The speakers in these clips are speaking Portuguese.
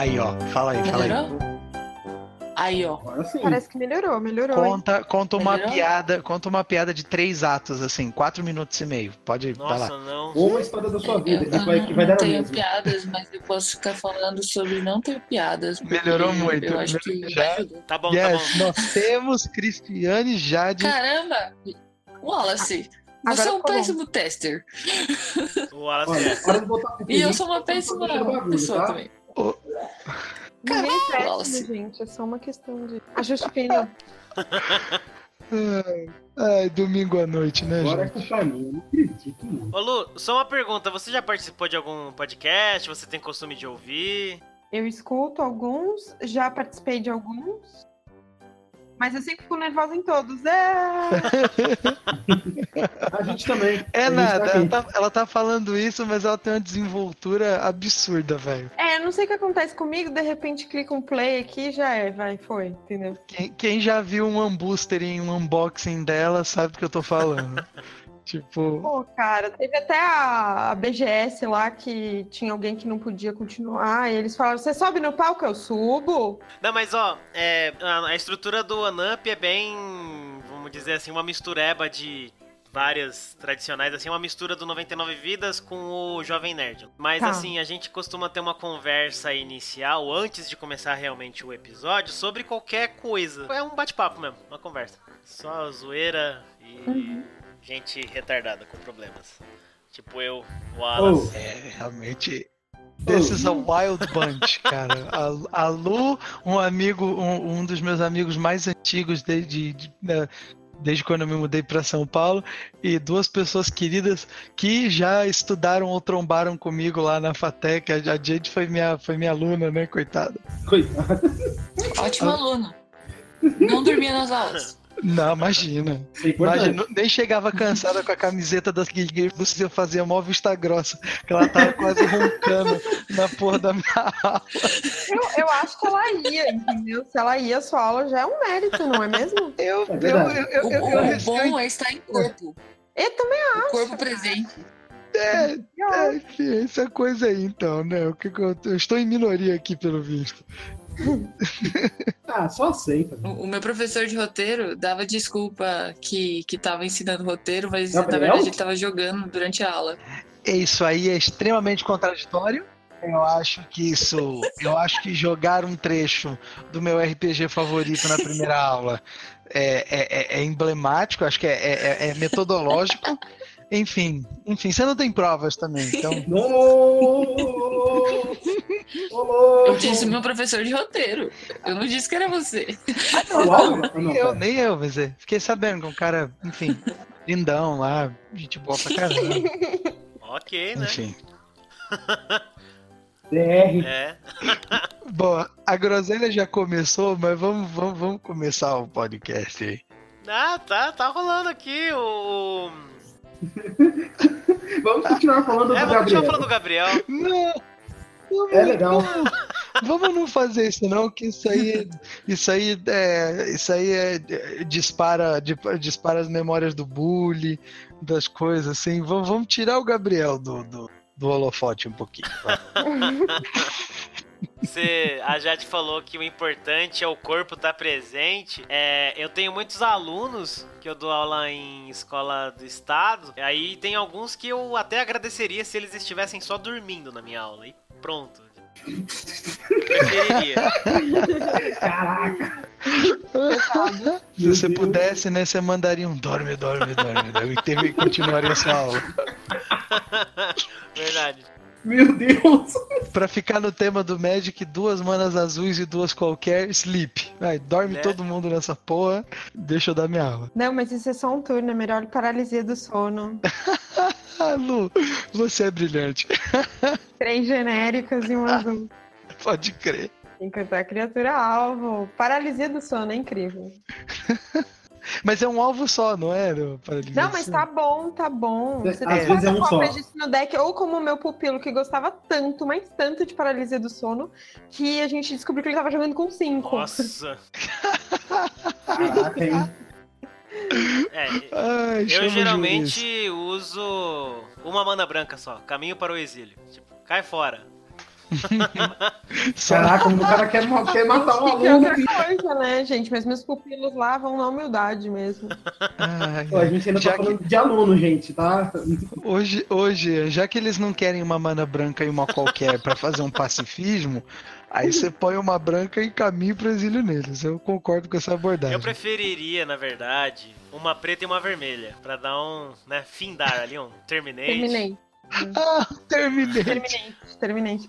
Aí, ó. Fala aí, fala aí. Melhorou? Aí, ó. Agora sim. Parece que melhorou, melhorou. hein? Conta, conta uma Melhorou? piada, conta uma piada de três atos, assim, quatro minutos e meio. Pode, vai lá. Nossa, não. Ou uma história da sua vida, Eu que vai, que vai não dar tenho mesma. piadas, mas eu posso ficar falando sobre não ter piadas. Melhorou muito, Eu acho que já-. Tá bom, tá bom. Yes, nós temos Cristiane Jade. Caramba! Wallace, Agora você é um bom. péssimo tester. O Wallace Olha, é. E eu sou uma tá péssima pessoa tá? também. Ninguém é péssimo, gente. É só uma questão de ajuste fino. Ai, ai, domingo à noite, né, Agora gente? minha, eu não acredito. Ô Lu, só uma pergunta. Você já participou de algum podcast? Você tem costume de ouvir? Eu escuto alguns, já participei de alguns. Mas eu sempre fico nervosa em todos. É... A gente também. É gente nada, tá ela tá, ela tá falando isso, mas ela tem uma desenvoltura absurda, velho. é, eu não sei o que acontece comigo, de repente clica um play aqui já é, vai, foi, entendeu? Quem, quem já viu um unbooster em um unboxing dela sabe do que eu tô falando. tipo, Pô, cara, teve até a, a BGS lá que tinha alguém que não podia continuar. E eles falaram: você sobe no palco? Eu subo. Não, mas ó, é, a, a estrutura do Anup é bem, vamos dizer assim, uma mistureba de várias tradicionais, assim, uma mistura do 99 Vidas com o Jovem Nerd. Mas Tá. assim, a gente costuma ter uma conversa inicial, antes de começar realmente o episódio, sobre qualquer coisa. É um bate-papo mesmo, uma conversa. Só zoeira e Uhum. Gente retardada com problemas. Tipo eu, o Alas. é realmente. This is a wild bunch, cara. A, a Lu, um amigo, um, um dos meus amigos mais antigos desde, de- né, desde quando eu me mudei para São Paulo, e duas pessoas queridas que já estudaram ou trombaram comigo lá na FATEC. A, a Jade foi minha, foi minha aluna, né, coitada. Coitado. Ótimo aluno. Não dormia nas aulas. Não, imagina. É. Imagina, nem chegava cansada com a camiseta das Gay você fazia mó vista grossa, que ela tava quase roncando na porra da minha aula. Eu, eu acho que ela ia, entendeu? Se ela ia, sua aula já é um mérito, não é mesmo? Eu, É eu, eu, eu, O, eu, bom- eu, o bom é estar em corpo. Eu também O corpo presente. é, acho. é, enfim, essa coisa aí então, né? O que que eu, eu estou em minoria aqui, pelo visto. Ah, só aceita. O, o meu professor de roteiro dava desculpa que, que tava ensinando roteiro, mas na Gabriel? verdade ele tava jogando durante a aula. É, Isso aí é extremamente contraditório. Eu acho que isso. Eu acho que jogar um trecho do meu RPG favorito na primeira aula é, é- é- é emblemático, acho que é, é- é metodológico. Enfim, enfim, você não tem provas também, então. Eu disse meu professor de roteiro. Eu não disse que era você. Uau, não, Nem eu, nem eu, mas é. Fiquei sabendo que um cara, enfim, lindão lá, gente boa pra caramba. Ok, né? Enfim. DR. É. Bom, a groselha já começou, mas vamos, vamos, vamos começar o podcast aí. Ah, tá, tá rolando aqui o. Vamos continuar falando É, do vamos continuar Gabriel. falando do Gabriel. Não! Vamos, É legal. Vamos, vamos não fazer isso não, que isso aí, isso aí, é, isso aí é, dispara, di- dispara as memórias do bullying, das coisas assim. Vamos, vamos tirar o Gabriel do, do, do holofote um pouquinho. Você, a Jade falou que o importante é o corpo estar presente. É, eu tenho muitos alunos que eu dou aula em escola do estado. Aí tem alguns que eu até agradeceria se eles estivessem só dormindo na minha aula. E pronto. Preferiria. Caraca. Se você pudesse, né, você mandaria um dorme, dorme, dorme, dorme, e continuaria a sua aula. Verdade. Meu Deus. Pra ficar no tema do Magic, duas manas azuis e duas qualquer, sleep. Vai, dorme Né? todo mundo nessa porra, deixa eu dar minha aula. Não, mas isso é só um turno, é melhor paralisia do sono. Lu, você é brilhante. Três genéricas e um azul. Pode crer. Encantar a criatura alvo. Paralisia do sono, é incrível. Mas é um alvo só, não é? Não, do mas tá bom, tá bom. Você Às tem vezes é um só. disso no deck, ou como o meu pupilo, que gostava tanto, mas tanto de paralisia do sono, que a gente descobriu que ele tava jogando com cinco. Nossa. Caraca, hein? É, Ai, eu geralmente uso uma mana branca só. Caminho para o exílio. Tipo, cai fora. Caraca, o cara quer, quer matar um é aluno. outra coisa, né, gente? Mas meus pupilos lá vão na humildade mesmo. Ai, Pô, a gente ainda tá que- falando de aluno, gente, tá? Hoje, hoje, já que eles não querem uma mana branca e uma qualquer pra fazer um pacifismo, aí você põe uma branca e caminho pro exílio neles. Eu concordo com essa abordagem. Eu preferiria, na verdade, uma preta e uma vermelha. Pra dar um, né, findar ali, um terminate. Terminei. Ah, terminei.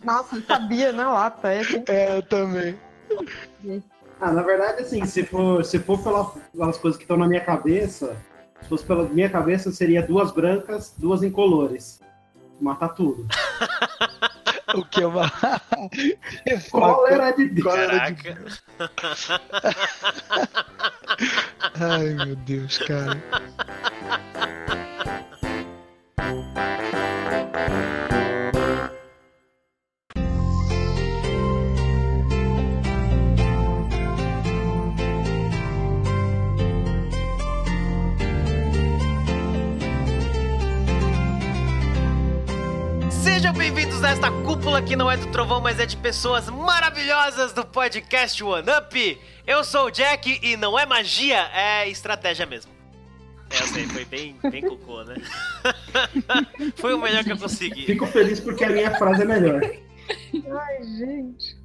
Nossa, eu sabia na lata. É assim. É, eu também. Ah, na verdade, assim, se for, se for pela- pelas coisas que estão na minha cabeça, se fosse pela minha cabeça, seria duas brancas, duas incolores. Matar tudo. O que é uma. Cólera de Deus. Caraca. Ai, meu Deus, cara. Sejam bem-vindos a esta cúpula que não é do trovão, mas é de pessoas maravilhosas do podcast One Up. Eu sou o Jack e não é magia, é estratégia mesmo. É, eu sei, foi bem, bem cocô, né? foi o melhor que eu consegui. Fico feliz porque a minha frase é melhor. Ai, gente.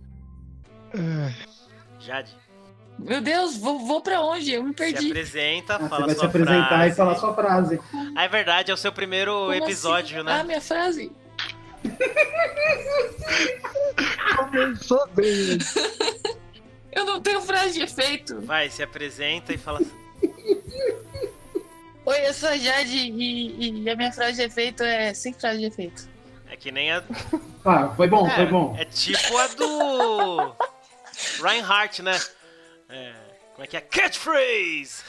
Jade, Meu Deus, vou, vou pra onde? Eu me se perdi. apresenta, Ah, Você fala vai se sua apresentar frase. e falar sua frase. Ah, é verdade, é o seu primeiro Como episódio, assim? Ah, né? minha frase. Começou bem. Eu não tenho frase de efeito. Vai, se apresenta e fala. Oi, eu sou a Jade e, e a minha frase de efeito é sem frase de efeito. É que nem a. Ah, foi bom, É, foi bom. É tipo a do. Reinhardt, né? É, como é que é? Catchphrase!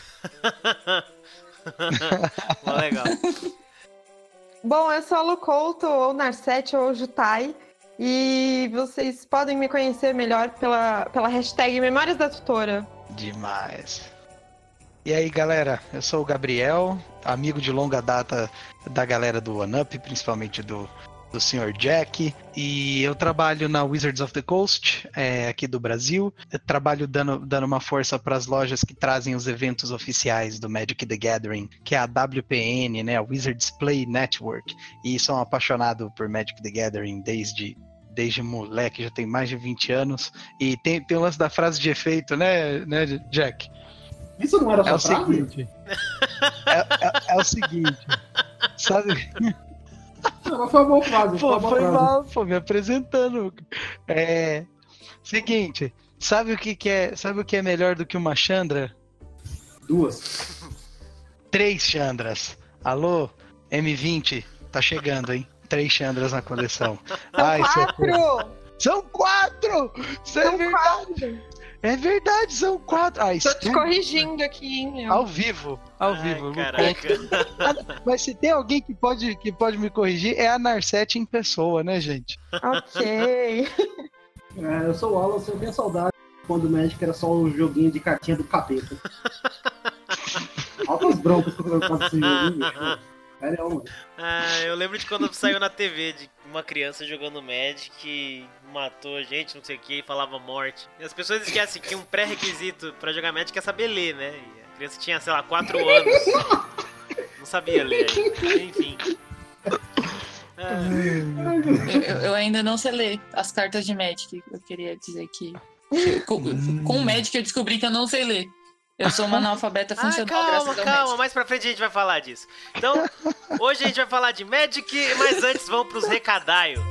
Mó legal. Bom, eu sou a ou Narcete, ou Jutai. E vocês podem me conhecer melhor pela, pela hashtag Memórias da Tutora. Demais. E aí, galera, eu sou o Gabriel, amigo de longa data da galera do One Up, principalmente do, do Sr. Jack. E eu trabalho na Wizards of the Coast, é, aqui do Brasil. Eu trabalho dando, dando uma força para as lojas que trazem os eventos oficiais do Magic the Gathering, que é a WPN, né, a Wizards Play Network. E sou um apaixonado por Magic the Gathering desde desde moleque, já tem mais de 20 anos. E tem, tem o lance da frase de efeito, né, né Jack? Isso não era É sua o frase? seguinte. É, é- é o seguinte. Sabe? Não, foi uma boa frase. Pô, boa foi frase. mal, pô, me apresentando. É. Seguinte, sabe o que, que é. Sabe o que é melhor do que uma Chandra? Duas. Três Chandras. Alô, M20, tá chegando, hein? Três Chandras na coleção. Ai. Quatro! São quatro! Isso é São verdade! quatro! É verdade, são quatro! Ah, Tô te corrigindo aqui, hein, meu. ao vivo, ao Ai, vivo. Caraca. Mas se tem alguém que pode, que pode me corrigir, é a Narcete em pessoa, né, gente? Ok. É, eu sou o Alan, eu tenho saudade quando o Magic era só um joguinho de cartinha do capeta. Altas broncas que eu faço esse joguinho. bicho. Sério, mano. Ah, eu lembro de quando saiu na TV de uma criança jogando Magic que matou gente, não sei o que, e falava morte. E as pessoas esquecem que um pré-requisito pra jogar Magic é saber ler, né? E a criança tinha, sei lá, 4 anos. Não sabia ler. Enfim. Ah, eu- eu ainda não sei ler as cartas de Magic. Eu queria dizer que. Com, com o Magic eu descobri que eu não sei ler. Eu sou uma analfabeta Ah, funcional calma, graças ao calma, Magic. mais pra frente a gente vai falar disso. Então, hoje a gente vai falar de Magic, mas antes vamos pros recadaios.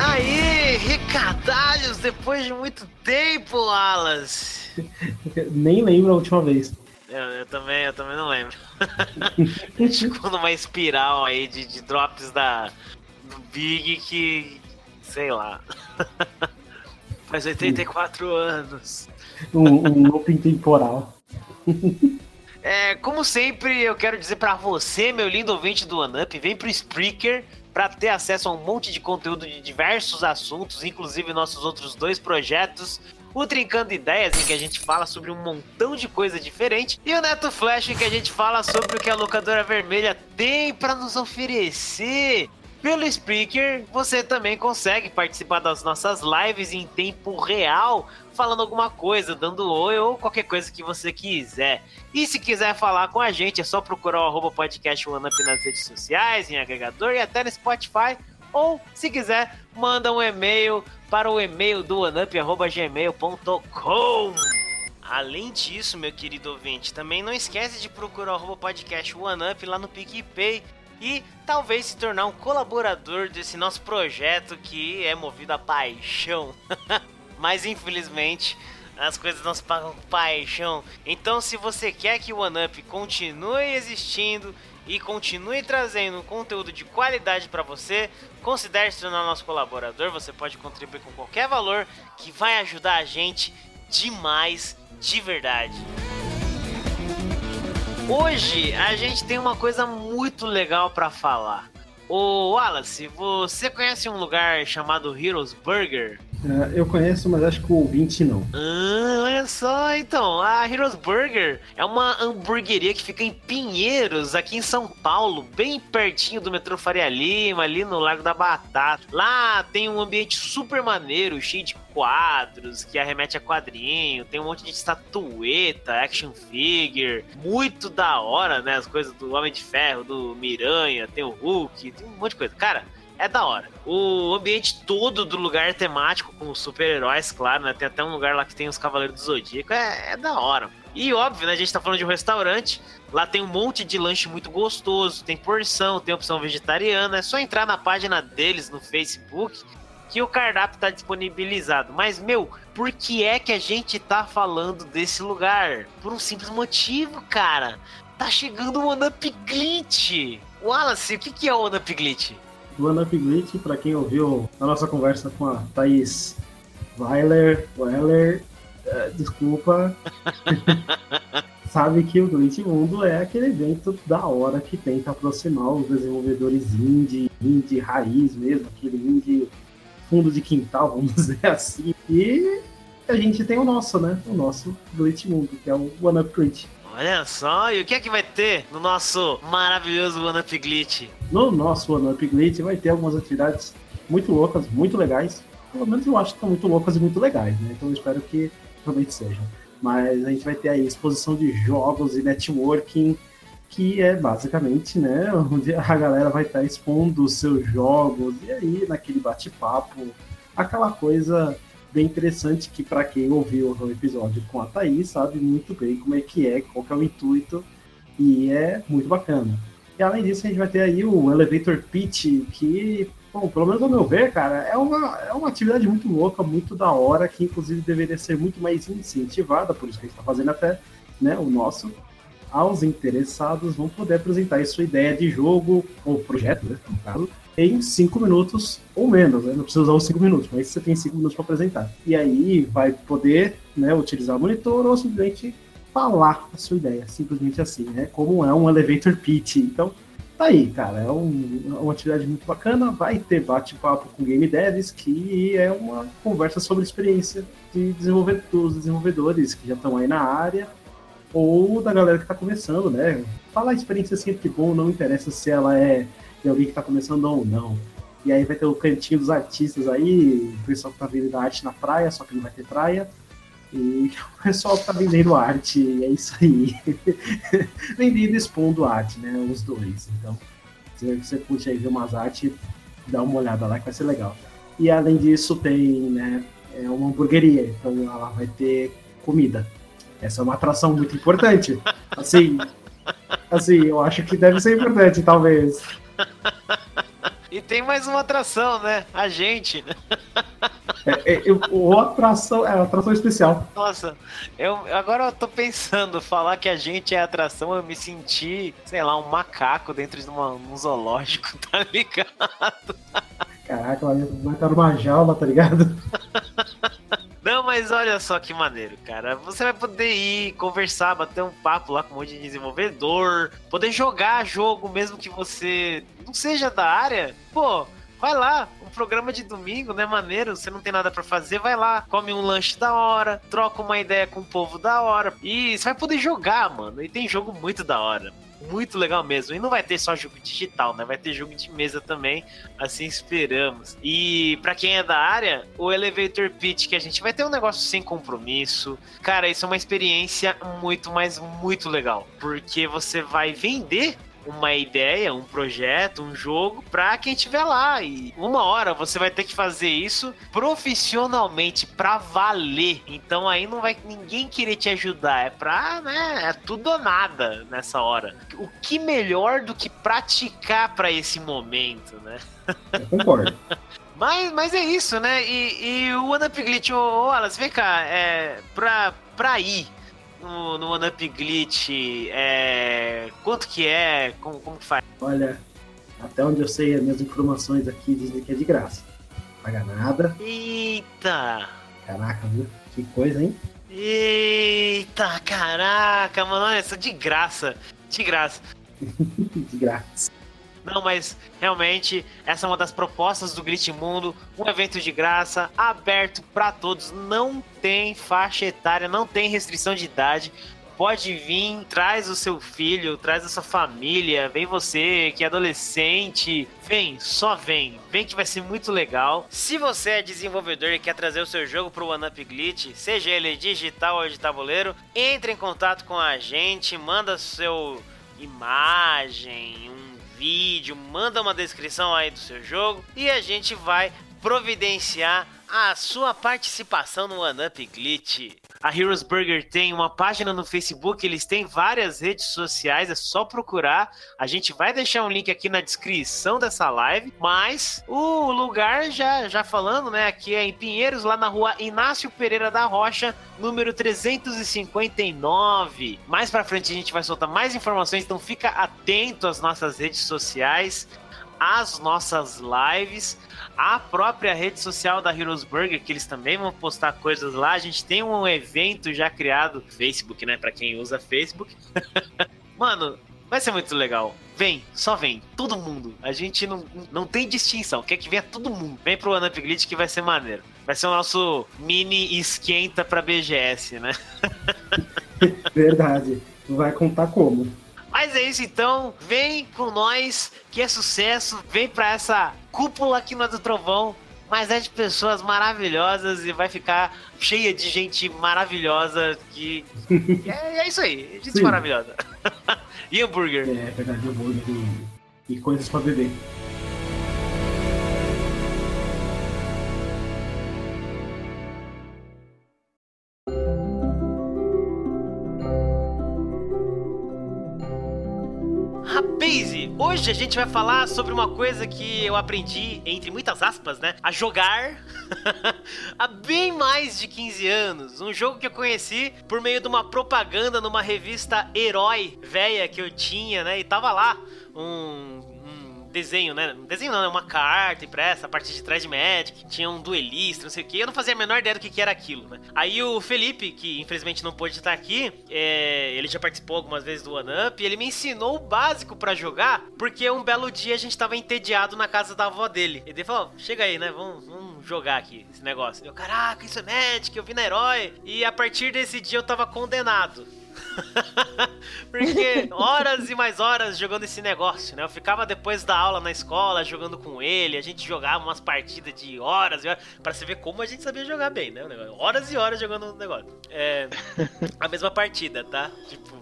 Aê, recadalhos depois de muito tempo, Alas. Nem lembro a última vez. Eu, eu também, eu também não lembro. a gente ficou numa espiral aí de, de drops da do Big que. sei lá. Faz 84 anos. Um, um looping temporal. É, como sempre, eu quero dizer pra você, meu lindo ouvinte do OneUp, vem pro Spreaker para ter acesso a um monte de conteúdo de diversos assuntos, inclusive nossos outros dois projetos. O Trincando Ideias, em que a gente fala sobre um montão de coisa diferente. E o Neto Flash, em que a gente fala sobre o que a locadora vermelha tem para nos oferecer. Pelo Speaker, você também consegue participar das nossas lives em tempo real, falando alguma coisa, dando oi ou qualquer coisa que você quiser. E se quiser falar com a gente, é só procurar o arroba podcast OneUp nas redes sociais, em agregador e até no Spotify. Ou, se quiser, manda um e-mail para o e-mail do oneup.gmail.com. Além disso, meu querido ouvinte, também não esquece de procurar o podcast OneUp lá no PicPay e talvez se tornar um colaborador desse nosso projeto que é movido a paixão. Mas infelizmente as coisas não se pagam com paixão. Então, se você quer que o OneUp continue existindo e continue trazendo conteúdo de qualidade para você, considere se tornar nosso colaborador. Você pode contribuir com qualquer valor que vai ajudar a gente demais, de verdade. Hoje a gente tem uma coisa muito legal para falar. Ô Wallace, você conhece um lugar chamado Heroes Burger? É, eu conheço, mas acho que o ouvinte não. Ah, olha só, então, a Heroes Burger é uma hamburgueria que fica em Pinheiros, aqui em São Paulo, bem pertinho do metrô Faria Lima, ali no Largo da Batata. Lá tem um ambiente super maneiro, cheio de quadros, que arremete a quadrinho, tem um monte de estatueta, action figure, muito da hora, né? As coisas do Homem de Ferro, do Miranha, tem o Hulk, tem um monte de coisa. Cara, é da hora. O ambiente todo do lugar temático, com super-heróis, claro, né? Tem até um lugar lá que tem os Cavaleiros do Zodíaco. É, é da hora. E óbvio, né? A gente tá falando de um restaurante. Lá tem um monte de lanche muito gostoso. Tem porção, tem opção vegetariana. É só entrar na página deles no Facebook que o cardápio tá disponibilizado. Mas, meu, por que é que a gente tá falando desse lugar? Por um simples motivo, cara. Tá chegando o Glitch. Wallace, o que, que é o One Up Glitch? para quem ouviu a nossa conversa com a Thaís Weiler, Weller, uh, desculpa, sabe que o Glitch Mundo é aquele evento da hora que tenta aproximar os desenvolvedores indie, indie raiz mesmo, aquele indie fundo de quintal, vamos dizer assim. E a gente tem o nosso, né? O nosso Glitch Mundo, que é o One Up Glitch. Olha só, e o que é que vai ter no nosso maravilhoso One Up Glitch? No nosso One Up Glitch vai ter algumas atividades muito loucas, muito legais. Pelo menos eu acho que estão muito loucas e muito legais, né? Então eu espero que realmente sejam. Mas a gente vai ter aí exposição de jogos e networking, que é basicamente, né, onde a galera vai estar expondo os seus jogos, e aí naquele bate-papo, aquela coisa bem interessante que para quem ouviu o episódio com a Thaís sabe muito bem como é que é, qual que é o intuito e é muito bacana. E além disso a gente vai ter aí o Elevator Pitch, que, bom, pelo menos ao meu ver, cara, é uma, é uma atividade muito louca, muito da hora, que inclusive deveria ser muito mais incentivada, por isso que a gente está fazendo até né, o nosso, aos interessados vão poder apresentar sua ideia de jogo ou projeto, né, no caso, em cinco minutos ou menos, né? Não precisa usar os cinco minutos, mas você tem cinco minutos para apresentar. E aí vai poder né, utilizar o monitor ou simplesmente falar a sua ideia, simplesmente assim, né? Como é um elevator pitch. Então, tá aí, cara. É um, é uma atividade muito bacana. Vai ter bate-papo com game devs, que é uma conversa sobre experiência de desenvolvedores, dos desenvolvedores que já estão aí na área ou da galera que está começando, né? Falar a experiência sempre bom, não interessa se ela é de alguém que está começando ou não. E aí vai ter o cantinho dos artistas aí, o pessoal que tá vendendo arte na praia, só que não vai ter praia. E o pessoal que tá vendendo arte, é isso aí. vendendo e expondo arte, né? Os dois. Então, se você curte aí ver umas artes, dá uma olhada lá que vai ser legal. E além disso, tem né, é uma hamburgueria, então ela vai ter comida. Essa é uma atração muito importante. Assim, assim, eu acho que deve ser importante, talvez. E tem mais uma atração, né? A gente. É, é, eu, o atração é atração especial. Nossa, eu agora eu tô pensando, falar que a gente é atração, eu me senti, sei lá, um macaco dentro de uma, um zoológico, tá ligado? Caraca, vai estar numa jaula, tá ligado? Não, mas olha só que maneiro, cara. Você vai poder ir conversar, bater um papo lá com um monte de desenvolvedor, poder jogar jogo mesmo que você não seja da área. Pô, vai lá, um programa de domingo, né? Maneiro, você não tem nada para fazer, vai lá, come um lanche da hora, troca uma ideia com o povo da hora. E você vai poder jogar, mano. E tem jogo muito da hora muito legal mesmo. E não vai ter só jogo digital, né? Vai ter jogo de mesa também, assim esperamos. E para quem é da área, o Elevator Pitch, que a gente vai ter um negócio sem compromisso. Cara, isso é uma experiência muito, mas muito legal. Porque você vai vender uma ideia, um projeto, um jogo para quem estiver lá. E uma hora você vai ter que fazer isso profissionalmente para valer. Então aí não vai ninguém querer te ajudar. É pra, né? É tudo ou nada nessa hora. O que melhor do que praticar para esse momento, né? Eu concordo. Mas, mas é isso, né? E, e o One Glitch, ô, ô Alas, vem cá, é, pra, pra ir no, no One Glitch, é, quanto que é? Como, como que faz? Olha, até onde eu sei, as minhas informações aqui dizem que é de graça. Não paga nada. Eita! Caraca, viu? Que coisa, hein? Eita, caraca, mano, olha, isso é de graça. De graça. de graça. Não, mas realmente essa é uma das propostas do Glitch Mundo, um evento de graça, aberto para todos, não tem faixa etária, não tem restrição de idade. Pode vir, traz o seu filho, traz a sua família, vem você que é adolescente, vem, só vem, vem que vai ser muito legal. Se você é desenvolvedor e quer trazer o seu jogo para o OneUp Glitch, seja ele digital ou de tabuleiro, entre em contato com a gente, manda seu imagem, vídeo, manda uma descrição aí do seu jogo e a gente vai providenciar a sua participação no One Up Glitch. A Heroes Burger tem uma página no Facebook, eles têm várias redes sociais, é só procurar. A gente vai deixar um link aqui na descrição dessa live, mas o lugar já já falando, né, aqui é em Pinheiros, lá na rua Inácio Pereira da Rocha, número 359. Mais para frente a gente vai soltar mais informações, então fica atento às nossas redes sociais as nossas lives, a própria rede social da Heroes Burger, que eles também vão postar coisas lá. A gente tem um evento já criado, Facebook, né, para quem usa Facebook. Mano, vai ser muito legal. Vem, só vem, todo mundo. A gente não, não tem distinção, quer que venha todo mundo. Vem pro One Glitch que vai ser maneiro. Vai ser o nosso mini esquenta pra BGS, né? Verdade. Vai contar como. Mas é isso então, vem com nós, que é sucesso, vem pra essa cúpula aqui no do Trovão, mas é de pessoas maravilhosas e vai ficar cheia de gente maravilhosa que. é, é, isso aí, gente Sim. maravilhosa. e hambúrguer. É, é verdade, hambúrguer e, e coisas pra beber. Hoje a gente vai falar sobre uma coisa que eu aprendi, entre muitas aspas, né? A jogar há bem mais de 15 anos. Um jogo que eu conheci por meio de uma propaganda numa revista Herói velha que eu tinha, né? E tava lá um desenho, né? Desenho não, é uma carta impressa, a parte de trás de Magic, tinha um duelista, não sei o que. Eu não fazia a menor ideia do que, que era aquilo, né? Aí o Felipe, que infelizmente não pôde estar aqui, é... ele já participou algumas vezes do One Up, ele me ensinou o básico para jogar, porque um belo dia a gente tava entediado na casa da avó dele. E ele falou: chega aí, né? Vamos, vamos jogar aqui esse negócio. Eu, caraca, isso é Magic, eu vi na Herói. E a partir desse dia eu tava condenado. Porque horas e mais horas jogando esse negócio, né? Eu ficava depois da aula na escola jogando com ele, a gente jogava umas partidas de horas e horas, pra você ver como a gente sabia jogar bem, né? Horas e horas jogando o negócio. É. A mesma partida, tá? Tipo,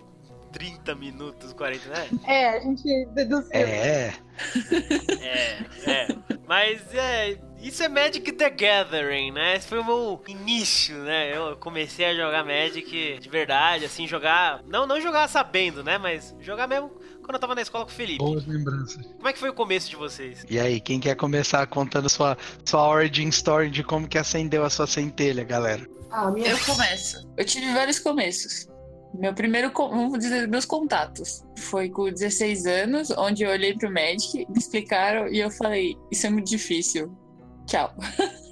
30 minutos, 40, né? É, a gente deduziu. É. É, é. Mas é. Isso é Magic the Gathering, né? Esse foi o meu início, né? Eu comecei a jogar Magic de verdade, assim, jogar. Não, não jogar sabendo, né? Mas jogar mesmo quando eu tava na escola com o Felipe. Boas lembranças. Como é que foi o começo de vocês? E aí, quem quer começar contando sua, sua origin story de como que acendeu a sua centelha, galera? Ah, minha... Eu começo. Eu tive vários começos. Meu primeiro, vamos dizer, meus contatos foi com 16 anos, onde eu olhei pro Magic, me explicaram e eu falei: Isso é muito difícil. Tchau.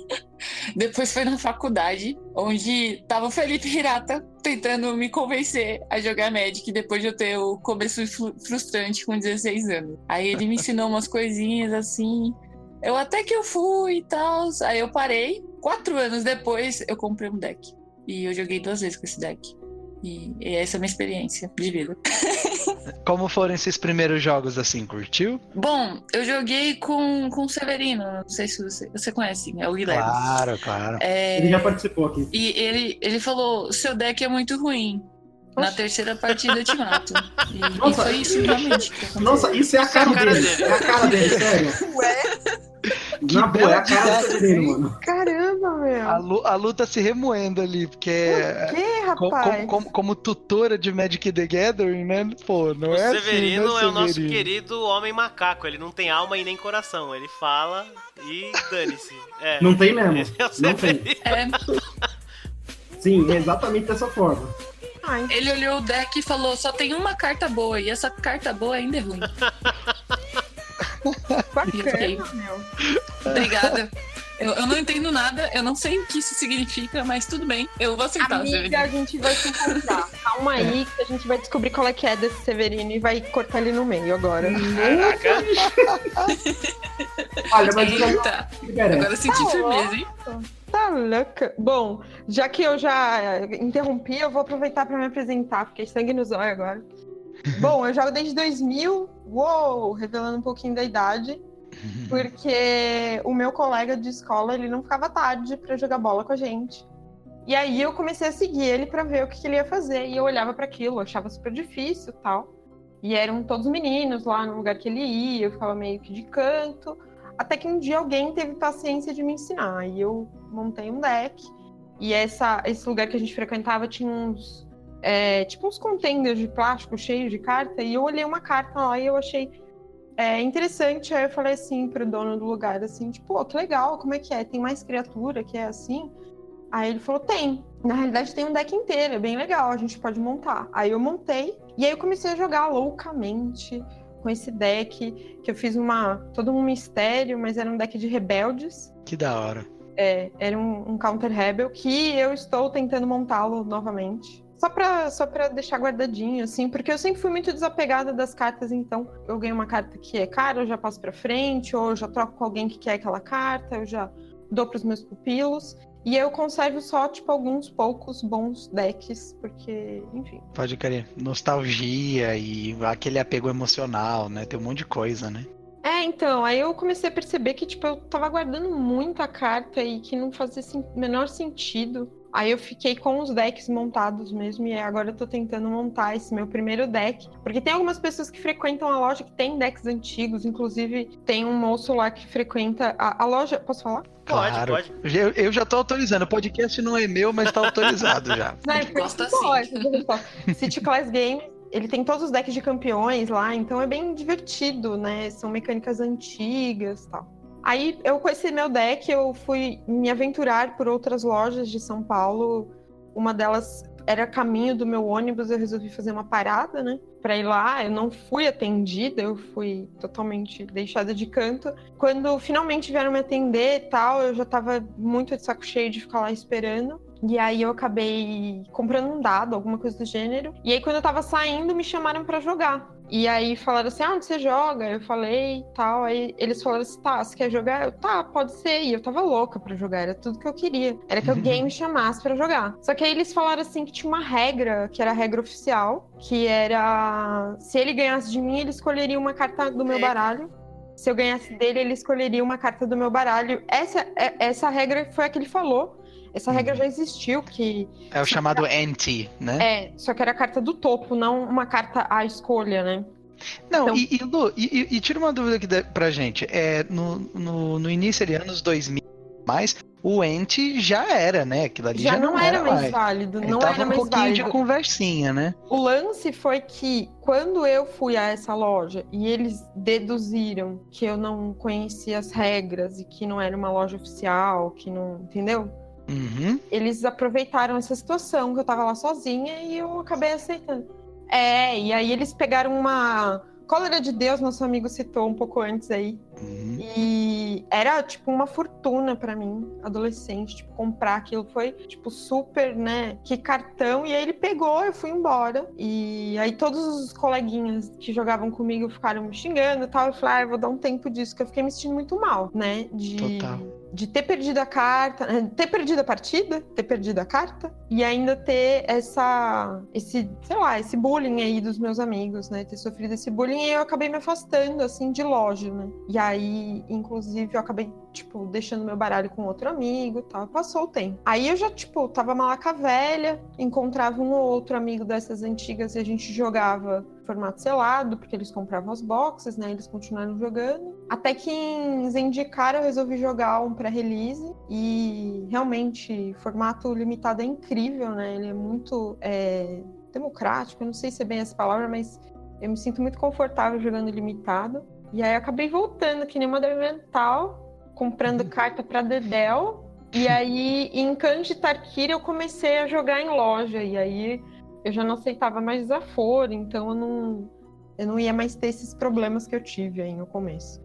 Depois foi na faculdade, onde tava o Felipe Hirata tentando me convencer a jogar Magic depois de eu ter o começo frustrante com 16 anos. Aí ele me ensinou umas coisinhas assim. Eu até que eu fui e tal. Aí eu parei. Quatro anos depois, eu comprei um deck. E eu joguei duas vezes com esse deck. E, e essa é a minha experiência de vida. Como foram esses primeiros jogos assim? Curtiu? Bom, eu joguei com, com o Severino. Não sei se você, você conhece, é o Guilherme. Claro, claro. É, Ele já participou aqui. e ele, ele falou: seu deck é muito ruim. Na terceira partida eu te mato. E, e Nossa, foi isso realmente. Nossa, isso é a cara, é a cara dele. dele. É a cara dele, sério. Ué, Na boa, é a cara do Severino, mano. caramba, meu. A Lu, a Lu tá se remoendo ali, porque Por que, como, rapaz? como, como, como tutora de Magic the Gathering, né? Pô, não O é Severino assim, né, é o nosso querido homem macaco. Ele não tem alma e nem coração. Ele fala e dane-se. É. Não tem mesmo. É o Não tem. É, Sim, é exatamente dessa forma. Ai, ele olhou o deck e falou: só tem uma carta boa, e essa carta boa ainda é ruim. bacana, meu. Obrigada. Eu, eu não entendo nada, eu não sei o que isso significa, mas tudo bem, eu vou aceitar. Amiga, Severino. a gente vai se encontrar. Calma aí, que a gente vai descobrir qual é que é desse Severino e vai cortar ele no meio agora. Caraca. Olha, mas Eita, merece. agora eu senti Tá firmeza, hein? Tá louca. Bom, já que eu já interrompi, eu vou aproveitar para me apresentar. Fiquei sangue nos olhos agora. Bom, eu jogo desde 2000. Uou! Revelando um pouquinho da idade. Porque o meu colega de escola, ele não ficava tarde para jogar bola com a gente. E aí eu comecei a seguir ele para ver o que, que ele ia fazer. E eu olhava para aquilo, achava super difícil e tal. E eram todos meninos lá no lugar que ele ia, eu ficava meio que de canto. Até que um dia alguém teve paciência de me ensinar. Aí eu montei um deck. E essa, esse lugar que a gente frequentava tinha uns. É, tipo uns contenders de plástico cheios de carta. E eu olhei uma carta lá e eu achei é, interessante. Aí eu falei assim pro dono do lugar, assim, tipo, pô, que legal, como é que é? Tem mais criatura que é assim? Aí ele falou, tem. Na realidade tem um deck inteiro, é bem legal, a gente pode montar. Aí eu montei, e aí eu comecei a jogar loucamente com esse deck, que eu fiz uma todo um mistério, mas era um deck de rebeldes. Que da hora. É, era um, um counter rebel que eu estou tentando montá-lo novamente. Só pra, só pra deixar guardadinho, assim, porque eu sempre fui muito desapegada das cartas, então eu ganho uma carta que é cara, eu já passo pra frente, ou eu já troco com alguém que quer aquela carta, eu já dou pros meus pupilos. E eu conservo só, tipo, alguns poucos bons decks, porque, enfim. Pode crer. Nostalgia e aquele apego emocional, né? Tem um monte de coisa, né? É, então, aí eu comecei a perceber que, tipo, eu tava guardando muita carta e que não fazia sen- menor sentido. Aí eu fiquei com os decks montados mesmo, e agora eu tô tentando montar esse meu primeiro deck. Porque tem algumas pessoas que frequentam a loja que tem decks antigos, inclusive tem um moço lá que frequenta a, a loja. Posso falar? Pode, Claro. pode. Eu, eu já tô autorizando. O podcast não é meu, mas tá autorizado já. Não, é gosta pode, veja só. City Class Games, ele tem todos os decks de campeões lá, então é bem divertido, né? São mecânicas antigas tal. Aí, eu esse meu deck, eu fui me aventurar por outras lojas de São Paulo. Uma delas era caminho do meu ônibus, eu resolvi fazer uma parada, né? Pra ir lá, eu não fui atendida, eu fui totalmente deixada de canto. Quando finalmente vieram me atender e tal, eu já tava muito de saco cheio de ficar lá esperando. E aí eu acabei comprando um dado, alguma coisa do gênero. E aí quando eu tava saindo, me chamaram pra jogar. E aí falaram assim: ah, onde você joga? Eu falei e tal. Aí eles falaram assim: tá, você quer jogar? Eu, tá, pode ser. E eu tava louca pra jogar, era tudo que eu queria. Era que alguém me chamasse pra jogar. Só que aí eles falaram assim que tinha uma regra, que era a regra oficial, que era se ele ganhasse de mim, ele escolheria uma carta do meu baralho. Se eu ganhasse dele, ele escolheria uma carta do meu baralho. Essa, é- essa regra foi a que ele falou. Essa regra já existiu, que É o chamado anti, né? é, só que era a carta do topo, não uma carta à escolha, né? Não, Então- e, e, Lu, e, e- tira uma dúvida aqui pra gente. É, no, no, no início de anos 2000, mais, o anti já era, né? Aquilo ali já, Já não era mais mais. válido, não tava era um mais pouquinho de válido. conversinha, né? O lance foi que quando eu fui a essa loja e eles deduziram que eu não conhecia as regras e que não era uma loja oficial, que não, entendeu? Uhum. Eles aproveitaram essa situação que eu tava lá sozinha e eu acabei aceitando. É, e aí eles pegaram uma cólera de Deus, nosso amigo citou um pouco antes aí. uhum. E era, tipo, uma fortuna pra mim, adolescente, tipo, comprar aquilo. Foi, tipo, super, né? Que cartão. E aí ele pegou, eu fui embora. E aí todos os coleguinhas que jogavam comigo ficaram me xingando e tal. Eu falei, ah, eu vou dar um tempo disso, que eu fiquei me sentindo muito mal, né? De. Total. De ter perdido a carta, eh, ter perdido a partida, ter perdido a carta, e ainda ter essa, esse, sei lá, esse bullying aí dos meus amigos, né? Ter sofrido esse bullying e eu acabei me afastando, assim, de loja, né? E aí, inclusive, eu acabei, tipo, deixando meu baralho com outro amigo e tal. Passou o tempo. Aí eu já, tipo, tava malaca velha, encontrava um ou outro amigo dessas antigas e a gente jogava formato selado, porque eles compravam as boxes, né? Eles continuaram jogando. Até que em Zendikar eu resolvi jogar um pré-release e realmente formato limitado é incrível, né? Ele é muito é, democrático, eu não sei se é bem essa palavra, mas eu me sinto muito confortável jogando limitado. E aí eu acabei voltando, que nem uma mental, comprando carta para Dedel. E aí, em Kanji Tarkir, eu comecei a jogar em loja. E aí eu já não aceitava mais desaforo, então eu não, eu não ia mais ter esses problemas que eu tive aí no começo.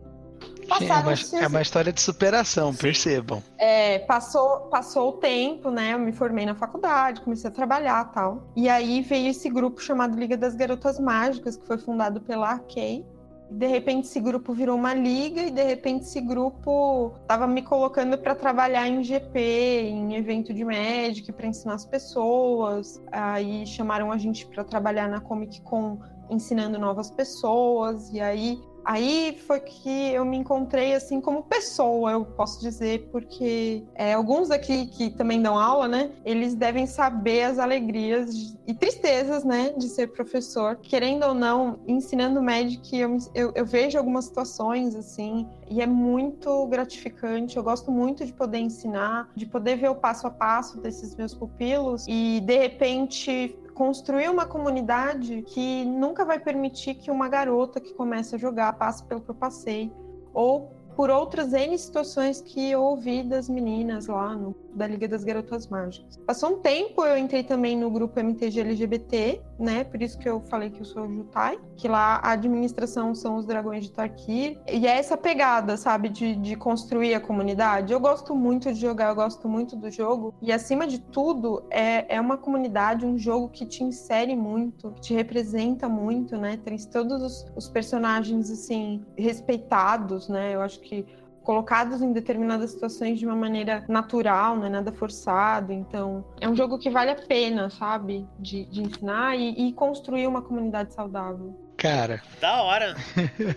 Sim, é, uma, é, uma, história de superação, Sim. percebam. É, passou, passou o tempo, né? Eu me formei na faculdade, comecei a trabalhar tal. E aí veio esse grupo chamado Liga das Garotas Mágicas, que foi fundado pela Arkay. De repente esse grupo virou uma liga e de repente esse grupo estava me colocando para trabalhar em GP, em evento de Magic, para ensinar as pessoas. Aí chamaram a gente para trabalhar na Comic Con ensinando novas pessoas e aí Aí foi que eu me encontrei assim como pessoa, eu posso dizer, porque é, alguns aqui que também dão aula, né? Eles devem saber as alegrias e tristezas, né, de ser professor. Querendo ou não, ensinando Magic, eu, eu, eu vejo algumas situações assim e é muito gratificante. Eu gosto muito de poder ensinar, de poder ver o passo a passo desses meus pupilos e de repente construir uma comunidade que nunca vai permitir que uma garota que começa a jogar passe pelo que eu passei ou por outras N situações que eu ouvi das meninas lá no, da Liga das Garotas Mágicas. Passou um tempo, eu entrei também no grupo MTG LGBT, né? Por isso que eu falei que eu sou Jutai, que lá a administração são os dragões de Tarkir. E é essa pegada, sabe, de, de construir a comunidade. Eu gosto muito de jogar, eu gosto muito do jogo. E acima de tudo, é, é uma comunidade, um jogo que te insere muito, que te representa muito, né? Tem todos os, os personagens, assim, respeitados, né? Eu acho que colocados em determinadas situações de uma maneira natural, não é nada forçado. Então, é um jogo que vale a pena, sabe? De, de ensinar e, e construir uma comunidade saudável. Cara. Da hora.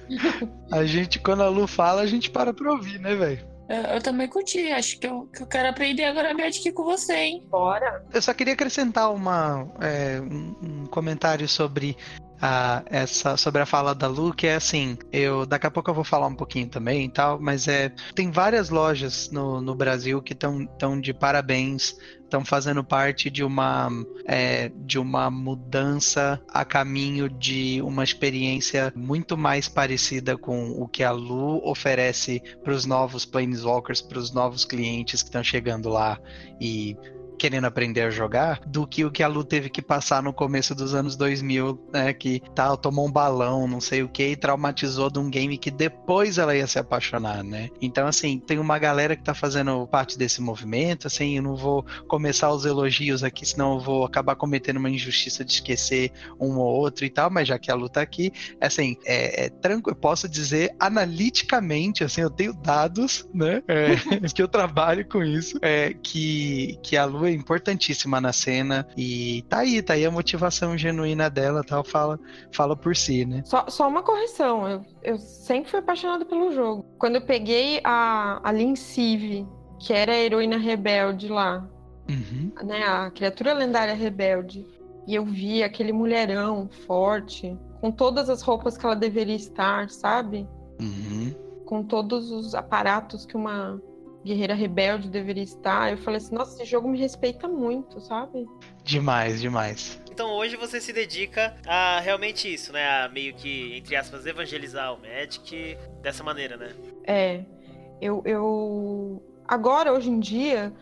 a gente, quando a Lu fala, a gente para pra ouvir, né, velho? Eu, eu, também curti, acho que eu, que eu quero aprender agora Magic com você, hein? Bora! Eu só queria acrescentar uma, é, um, um comentário sobre a, essa sobre a fala da Lu, que é assim, eu daqui a pouco eu vou falar um pouquinho também e tal, mas é tem várias lojas no, no Brasil que estão tão de parabéns estão fazendo parte de uma é, de uma mudança a caminho de uma experiência muito mais parecida com o que a Lu oferece para os novos Planeswalkers, para os novos clientes que estão chegando lá e querendo aprender a jogar do que o que a Lu teve que passar no começo dos anos 2000, né? Que tal, tomou um balão, não sei o que, e traumatizou de um game que depois ela ia se apaixonar, né? Então, assim, tem uma galera que tá fazendo parte desse movimento, assim, eu não vou começar os elogios aqui, senão eu vou acabar cometendo uma injustiça de esquecer um ou outro e tal, mas já que a Lu tá aqui, assim, é, é tranquilo, eu posso dizer analiticamente, assim, eu tenho dados, né? É, que eu trabalho com isso, é, que, que a Lu importantíssima na cena e tá aí, tá aí a motivação genuína dela, tal, fala, fala por si, né? Só, só uma correção, eu, eu sempre fui apaixonada pelo jogo. Quando eu peguei a, a Lin Civ, que era a heroína rebelde lá, uhum. né, a criatura lendária rebelde, e eu vi aquele mulherão forte, com todas as roupas que ela deveria estar, sabe? Uhum. Com todos os aparatos que uma guerreira rebelde deveria estar. Eu falei assim, nossa, esse jogo me respeita muito, sabe? Demais, demais. Então hoje você se dedica a realmente isso, né? A meio que, entre aspas, evangelizar o Magic dessa maneira, né? É. Eu. eu... Agora, hoje em dia,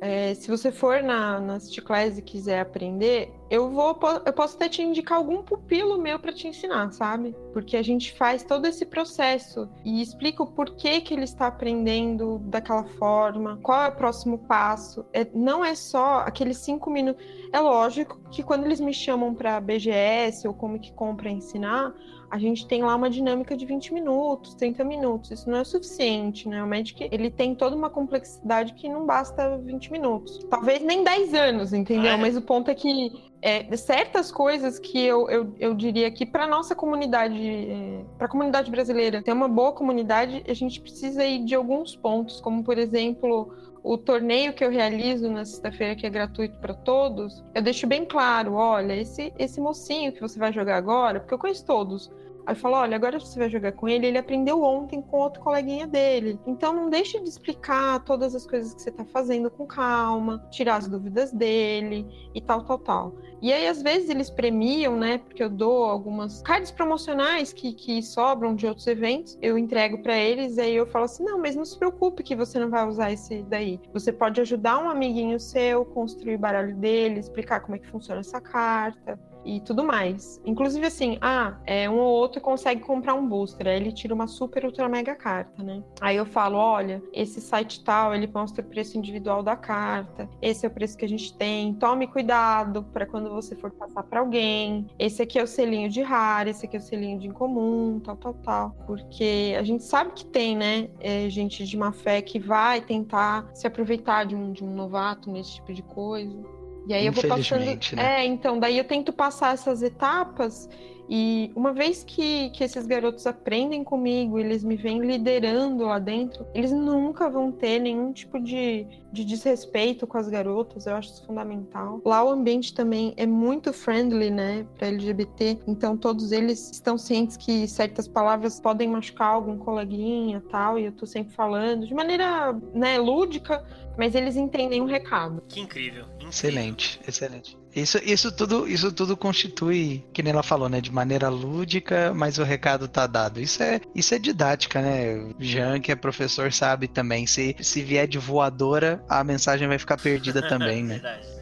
é, se você for na, na City Class e quiser aprender, eu vou eu posso até te indicar algum pupilo meu para te ensinar, sabe? Porque a gente faz todo esse processo e explica o porquê que ele está aprendendo daquela forma, qual é o próximo passo. É, não é só aqueles cinco minutos. É lógico que quando eles me chamam para BGS ou como que compra ensinar, a gente tem lá uma dinâmica de 20 minutos, 30 minutos. Isso não é suficiente, né? O Magic, ele tem toda uma complexidade que não basta 20 minutos. Talvez nem 10 anos, entendeu? É. Mas o ponto é que é, certas coisas que eu, eu, eu diria que para nossa comunidade, é, para a comunidade brasileira ter uma boa comunidade, a gente precisa ir de alguns pontos, como por exemplo o torneio que eu realizo na sexta-feira, que é gratuito para todos, eu deixo bem claro: olha, esse, esse mocinho que você vai jogar agora, porque eu conheço todos. Aí eu falo, olha, agora você vai jogar com ele, ele aprendeu ontem com outro coleguinha dele. Então não deixe de explicar todas as coisas que você está fazendo com calma, tirar as dúvidas dele e tal, tal, tal. E aí, às vezes, eles premiam, né? Porque eu dou algumas cards promocionais que, que sobram de outros eventos, eu entrego para eles, aí eu falo assim: não, mas não se preocupe que você não vai usar esse daí. Você pode ajudar um amiguinho seu, construir o baralho dele, explicar como é que funciona essa carta e tudo mais. Inclusive, assim, ah, é, um ou outro consegue comprar um booster, aí ele tira uma super ultra mega carta, né? Aí eu falo, olha, esse site tal, ele mostra o preço individual da carta, esse é o preço que a gente tem, tome cuidado para quando você for passar para alguém, esse aqui é o selinho de raro, esse aqui é o selinho de incomum, tal, tal, tal. Porque a gente sabe que tem, né, é, gente de má fé que vai tentar se aproveitar de um, de um novato nesse tipo de coisa. E aí eu vou passando. Né? É, então, daí eu tento passar essas etapas e uma vez que, que esses garotos aprendem comigo, eles me vêm liderando lá dentro, eles nunca vão ter nenhum tipo de, de desrespeito com as garotas, eu acho isso fundamental. Lá o ambiente também é muito friendly, né, para LGBT, então todos eles estão cientes que certas palavras podem machucar algum coleguinha tal, e eu tô sempre falando de maneira, né, lúdica, mas eles entendem o recado. Que incrível. Excelente, excelente. Isso, isso, tudo, isso tudo constitui, que nem ela falou, né? De maneira lúdica, mas o recado tá dado. Isso é, isso é didática, né? Jean, que é professor, sabe também. Se, se vier de voadora, a mensagem vai ficar perdida também, né?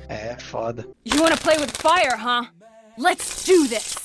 É, foda. You wanna play with fire, huh? Let's do this!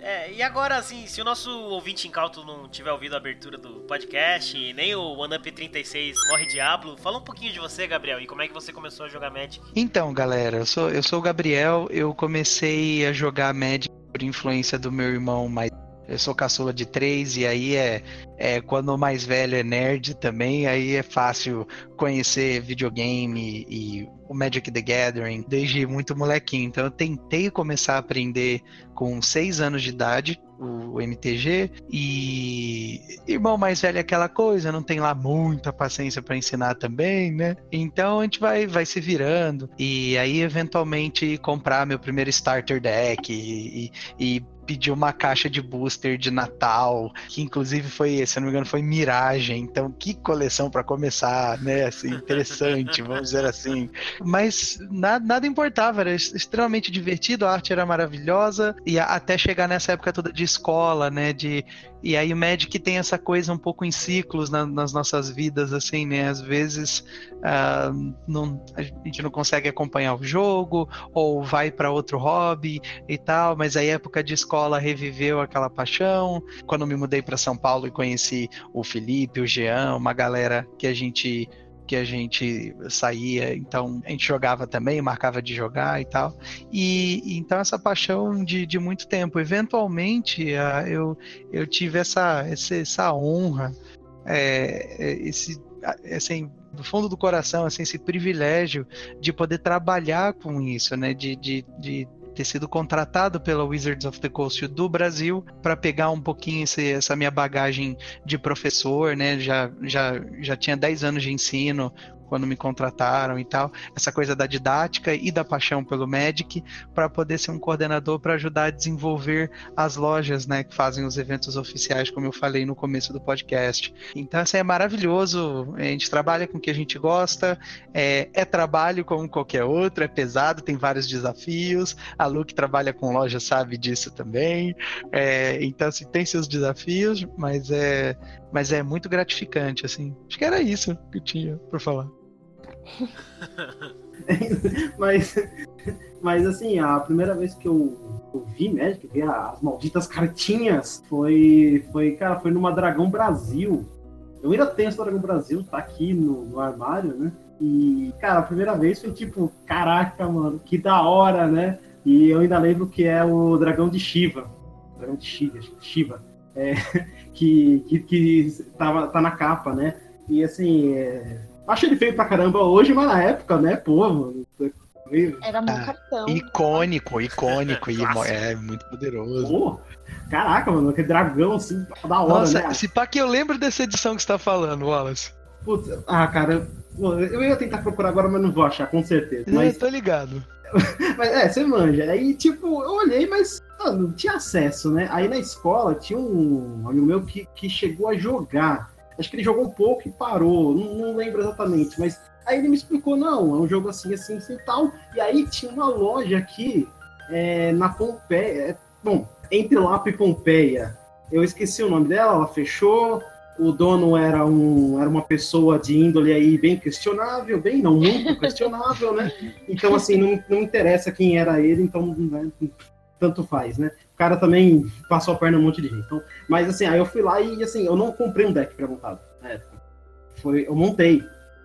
É, e agora, assim, se o nosso ouvinte incauto não tiver ouvido a abertura do podcast, nem o One Up 36 Morre Diablo, fala um pouquinho de você, Gabriel, e como é que você começou a jogar Magic? Então, galera, eu sou, eu sou o Gabriel, eu comecei a jogar Magic por influência do meu irmão mais eu sou caçula de três, e aí é, é quando o mais velho é nerd também, aí é fácil conhecer videogame e o Magic the Gathering desde muito molequinho. Então eu tentei começar a aprender com seis anos de idade o MTG e irmão mais velho é aquela coisa, não tem lá muita paciência para ensinar também, né? Então a gente vai vai se virando e aí eventualmente comprar meu primeiro starter deck e, e, e uma caixa de booster de Natal, que inclusive foi, se não me engano, foi Miragem. Então, que coleção para começar, né? Assim, interessante, vamos dizer assim. Mas nada, nada importava, era extremamente divertido, a arte era maravilhosa e até chegar nessa época toda de escola, né? De e aí o Magic tem essa coisa um pouco em ciclos na, nas nossas vidas, assim, né? Às vezes uh, não, a gente não consegue acompanhar o jogo, ou vai para outro hobby e tal, mas a época de escola reviveu aquela paixão. Quando me mudei para São Paulo e conheci o Felipe, o Jean, uma galera que a gente que a gente saía, então a gente jogava também, marcava de jogar e tal. E então essa paixão de, de muito tempo. Eventualmente eu, eu tive essa, essa, essa honra, é, esse, assim, do fundo do coração, assim, esse privilégio de poder trabalhar com isso, né? De, de, de ter sido contratado pela Wizards of the Coast do Brasil para pegar um pouquinho esse, essa minha bagagem de professor, né? Já, já, já tinha 10 anos de ensino, quando me contrataram e tal, essa coisa da didática e da paixão pelo Magic, para poder ser um coordenador para ajudar a desenvolver as lojas, né, que fazem os eventos oficiais, como eu falei no começo do podcast. Então, assim, é maravilhoso, a gente trabalha com o que a gente gosta, é, é trabalho como qualquer outro, é pesado, tem vários desafios, a Lu que trabalha com loja sabe disso também, é, então, assim, tem seus desafios, mas é, mas é muito gratificante, assim. Acho que era isso que eu tinha para falar. mas, mas assim, a primeira vez que eu, eu vi Magic, vi as malditas cartinhas, foi, foi, cara, foi numa Dragão Brasil. Eu ainda tenho essa Dragão Brasil, tá aqui no, no armário, né? E, cara, a primeira vez foi tipo, caraca, mano, que da hora, né? E eu ainda lembro que é o Dragão de Shiva. Dragão de Shiva, Shiva. É, que, que, que tava, tá na capa, né? E assim, é, acho ele feio pra caramba hoje, mas na época, né, pô, mano, Era meu Ah, cartão. Icônico, icônico. e é muito poderoso. Pô, caraca, mano, aquele dragão assim, da hora, Nossa, né? se pá que eu lembro dessa edição que você tá falando, Wallace. Putz, ah, cara, eu ia tentar procurar agora, mas não vou achar, com certeza. Eu Mas, tô ligado. mas é, você manja. Aí, tipo, eu olhei, mas mano, não tinha acesso, né? Aí na escola tinha um amigo meu que, que chegou a jogar. Acho que ele jogou um pouco e parou, não, não lembro exatamente, mas aí ele me explicou, não, é um jogo assim, assim, assim tal. E aí tinha uma loja aqui é, na Pompeia, é, bom, entre Lapa e Pompeia. Eu esqueci o nome dela, ela fechou. O dono era, um, era uma pessoa de índole aí bem questionável, bem não muito questionável, né? Então, assim, não, não interessa quem era ele, então né, tanto faz, né? O cara também passou a perna um monte de gente. Então, mas assim, aí eu fui lá e assim, eu não comprei um deck pré-montado na época. Foi, eu montei.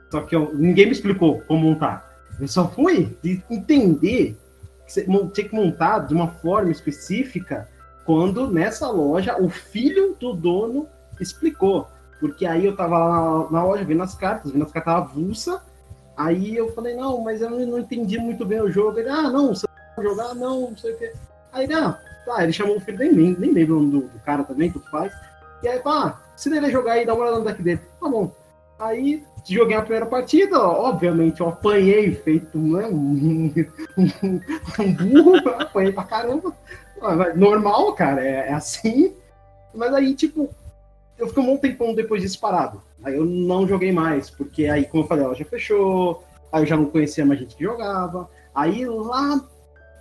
Só que eu- ninguém me explicou como montar. Eu só fui de entender que você tinha que montar de uma forma específica quando nessa loja o filho do dono explicou. Porque aí eu tava lá na loja vendo as cartas, vendo as cartas avulsa. Aí eu falei, não, mas eu não, entendi muito bem o jogo. Ele, ah, não, você vai jogar? Não, não sei o quê. Aí, ele, ah, tá, ele chamou o filho, nem, nem, lembro o nome do, do cara também, do pai. E aí, pá, se ele jogar aí, dá uma olhada no deck dele. Tá bom. Aí, joguei a primeira partida, obviamente, eu apanhei, feito né, um, um, um burro, apanhei pra caramba. Ah, Normal, cara, é, é assim. Mas aí, tipo, eu fiquei um bom tempão depois disso parado. Aí eu não joguei mais, porque aí, como eu falei, ela já fechou, aí eu já não conhecia mais gente que jogava. Aí lá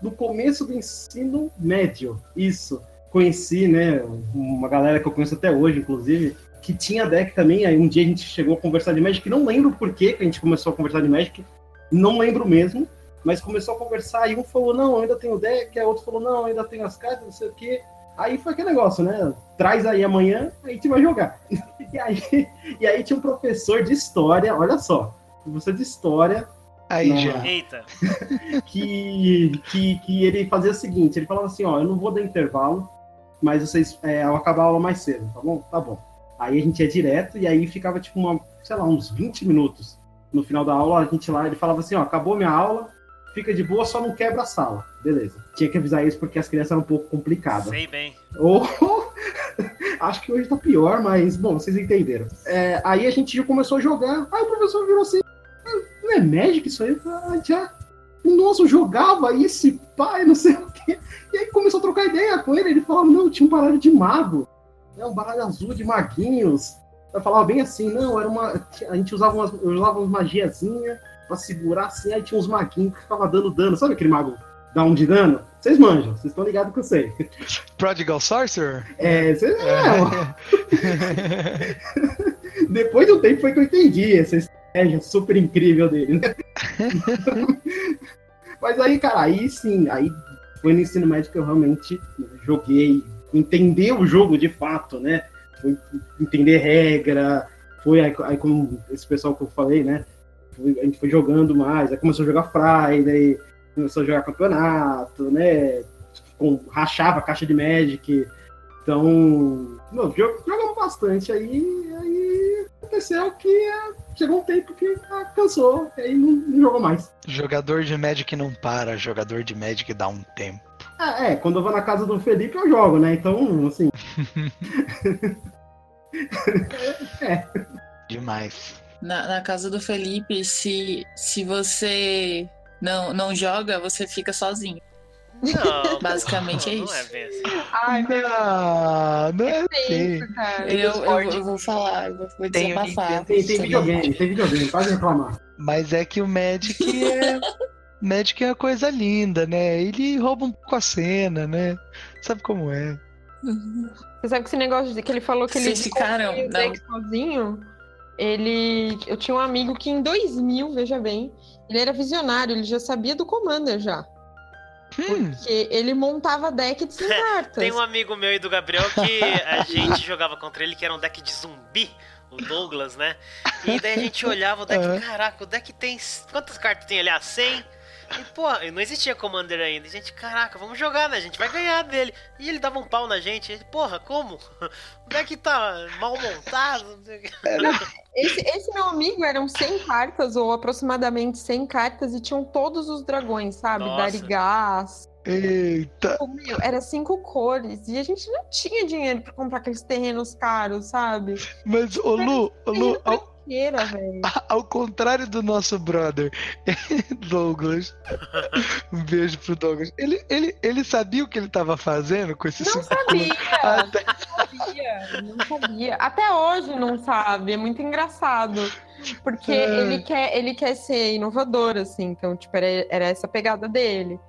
no começo do ensino médio, isso, conheci, né, uma galera que eu conheço até hoje, inclusive, que tinha deck também. Aí um dia a gente chegou a conversar de Magic, não lembro por que a gente começou a conversar de Magic, não lembro mesmo, mas começou a conversar e um falou, não, ainda tenho deck, aí outro falou, não, ainda tenho as cartas, não sei o quê. Aí foi aquele negócio, né? Traz aí amanhã, a gente vai jogar. E aí, e aí tinha um professor de história, olha só, professor de história, Aí já. Eita. que, que, que ele fazia o seguinte, ele falava assim, ó, eu não vou dar intervalo, mas vocês, é, eu acabar a aula mais cedo, tá bom? Tá bom. Aí a gente ia direto e aí ficava tipo uma, sei lá, uns 20 minutos. No final da aula, a gente lá, ele falava assim, ó, acabou minha aula, fica de boa, só não quebra a sala. Beleza. Tinha que avisar isso porque as crianças eram um pouco complicadas. Sei bem. Ou acho que hoje tá pior, mas bom, vocês entenderam. É, aí a gente já começou a jogar. Aí o professor virou assim: "Ah, não é Magic isso aí? Ah, já. Nossa, eu jogava esse pai, não sei o quê. E aí começou a trocar ideia com ele. Ele falava: não, tinha um baralho de mago. É um baralho azul de maguinhos. Eu falava bem assim: não, era uma. A gente usava umas, usava umas magiazinhas pra segurar assim. Aí tinha uns maguinhos que ficava dando dano. Sabe aquele mago dá um de dano? Vocês manjam, vocês estão ligados que eu sei. Prodigal Sorcerer? É, cê, é, depois de um tempo foi que eu entendi essa estratégia super incrível dele, né? Mas aí, cara, aí sim, aí foi no ensino médio que eu realmente joguei, entender o jogo de fato, né? Foi entender regra, foi aí, aí com esse pessoal que eu falei, né? Foi- a gente foi jogando mais, aí começou a jogar Friday, começou a jogar campeonato, né? Com, rachava a caixa de Magic. Então, não, jogamos bastante aí, aí aconteceu que é, chegou um tempo que ah, cansou, aí não, não jogou mais. Jogador de Magic não para, jogador de Magic dá um tempo. Ah, é, quando eu vou na casa do Felipe eu jogo, né? Então, assim, Demais. Na, na casa do Felipe, se, se você não, não joga, você fica sozinho. Não, Basicamente é não isso. é bem assim. Ai, meu Não, não é assim. Deus, cara. Eu, eu, eu vou falar, eu vou, vou Tem desabafar. tem, tem videogame, tem videogame, pode reclamar. Mas é que o Magic é. Magic é uma coisa linda, né? Ele rouba um pouco a cena, né? Sabe como é? Uhum. Você sabe que esse negócio de que ele falou que ele Vocês ficaram- construiu o não. sozinho? Ele. Eu tinha um amigo que em 2000, veja bem, ele era visionário, ele já sabia do Commander já. Hum, Porque ele montava deck de 100 cartas. Tem um amigo meu e do Gabriel que a gente jogava contra ele, que era um deck de zumbi, o Douglas, né? E daí a gente olhava o deck, caraca, o deck tem. Quantas cartas tem ali? Ah, 100? E, pô, não existia Commander ainda. E a gente, caraca, vamos jogar, né? A gente vai ganhar dele. E ele dava um pau na gente. Ele, porra, como? O deck tá mal montado. não sei o quê. Esse, esse meu amigo eram 100 cartas, ou aproximadamente 100 cartas, e tinham todos os dragões, sabe? Nossa. Darigás. eita. Tipo, meu, era cinco cores. E a gente não tinha dinheiro pra comprar aqueles terrenos caros, sabe? Mas, ô Lu, ô, Lu Velho. ao contrário do nosso brother Douglas, um beijo pro Douglas. Ele, ele, ele sabia o que ele tava fazendo com esse Não sabia, Até- não sabia, não sabia. Até hoje não sabe, é muito engraçado. Porque É. ele quer, ele quer ser inovador, assim, então, tipo, era, era essa pegada dele.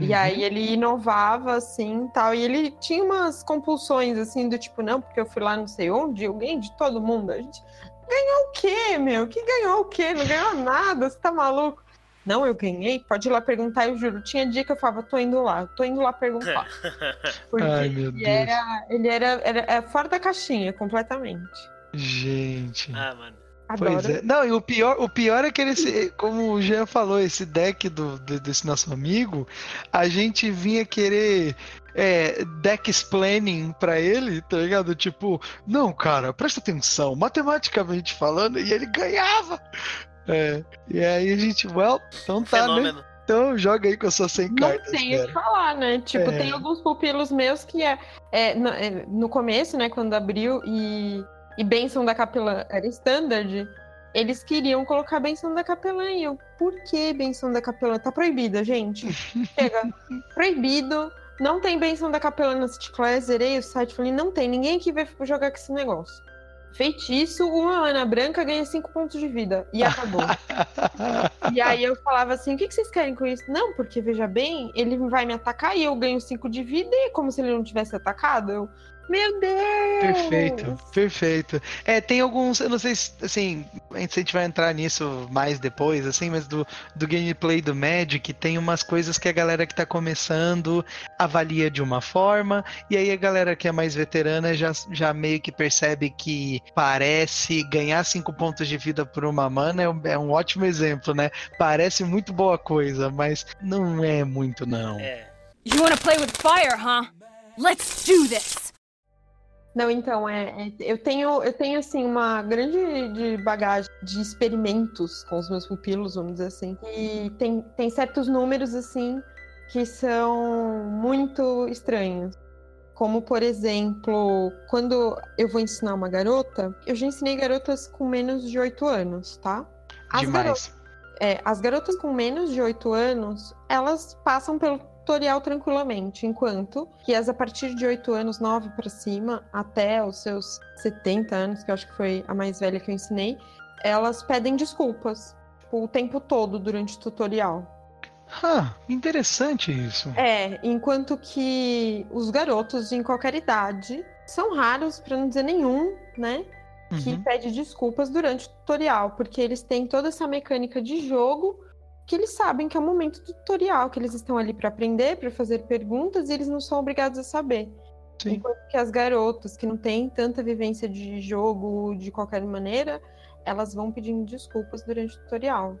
E Uhum. aí ele inovava, assim, tal, e ele tinha umas compulsões, assim, do tipo, não, porque eu fui lá não sei onde, ganhei de todo mundo. A gente, ganhou o quê, meu? Que ganhou o quê? Não ganhou nada, você tá maluco? Não, eu ganhei, pode ir lá perguntar, eu juro. Tinha dia que eu falava, tô indo lá, tô indo lá perguntar. Porque Ai, meu ele Deus. era, ele era, era, é fora da caixinha, completamente. Gente. Ah, mano. Adoro. Pois é. Não, e o pior, o pior é que ele, se- como o Jean falou, esse deck do, de- desse nosso amigo, a gente vinha querer é, deck explaining pra ele, tá ligado? Tipo, não, cara, presta atenção, matematicamente falando, e ele ganhava. É, e aí a gente, well, então tá, né? Fenômeno. Então joga aí com as suas 100 Não cartas. tem o que falar, né? Tipo, É. tem alguns pupilos meus que é, é, no, é, no começo, né, quando abriu e, e Benção da Capelã era standard, eles queriam colocar Benção da Capelã e eu, por que Benção da Capelã? Tá proibida, gente. Chega, proibido. Não tem Benção da Capelã na City Class, zerei o site, falei, não tem, ninguém aqui vai jogar com esse negócio. Feitiço, uma lana branca ganha 5 pontos de vida. E acabou. E aí eu falava assim: o que que vocês querem com isso? Não, porque veja bem, ele vai me atacar e eu ganho 5 de vida, e é como se ele não tivesse atacado. Eu, meu Deus! Perfeito, perfeito. É, tem alguns, eu não sei se, assim, a gente, se a gente vai entrar nisso mais depois, assim, mas do, do gameplay do Magic tem umas coisas que a galera que tá começando avalia de uma forma, e aí a galera que é mais veterana já, já meio que percebe que parece ganhar cinco pontos de vida por uma mana é um, é um ótimo exemplo, né? Parece muito boa coisa, mas não é muito, não. É. You wanna play with fire, huh? Let's do this! Não, então, é, é- eu tenho, eu tenho assim, uma grande de bagagem de experimentos com os meus pupilos, vamos dizer assim. E tem, tem certos números, assim, que são muito estranhos. Como, por exemplo, quando eu vou ensinar uma garota, eu já ensinei garotas com menos de 8 anos, tá? As garotas- Demais. é, as garotas com menos de 8 anos, elas passam pelo tutorial tranquilamente, enquanto que as a partir de 8 anos, 9 para cima, até os seus 70 anos, que eu acho que foi a mais velha que eu ensinei, elas pedem desculpas tipo, o tempo todo durante o tutorial. Ah, interessante isso. É, enquanto que os garotos em qualquer idade são raros, para não dizer nenhum, né? que Uhum. pede desculpas durante o tutorial, porque eles têm toda essa mecânica de jogo que eles sabem que é o momento do tutorial, que eles estão ali para aprender, para fazer perguntas e eles não são obrigados a saber. Sim. Enquanto que as garotas que não têm tanta vivência de jogo de qualquer maneira, elas vão pedindo desculpas durante o tutorial.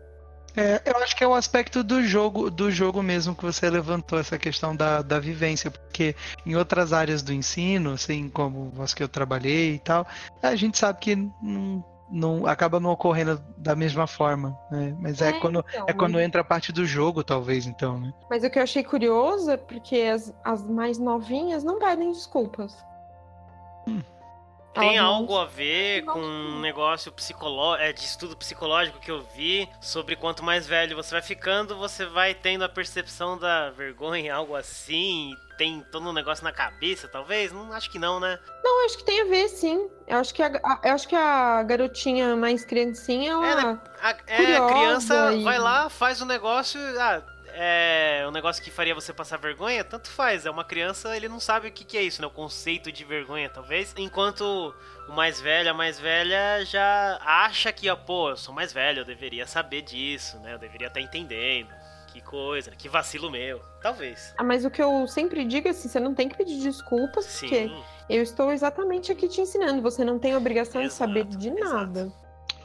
É, eu acho que é o aspecto do jogo, do jogo mesmo que você levantou, essa questão da, da vivência, porque em outras áreas do ensino, assim como as que eu trabalhei e tal, a gente sabe que não, não acaba não ocorrendo da mesma forma, né? Mas é, É, quando então, é quando mas- entra a parte do jogo, talvez, então, né? Mas o que eu achei curioso é porque as, as mais novinhas não pedem desculpas. Tem Elas vão- algo a ver Não. com um negócio psicológico, é, de estudo psicológico que eu vi sobre quanto mais velho você vai ficando, você vai tendo a percepção da vergonha, algo assim, e tem todo um negócio na cabeça, talvez? Não acho que não, né? Não, acho que tem a ver, sim. Eu acho que a, a- eu acho que a garotinha mais criancinha, ela... É, né? A, é, a criança e- vai lá, faz o negócio, ah, é um negócio que faria você passar vergonha, tanto faz. É uma criança, ele não sabe o que, que é isso, né? O conceito de vergonha, talvez. Enquanto o mais velho, a mais velha já acha que, ó, pô, eu sou mais velho, eu deveria saber disso, né? Eu deveria estar entendendo. Que coisa, que vacilo meu. Talvez. Ah, mas o que eu sempre digo é assim, você não tem que pedir desculpas, Sim. porque eu estou exatamente aqui te ensinando. Você não tem obrigação de saber Exato, de exato. nada.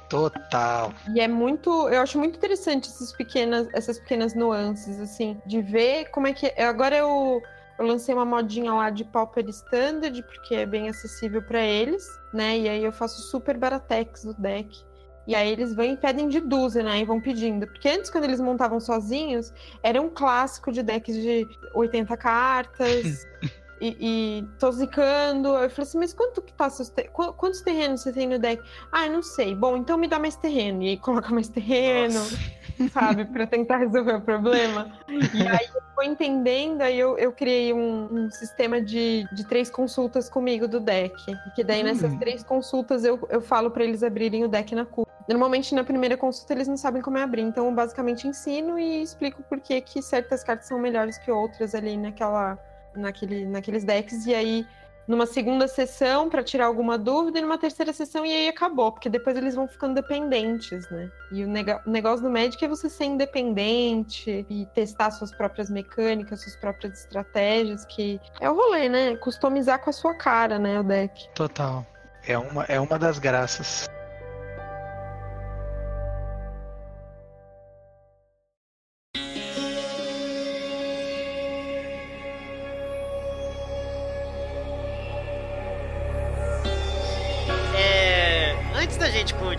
Total. E é muito, eu acho muito interessante essas pequenas, essas pequenas nuances, assim, de ver como é que. Agora eu, eu lancei uma modinha lá de Pauper Standard, porque é bem acessível para eles, né? E aí eu faço super baratex do deck. E aí eles vão e pedem de dúzia, né? E vão pedindo. Porque antes, quando eles montavam sozinhos, era um clássico de decks de 80 cartas. E, e tô zicando. Eu falei assim, mas quanto que tá te... qu- Quantos terrenos você tem no deck? Ah, não sei. Bom, então me dá mais terreno. E aí coloca mais terreno, Nossa. sabe? Pra tentar resolver o problema. E aí eu fui entendendo, aí eu, eu criei um, um sistema de, de três consultas comigo do deck. Que daí nessas Hum. três consultas eu, eu falo pra eles abrirem o deck na curva. Normalmente na primeira consulta eles não sabem como é abrir, então eu basicamente ensino e explico por que que certas cartas são melhores que outras ali naquela, naquele, naqueles decks. E aí numa segunda sessão pra tirar alguma dúvida e numa terceira sessão e aí acabou, porque depois eles vão ficando dependentes, né? E o, o negócio do Magic é você ser independente e testar suas próprias mecânicas, suas próprias estratégias, que é o rolê, né? Customizar com a sua cara, né, o deck. Total. É uma, é uma das graças.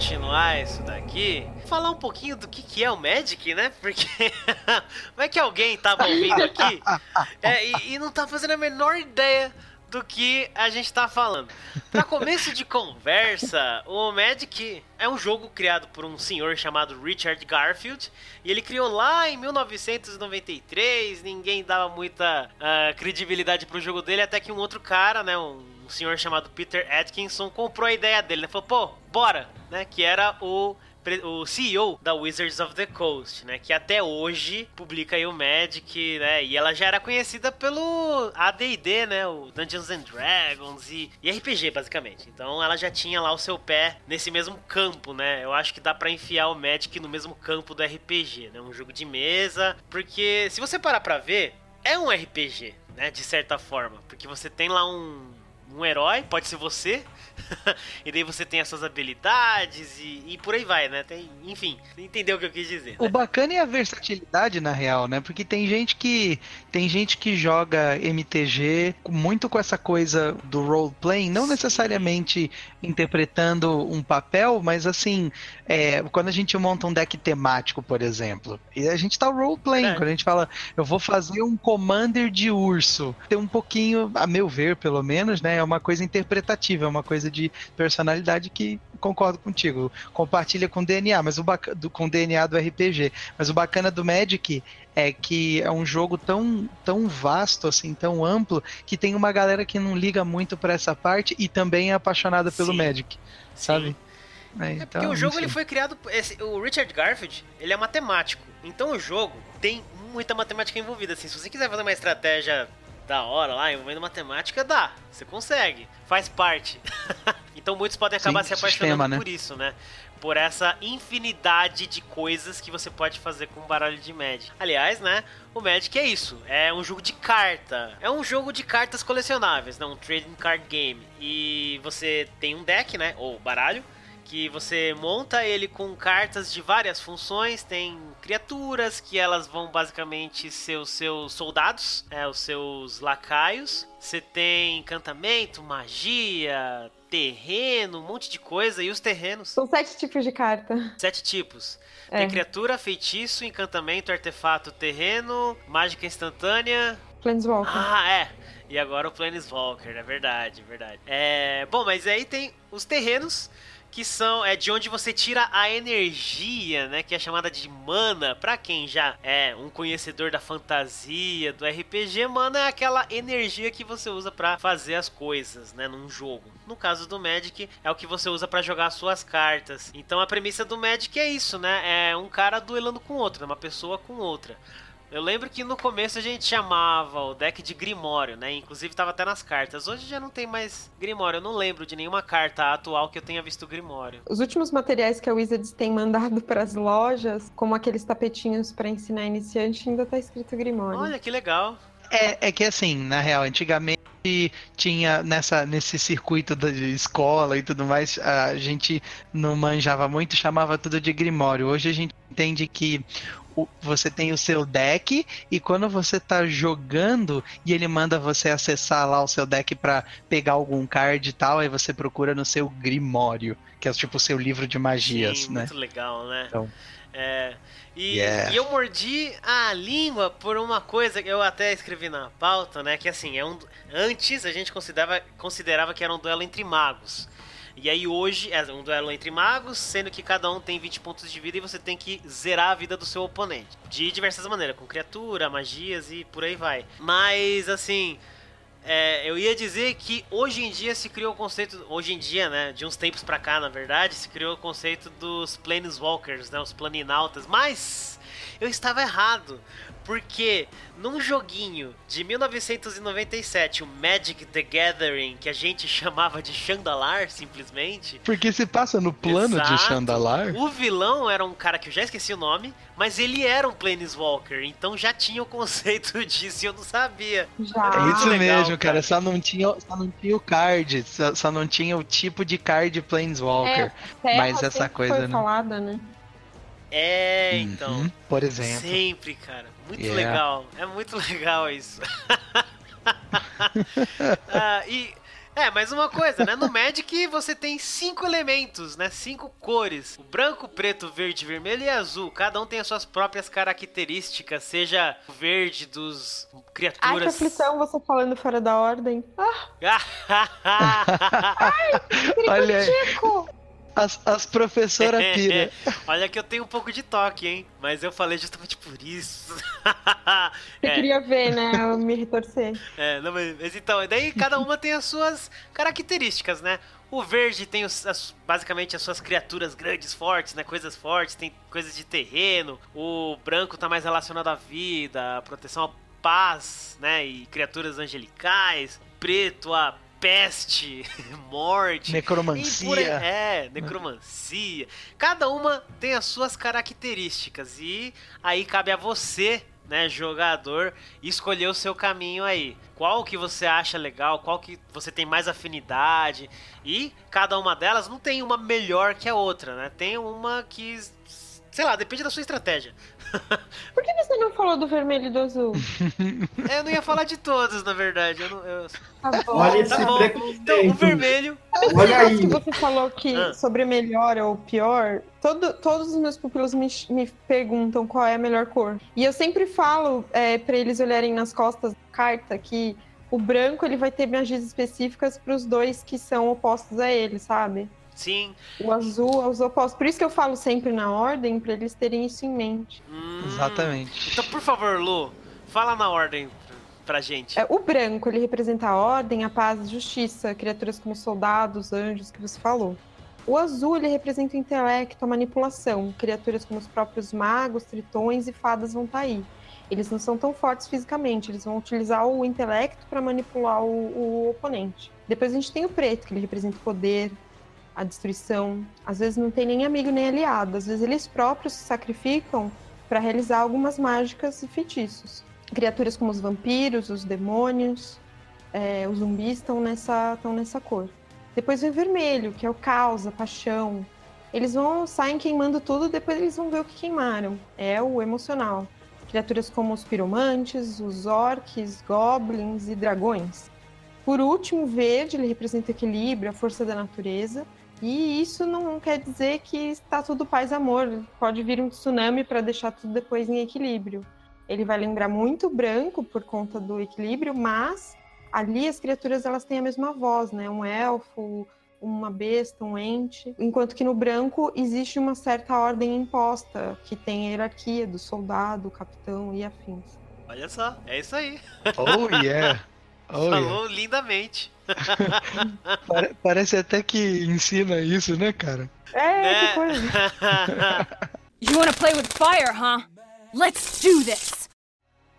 Continuar isso daqui, falar um pouquinho do que, que é o Magic, né? Porque vai que alguém tava ouvindo aqui é, e, e não tá fazendo a menor ideia do que a gente tá falando. Pra começo de conversa, o Magic é um jogo criado por um senhor chamado Richard Garfield e ele criou lá em 1993. Ninguém dava muita ah, credibilidade pro jogo dele até que um outro cara, né, um senhor chamado Peter Atkinson comprou a ideia dele, né? Falou, pô, bora, né? Que era o, o CEO da Wizards of the Coast, né? Que até hoje publica aí o Magic, né? E ela já era conhecida pelo AD&D, né? O Dungeons and Dragons e, e RPG, basicamente. Então ela já tinha lá o seu pé nesse mesmo campo, né? Eu acho que dá pra enfiar o Magic no mesmo campo do RPG, né? Um jogo de mesa, porque se você parar pra ver, é um RPG, né? De certa forma, porque você tem lá um um herói, pode ser você, e daí você tem as suas habilidades e, e por aí vai, né? Tem, enfim, entendeu o que eu quis dizer. O né? bacana é a versatilidade na real, né? Porque tem gente que tem gente que joga MTG muito com essa coisa do role playing, não Sim. necessariamente interpretando um papel, mas assim, é, quando a gente monta um deck temático, por exemplo, e a gente tá role playing, É. quando a gente fala, eu vou fazer um commander de urso, tem um pouquinho, a meu ver, pelo menos, né? É uma coisa interpretativa, é uma coisa de personalidade que concordo contigo. Compartilha com DNA, mas o do, com DNA do RPG. Mas o bacana do Magic é que é um jogo tão, tão vasto, assim, tão amplo, que tem uma galera que não liga muito pra essa parte e também é apaixonada pelo Sim. Magic, sabe? É, É porque o jogo ele foi criado. esse- o Richard Garfield, ele é matemático. Então o jogo tem muita matemática envolvida. Assim, se você quiser fazer uma estratégia da hora lá, envolvendo matemática, dá. Você consegue. Faz parte. então muitos podem acabar Sim, se apaixonando sistema, né? por isso, né? Por essa infinidade de coisas que você pode fazer com o baralho de Magic. Aliás, né? O Magic é isso. É um jogo de carta. É um jogo de cartas colecionáveis, né? Um trading card game. E você tem um deck, né? Ou baralho que você monta ele com cartas de várias funções, tem criaturas que elas vão basicamente ser os seus soldados, é, os seus lacaios. Você tem encantamento, magia, terreno, um monte de coisa. E os terrenos, São sete tipos de carta. sete tipos. É. Tem criatura, feitiço, encantamento, artefato, terreno, mágica instantânea, Planeswalker. ah, é. E agora o Planeswalker, é verdade, é verdade. É, bom, mas aí tem os terrenos que são é de onde você tira a energia, né, que é chamada de mana. Pra quem já é um conhecedor da fantasia, do RPG, mana é aquela energia que você usa pra fazer as coisas, né, num jogo. No caso do Magic, é o que você usa pra jogar as suas cartas. Então a premissa do Magic é isso, né? É um cara duelando com outro, né, uma pessoa com outra. Eu lembro que no começo a gente chamava o deck de Grimório, né? Inclusive tava até nas cartas. Hoje já não tem mais Grimório. Eu não lembro de nenhuma carta atual que eu tenha visto Grimório. Os últimos materiais que a Wizards tem mandado para as lojas, como aqueles tapetinhos para ensinar iniciante, ainda tá escrito Grimório. Olha que legal. É, é que assim, na real, antigamente tinha nessa, nesse circuito da escola e tudo mais, a gente não manjava muito, chamava tudo de Grimório. Hoje a gente entende que você tem o seu deck e quando você tá jogando e ele manda você acessar lá o seu deck pra pegar algum card e tal, aí você procura no seu Grimório, que é tipo o seu livro de magias, Sim, né? muito legal, né? Então. É, e, Yeah. e eu mordi a língua por uma coisa que eu até escrevi na pauta, né? Que assim, é um, antes a gente considerava, considerava que era um duelo entre magos. E aí hoje é um duelo entre magos, sendo que cada um tem 20 pontos de vida e você tem que zerar a vida do seu oponente. De diversas maneiras, com criatura, magias e por aí vai. Mas assim, é, eu ia dizer que hoje em dia se criou o conceito, hoje em dia, né, de uns tempos pra cá, na verdade, se criou o conceito dos Planeswalkers, né, os planinautas, mas eu estava errado, porque num joguinho de 1997, o Magic the Gathering, que a gente chamava de Chandalar, simplesmente, Porque se passa no plano de Exato. Chandalar. o vilão era um cara que eu já esqueci o nome, mas ele era um Planeswalker, então já tinha o conceito disso e eu não sabia. Já. É isso legal, mesmo, cara. cara. Só não tinha, só não tinha o card, só, só não tinha o tipo de card Planeswalker. Terra Mas essa coisa, foi né? falada, né? É, então. Uhum, por exemplo. Sempre, cara. Muito Yeah. legal. É muito legal isso. Ah, e. É, mas uma coisa, né? No Magic você tem cinco elementos, né? Cinco cores: o branco, preto, verde, vermelho e azul. Cada um tem as suas próprias características, seja o verde dos Ai, que criaturas. aflição você falando fora da ordem. Ah, Olha aí! As, as professoras pira. Olha que eu tenho um pouco de toque, hein? Mas eu falei justamente por isso. Você É. queria ver, né? Eu me retorcer. É, não, mas, mas então, daí cada uma tem as suas características, né? O verde tem os- as- basicamente as suas criaturas grandes, fortes, né? Coisas fortes, tem coisas de terreno. O branco tá mais relacionado à vida, à proteção à paz, né? E criaturas angelicais. O preto, a peste, morte. Por Necromancia. É, necromancia. Cada uma tem as suas características e aí cabe a você, né, jogador, escolher o seu caminho aí. Qual que você acha legal, qual que você tem mais afinidade e cada uma delas não tem uma melhor que a outra, né? Tem uma que, sei lá, depende da sua estratégia. Por que você não falou do vermelho e do azul? Eu não ia falar de todos, na verdade. Eu não, eu- Tá bom. Olha esse Tá bom. Então, o vermelho Olha aí. que você falou que Ah. sobre melhor ou pior, todo, todos os meus pupilos me, me perguntam qual é a melhor cor. E eu sempre falo é, para eles olharem nas costas da carta que o branco ele vai ter magias específicas para os dois que são opostos a ele, sabe? Sim. O azul é os opostos. Por isso que eu falo sempre na ordem, para eles terem isso em mente. Hum. Exatamente. Então, por favor, Lu, fala na ordem pra, gente. É, o branco, ele representa a ordem, a paz e justiça, criaturas como soldados, anjos, que você falou. O azul, ele representa o intelecto, a manipulação, criaturas como os próprios magos, tritões e fadas vão estar aí. Eles não são tão fortes fisicamente, eles vão utilizar o intelecto para manipular o, o oponente. Depois a gente tem o preto, que ele representa o poder, a destruição. Às vezes não tem nem amigo nem aliado, às vezes eles próprios se sacrificam para realizar algumas mágicas e feitiços criaturas como os vampiros, os demônios, é, os zumbis estão nessa, estão nessa cor. Depois vem vermelho, que é o caos, a paixão. Eles vão saem queimando tudo, depois eles vão ver o que queimaram. É o emocional. Criaturas como os piromantes, os orcs, goblins e dragões. Por último, o verde, ele representa o equilíbrio, a força da natureza. E isso não quer dizer que está tudo paz e amor. Pode vir um tsunami para deixar tudo depois em equilíbrio ele vai lembrar muito o branco por conta do equilíbrio, mas ali as criaturas elas têm a mesma voz, né? Um elfo, uma besta, um ente, enquanto que no branco existe uma certa ordem imposta, que tem a hierarquia do soldado, capitão e afins. Olha só, é isso aí. Oh yeah. Oh, yeah. Falou lindamente. Pare- Parece até que ensina isso, né, cara? É, Né? que coisa. You wanna play with fire, huh? Let's do this!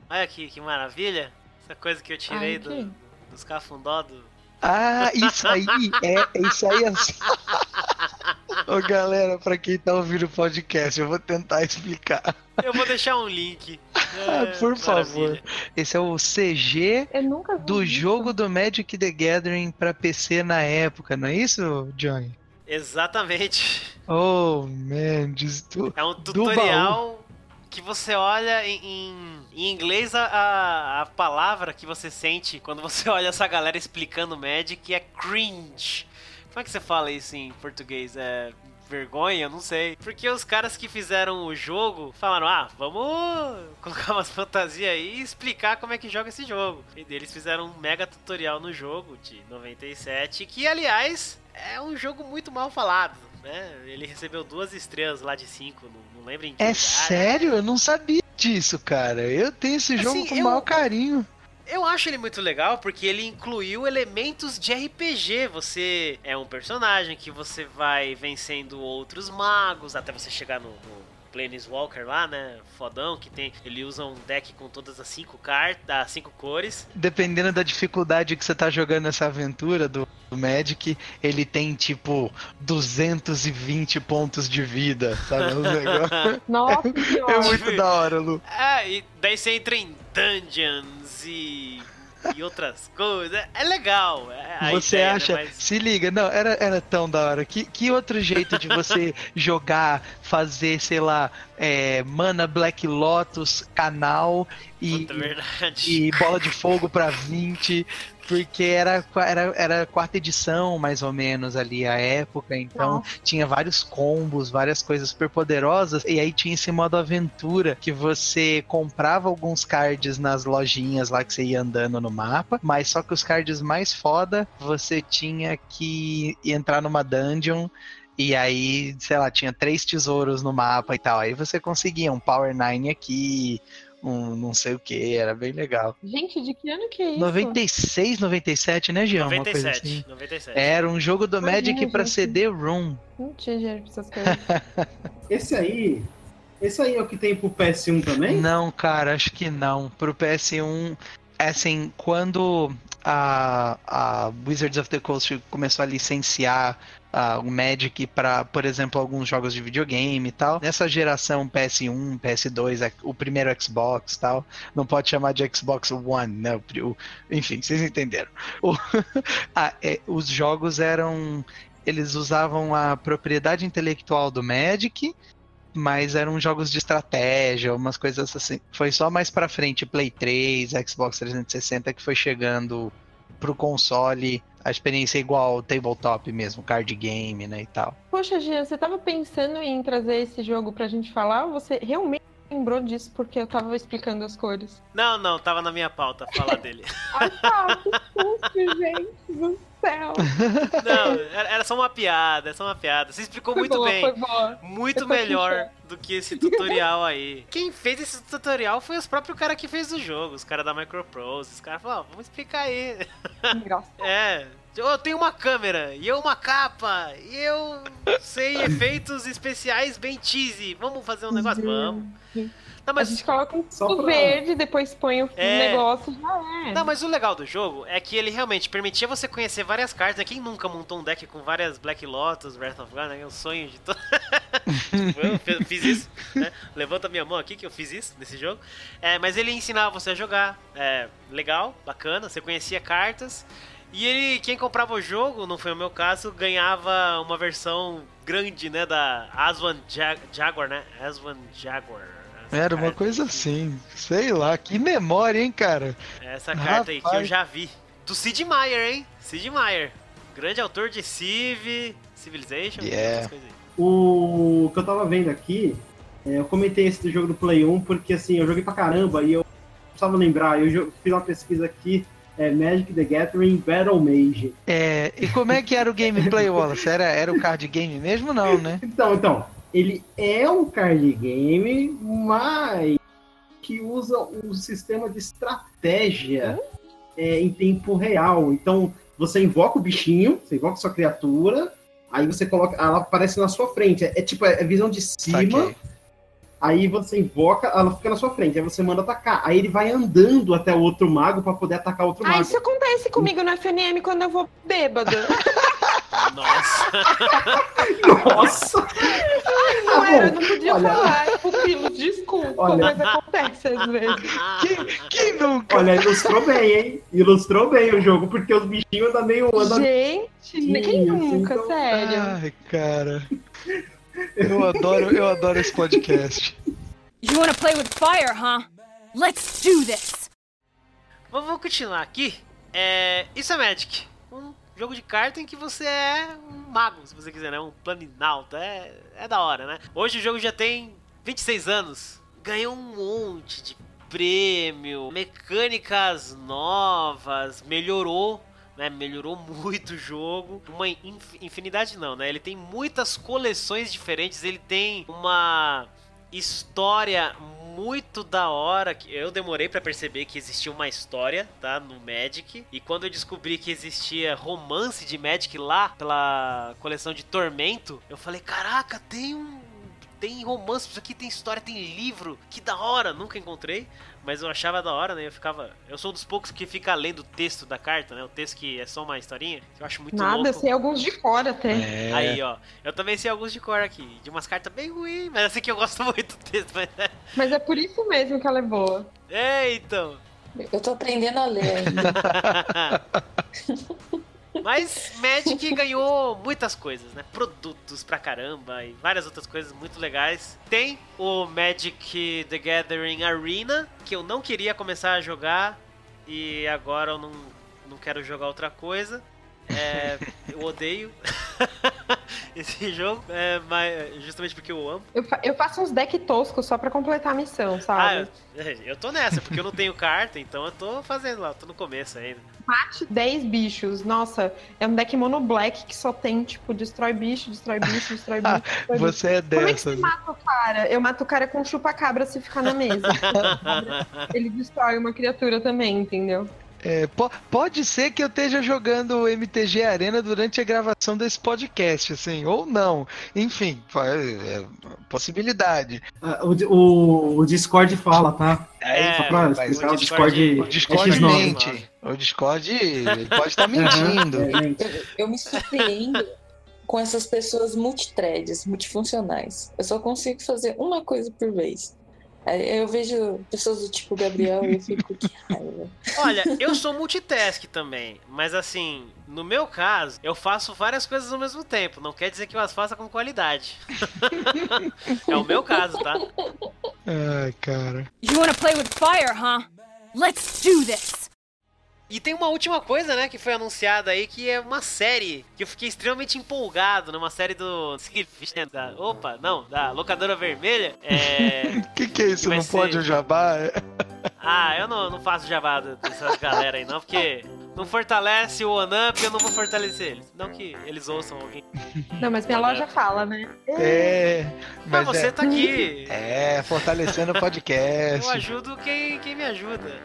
Olha aqui, que maravilha. Essa coisa que eu tirei Ai, do, dos cafundó do... Ah, isso aí é isso aí é. Ô galera, pra quem tá ouvindo o podcast, eu vou tentar explicar. Eu vou deixar um link. Ah, É, por favor. maravilha. Esse é o CG do isso. jogo do Magic the Gathering pra PC na época, não é isso, Johnny? Exatamente. Oh, man, diz tu. É um Do tutorial que você olha em, em, inglês a, a, palavra que você sente quando você olha essa galera explicando Magic é cringe. Como é que você fala isso em português? É vergonha? Não sei. Porque os caras que fizeram o jogo falaram: ah, vamos colocar umas fantasias aí e explicar como é que joga esse jogo. E eles fizeram um mega tutorial no jogo de 97, que aliás é um jogo muito mal falado. Né? Ele recebeu duas estrelas lá de cinco, não, não lembro em que É lugar. sério? Eu não sabia disso, cara. Eu tenho esse jogo Assim, com eu- o maior carinho. Eu acho ele muito legal porque ele incluiu elementos de RPG. Você é um personagem que você vai vencendo outros magos até você chegar no, no Planeswalker lá, né? Fodão, que tem. Ele usa um deck com todas as cinco cartas, as cinco cores. Dependendo da dificuldade que você tá jogando essa aventura do, do Magic, ele tem tipo 220 pontos de vida, sabe? Negócio- Nossa, é ótimo. muito da hora, Lu. É, e daí você entra em dungeons e. e outras coisas. É legal. é Você ideia, né? acha? Mas- Se liga, não, era, era tão da hora. Que, que outro jeito de você jogar, fazer, sei lá, é, Mana Black Lotus, canal e, Puta, e bola de fogo pra 20? Porque era, era, era a quarta edição, mais ou menos, ali, a época. Então, tinha vários combos, várias coisas super poderosas. E aí tinha esse modo aventura, que você comprava alguns cards nas lojinhas lá que você ia andando no mapa. Mas só que os cards mais foda, você tinha que entrar numa dungeon. E aí, sei lá, tinha três tesouros no mapa e tal. Aí você conseguia um Power 9 aqui, um não sei o que, era bem legal. Gente, de que ano que é isso? 96, 97, né, Jean? Uma coisa 97. assim. 97. Era um jogo do Imagina, Magic pra gente. CD-ROM. Não tinha dinheiro pra essas coisas. Esse aí. Esse aí é o que tem pro PS1 também? Não, cara, acho que não. Pro PS1, assim, quando a, a Wizards of the Coast começou a licenciar ah, o Magic para, por exemplo, alguns jogos de videogame e tal, nessa geração PS1, PS2, é, o primeiro Xbox tal, não pode chamar de Xbox One, né? O enfim, vocês entenderam. O- ah, é, os jogos eram. Eles usavam a propriedade intelectual do Magic mas eram jogos de estratégia, umas coisas assim. Foi só mais pra frente, Play 3, Xbox 360, que foi chegando pro console a experiência igual ao tabletop mesmo, card game, né, e tal. Poxa, Jean, você tava pensando em trazer esse jogo pra gente falar? Ou você realmente lembrou disso porque eu tava explicando as cores? Não, não, tava na minha pauta falar dele. Ah, tá, que susto, gente do céu. Não, era só uma piada, é só uma piada. Você explicou Foi muito boa, bem. foi boa. Muito melhor do que esse tutorial aí. Quem fez esse tutorial foi os próprios cara que fez o jogo, os caras da Microprose. Os caras falaram, ó, vamos explicar aí. Engraçado. É, eu tenho uma câmera, e eu uma capa, e eu sei efeitos especiais bem cheesy. Vamos fazer um negócio? Vamos. Não, A mas gente coloca um pra- verde, depois põe o É. negócio já é. Não, mas o legal do jogo é que ele realmente permitia você conhecer várias cartas. né? Quem nunca montou um deck com várias Black Lotus, Wrath of God, né? É o sonho de todo. Tipo, eu fi- fiz isso, né? Levanta minha mão aqui que eu fiz isso nesse jogo. É, mas ele ensinava você a jogar. É, legal, bacana, você conhecia cartas. E ele, quem comprava o jogo, não foi o meu caso, ganhava uma versão grande, né? Da Aswan Ja- Jaguar, né? Aswan Jaguar. Era uma coisa assim, sei lá, que memória, hein, cara? Essa carta aí que eu Rapaz. já vi. Do Sid Meier, hein? Sid Meier. Grande autor de Civ, Civilization, Yeah. essas coisas aí. O que eu tava vendo aqui, é, eu comentei esse do jogo do Play 1 porque assim, eu joguei pra caramba e eu precisava lembrar, eu fiz uma pesquisa aqui, é Magic the Gathering Battle Mage. É, e como é que era o gameplay, Wallace? Era, era o card game mesmo, não, né? Então, então, ele é um card game, mas que usa um sistema de estratégia é, em tempo real. Então, você invoca o bichinho, você invoca sua criatura, aí você coloca, ela aparece na sua frente. É, é tipo, é visão de cima. Saquei. Aí você invoca, ela fica na sua frente, aí você manda atacar. Aí ele vai andando até o outro mago pra poder atacar outro Ah, mago. isso acontece comigo no FNM quando eu vou bêbada. Nossa. Nossa! Não Tá era, não podia Olha. falar. Pupilos, desculpa, Olha. mas acontece às vezes. Quem, quem nunca? Olha, ilustrou bem, hein? Ilustrou bem o jogo, porque os bichinhos andam meio. Andam... Gente, quem Sim, nunca, então- sério? Ai, cara. Eu adoro, eu adoro esse podcast. You wanna play with fire, huh? Let's do this! Vamos continuar aqui. É, isso é Magic. Um jogo de carta em que você é um mago, se você quiser, né? Um planinalto. É, é da hora, né? Hoje o jogo já tem 26 anos. Ganhou um monte de prêmio, mecânicas novas, melhorou. Né, melhorou muito o jogo. Uma inf- infinidade não, né? Ele tem muitas coleções diferentes. Ele tem uma história muito da hora. que Eu demorei pra perceber que existia uma história, tá? No Magic. E quando eu descobri que existia romance de Magic lá, pela coleção de Tormento, eu falei: caraca, tem um. Tem romance, isso aqui tem história, tem livro, que da hora, nunca encontrei, mas eu achava da hora, né? Eu ficava. Eu sou um dos poucos que fica lendo o texto da carta, né? O texto que é só uma historinha, eu acho muito Nada, louco. eu sei alguns de cor até. É. Aí, ó. Eu também sei alguns de cor aqui. De umas cartas bem ruins, mas assim que eu gosto muito do texto. Mas... Mas é por isso mesmo que ela é boa. É, então. Eu tô aprendendo a ler ainda. Mas Magic ganhou muitas coisas, né? Produtos pra caramba e várias outras coisas muito legais. Tem o Magic The Gathering Arena, que eu não queria começar a jogar e agora eu não, não quero jogar outra coisa. É, eu odeio esse jogo, é, mas justamente porque eu amo. Eu, fa- eu faço uns deck toscos só pra completar a missão, Ah, sabe? eu, eu tô nessa, porque eu não tenho carta, então eu tô fazendo lá, tô no começo ainda. Mate 10 bichos. Nossa, é um deck mono black que só tem, tipo, destrói bicho, destrói bicho, destrói bicho. Destrói bicho. Você é Como é que você mata o cara? Eu mato o cara com chupa-cabra se ficar na mesa. Ele destrói uma criatura também, entendeu? É, po- pode ser que eu esteja jogando o MTG Arena durante a gravação desse podcast, assim, ou não. Enfim, fa- é, possibilidade. Ah, O, o, o Discord fala, tá? É, Só pra explicar, o o Discord. Discord- O Discord é X9. mente. O Discord, ele pode estar mentindo. É, gente. Eu, eu me surpreendo com essas pessoas multithreads, multifuncionais. Eu só consigo fazer uma coisa por vez. Eu vejo pessoas do tipo Gabriel e eu fico, que raiva. Olha, eu sou multitask também, mas assim, no meu caso, eu faço várias coisas ao mesmo tempo. Não quer dizer que eu as faça com qualidade. é o meu caso, tá? Ai, cara. You wanna play with fire, huh? Let's do this! E tem uma última coisa, né, que foi anunciada aí, que é uma série que eu fiquei extremamente empolgado, numa série do. da, opa, não, da Locadora Vermelha. É. O que, que é isso? Vai Não ser- pode o jabá? Ah, eu não, não faço jabá dessas galera aí, não, porque não fortalece o OneUp, eu não vou fortalecer eles. Não que eles ouçam alguém. Não, mas minha loja fala, né? É. Mas Mas você é, tá aqui. é, fortalecendo o podcast. Eu ajudo quem, quem me ajuda.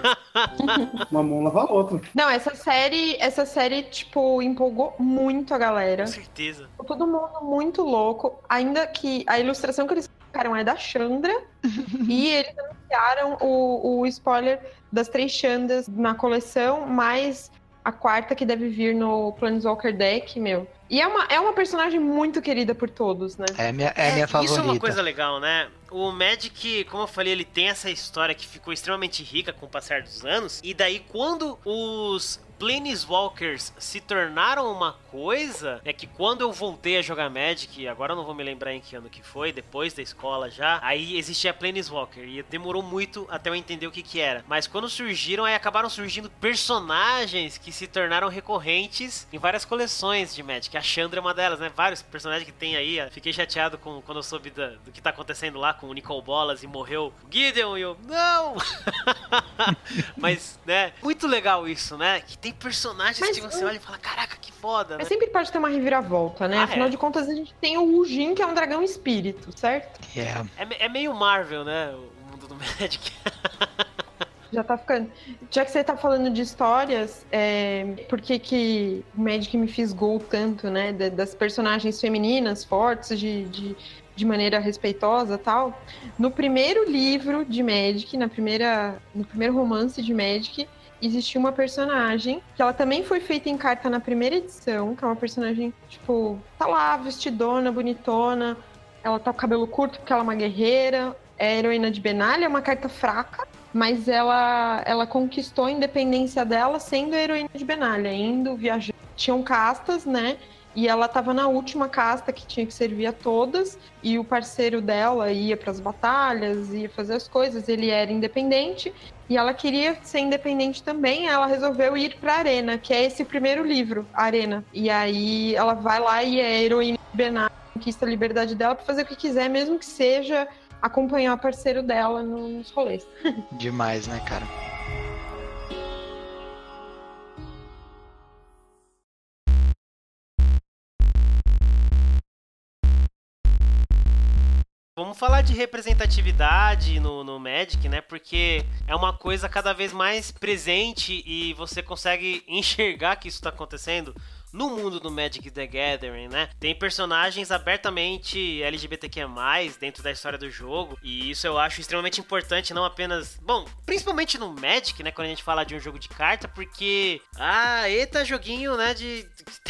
Uma mão lava a outra. Não, essa série, essa série, tipo, empolgou muito a galera. Com certeza. Ficou Todo mundo muito louco. Ainda que a ilustração que eles colocaram é da Chandra. e eles anunciaram o, o spoiler das três Chandras na coleção, mais a quarta que deve vir no Planeswalker Deck, meu. E é uma, é uma personagem muito querida por todos, né? É minha, é minha favorita. Isso é uma coisa legal, né? O Magic, como eu falei, ele tem essa história que ficou extremamente rica com o passar dos anos. E daí, quando os Planeswalkers se tornaram uma coisa, é que quando eu voltei a jogar Magic, agora eu não vou me lembrar em que ano que foi, depois da escola já, aí existia Planeswalker. E demorou muito até eu entender o que que era. Mas quando surgiram, aí acabaram surgindo personagens que se tornaram recorrentes em várias coleções de Magic. A Chandra é uma delas, né? Vários personagens que tem aí. Fiquei chateado com, quando eu soube do que tá acontecendo lá com o Nicol Bolas e morreu o Gideon e eu, não! Mas, né, muito legal isso, né? Que tem personagens Mas que você olha e fala, caraca, que foda, né? Mas sempre pode ter uma reviravolta, né? Ah, Afinal é. de contas, a gente tem o Ujin, que é um dragão espírito, certo? É. É, é meio Marvel, né? O mundo do Magic. Já tá ficando. Já que você tá falando de histórias, é... por que, que o Magic me fisgou tanto, né? da- Das personagens femininas fortes, de, de de maneira respeitosa tal. No primeiro livro de Magic, na primeira, no primeiro romance de Magic, existia uma personagem que ela também foi feita em carta na primeira edição, que é uma personagem, tipo, tá lá, vestidona, bonitona, ela tá com cabelo curto porque ela é uma guerreira, é heroína de Benalha, é uma carta fraca, mas ela, ela conquistou a independência dela sendo a heroína de Benalha, indo viajar. Tinham castas, né? E ela estava na última casta que tinha que servir a todas, e o parceiro dela ia para as batalhas, ia fazer as coisas, ele era independente, e ela queria ser independente também, ela resolveu ir para Arena, que é esse primeiro livro, Arena. E aí ela vai lá e é heroína Benalha, conquista a liberdade dela para fazer o que quiser, mesmo que seja acompanhar o parceiro dela nos rolês. Demais, né, cara? Vamos falar de representatividade no, no Magic, né? Porque é uma coisa cada vez mais presente e você consegue enxergar que isso está acontecendo no mundo do Magic the Gathering, né? Tem personagens abertamente LGBTQ+, dentro da história do jogo, e isso eu acho extremamente importante, não apenas... Bom, principalmente no Magic, né, quando a gente fala de um jogo de carta, porque... Ah, eita joguinho, né, de...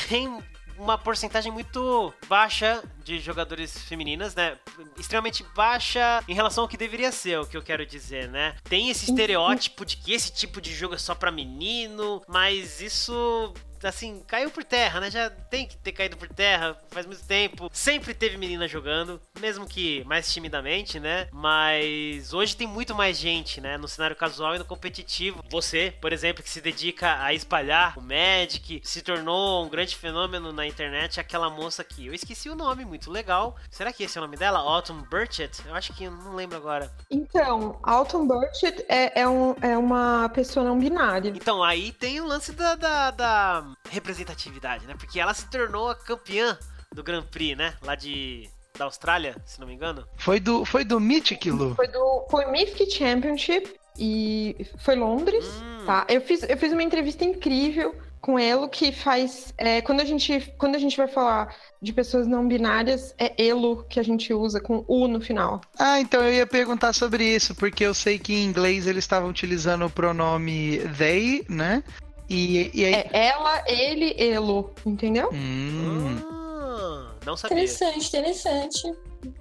Tem uma porcentagem muito baixa de jogadores femininas, né? Extremamente baixa em relação ao que deveria ser, o que eu quero dizer, né? Tem esse estereótipo de que esse tipo de jogo é só para menino, mas isso assim, caiu por terra, né? Já tem que ter caído por terra faz muito tempo. Sempre teve menina jogando, mesmo que mais timidamente, né? Mas hoje tem muito mais gente, né? No cenário casual e no competitivo. Você, por exemplo, que se dedica a espalhar o Magic, se tornou um grande fenômeno na internet, aquela moça que eu esqueci o nome, muito legal. Será que esse é o nome dela? Autumn Burchett? Eu acho que eu não lembro agora. Então, Autumn Burchett é, é, um, é uma pessoa não binária. Então, aí tem o lance da, da, da representatividade, né? Porque ela se tornou a campeã do Grand Prix, né? Lá de da Austrália, se não me engano. Foi do, foi do Mythic, Lu? Foi do foi Mythic Championship e foi Londres, hum. tá? Eu fiz, eu fiz uma entrevista incrível com Elo que faz é, quando a gente quando a gente vai falar de pessoas não binárias é Elo que a gente usa com U no final. Ah, então eu ia perguntar sobre isso porque eu sei que em inglês eles estavam utilizando o pronome they, né? E, e aí... É ela, ele, elo, entendeu? Hum. Ah, não sabia. Interessante, interessante.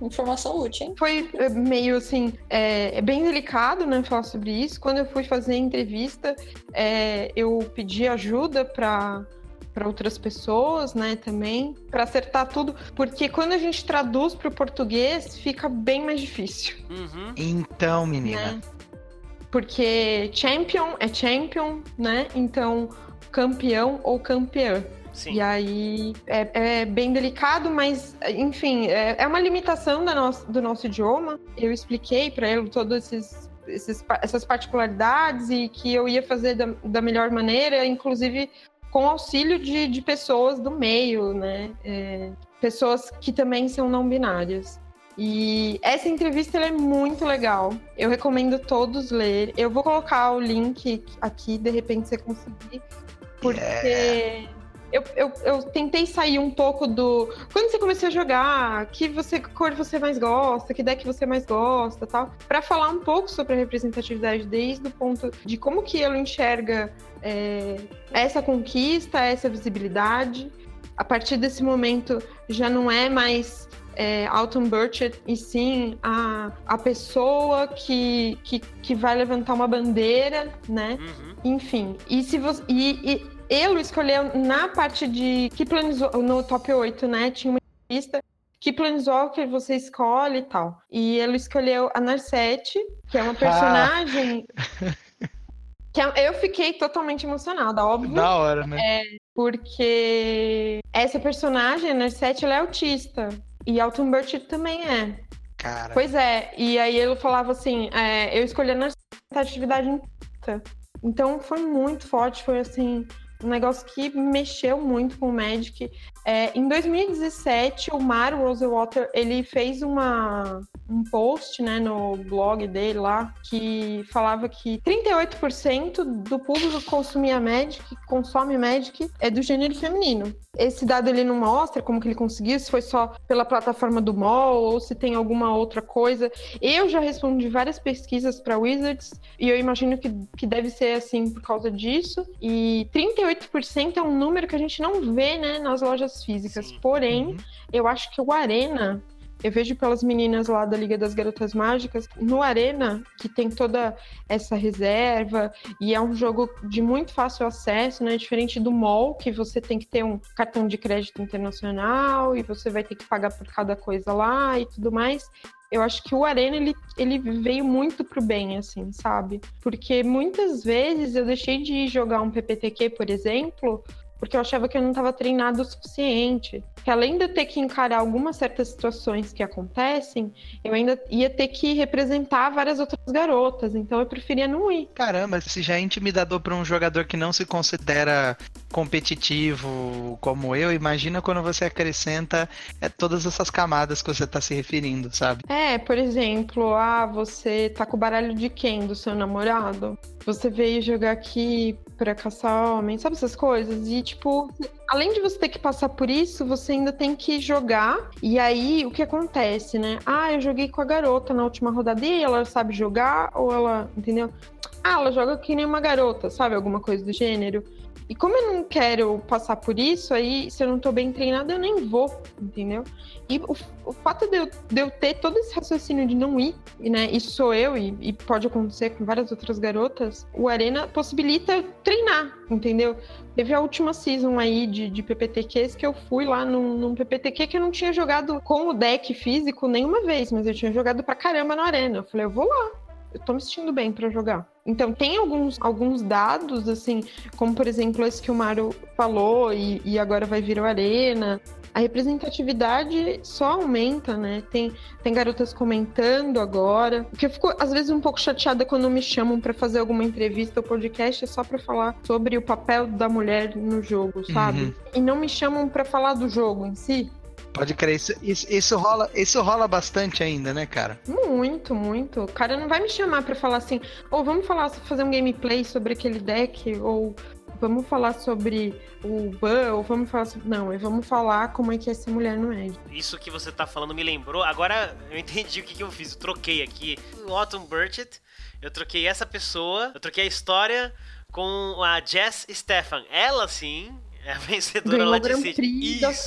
Informação útil, hein? Foi é, meio assim, é, é, bem delicado, né, falar sobre isso. Quando eu fui fazer a entrevista, é, eu pedi ajuda para para outras pessoas, né, também, para acertar tudo, porque quando a gente traduz para o português, fica bem mais difícil. Uhum. Então, menina, né? Porque champion é champion, né? Então, campeão ou campeã. Sim. E aí é, é, bem delicado, mas enfim, é, é uma limitação nosso, do nosso idioma. Eu expliquei para ele todas esses, esses, essas particularidades e que eu ia fazer da, da melhor maneira, inclusive com auxílio de, de pessoas do meio, né? É, pessoas que também são não binárias. E essa entrevista é muito legal. Eu recomendo todos ler. Eu vou colocar o link aqui, de repente você conseguir. Porque yeah. eu, eu, eu tentei sair um pouco do. Quando você começou a jogar, que você, cor você mais gosta, que deck você mais gosta tal. para falar um pouco sobre a representatividade desde o ponto de como que ele enxerga é, essa conquista, essa visibilidade. A partir desse momento já não é mais é, Alton Burchett, e sim a, a pessoa que, que, que vai levantar uma bandeira, né? Uhum. Enfim. E se você. E, e ele escolheu na parte de que planejou no top 8, né? Tinha uma lista que que você escolhe e tal. E ele escolheu a Narcete, que é uma personagem. Ah. que é, eu fiquei totalmente emocionada, óbvio. Da hora, né? É, porque essa personagem, a Narcete, ela é autista. E Alton Burchett também é. Cara. Pois é, e aí ele falava assim, é, eu escolhi a atividade inteira. Então foi muito forte, foi assim, um negócio que mexeu muito com o Magic. É, em 2017, o Mario Rosewater, ele fez uma, um post né, no blog dele lá, que falava que 38% do público que consumia Magic, consome Magic, é do gênero feminino. Esse dado ele não mostra como que ele conseguiu, se foi só pela plataforma do MOL ou se tem alguma outra coisa. Eu já respondi várias pesquisas para Wizards e eu imagino que, que deve ser assim por causa disso. E 38% é um número que a gente não vê né, nas lojas físicas. Sim. Porém, Uhum. eu acho que o Arena eu vejo pelas meninas lá da Liga das Garotas Mágicas, no Arena, que tem toda essa reserva, e é um jogo de muito fácil acesso, né? Diferente do MOL, que você tem que ter um cartão de crédito internacional e você vai ter que pagar por cada coisa lá e tudo mais. Eu acho que o Arena ele, ele veio muito pro bem, assim, sabe? Porque muitas vezes eu deixei de jogar um PPTQ, por exemplo, porque eu achava que eu não estava treinado o suficiente. Que além de eu ter que encarar algumas certas situações que acontecem, eu ainda ia ter que representar várias outras garotas. Então eu preferia não ir. Caramba, se já é intimidador para um jogador que não se considera competitivo como eu, imagina quando você acrescenta é, todas essas camadas que você está se referindo, sabe? É, por exemplo, ah, você tá com o baralho de quem? Do seu namorado? Você veio jogar aqui pra caçar homem, sabe essas coisas? E, tipo, além de você ter que passar por isso, você ainda tem que jogar. E aí, o que acontece, né? Ah, eu joguei com a garota na última rodada e ela sabe jogar ou ela, entendeu? Ah, ela joga que nem uma garota, sabe? Alguma coisa do gênero. E como eu não quero passar por isso, aí se eu não tô bem treinada, eu nem vou, entendeu? E o, o fato de eu, de eu ter todo esse raciocínio de não ir, né? Isso sou eu, e, e pode acontecer com várias outras garotas, o Arena possibilita treinar, entendeu? Teve a última season aí de, de PPTQs que eu fui lá num, num PPTQ que eu não tinha jogado com o deck físico nenhuma vez, mas eu tinha jogado pra caramba no Arena. Eu falei, eu vou lá. Eu tô me sentindo bem pra jogar. Então, tem alguns, alguns dados, assim, como por exemplo esse que o Mário falou e, e agora vai vir o Arena. A representatividade só aumenta, né? Tem, tem garotas comentando agora. O que eu fico, às vezes, um pouco chateada quando me chamam pra fazer alguma entrevista ou podcast é só pra falar sobre o papel da mulher no jogo, sabe? Uhum. E não me chamam pra falar do jogo em si. Pode crer, isso, isso, isso rola, isso rola bastante ainda, né, cara? Muito, muito. O cara não vai me chamar pra falar assim, ou vamos falar, fazer um gameplay sobre aquele deck, ou vamos falar sobre o ban, ou vamos falar sobre... Não, é vamos falar como é que é ser mulher no Magic. Isso que você tá falando me lembrou. Agora eu entendi o que, que eu fiz. Eu troquei aqui o Autumn Burchett. Eu troquei essa pessoa. Eu troquei a história com a Jess Stefan. Ela sim é a vencedora Ganhou lá de Grand. Prix da Isso.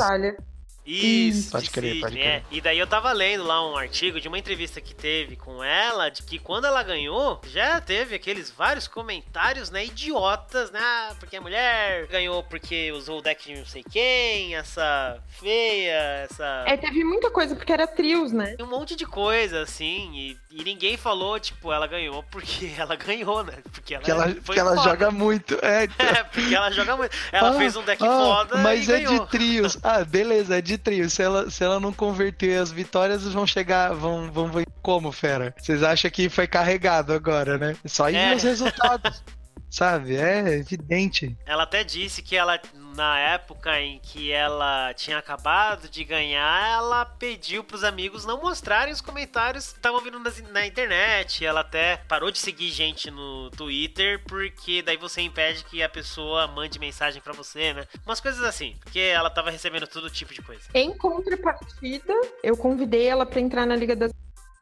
Isso, Pode de crer, Sydney, pode crer. é. E daí eu tava lendo lá um artigo de uma entrevista que teve com ela, de que quando ela ganhou, já teve aqueles vários comentários, né, idiotas, né, ah, porque a mulher ganhou porque usou o deck de não sei quem, essa feia, essa... É, teve muita coisa, porque era trios, né? Tem um monte de coisa, assim, e, e ninguém falou, tipo, ela ganhou porque ela ganhou, né, porque ela, Que ela, foi que ela joga muito. É, então. É, porque ela joga muito. Ela Ah, fez um deck ah, foda Mas e é ganhou. de trios. Ah, beleza, é de trios. Se ela, se ela não converter as vitórias, vão chegar. Vão, vão ver como, fera? Vocês acham que foi carregado agora, né? Só ir É. os resultados. Sabe? É evidente. Ela até disse que ela, na época em que ela tinha acabado de ganhar, ela pediu pros amigos não mostrarem os comentários que estavam vindo nas- na, internet. Ela até parou de seguir gente no Twitter, porque daí você impede que a pessoa mande mensagem pra você, né? Umas coisas assim, porque ela tava recebendo todo tipo de coisa. Em contrapartida, eu convidei ela pra entrar na Liga das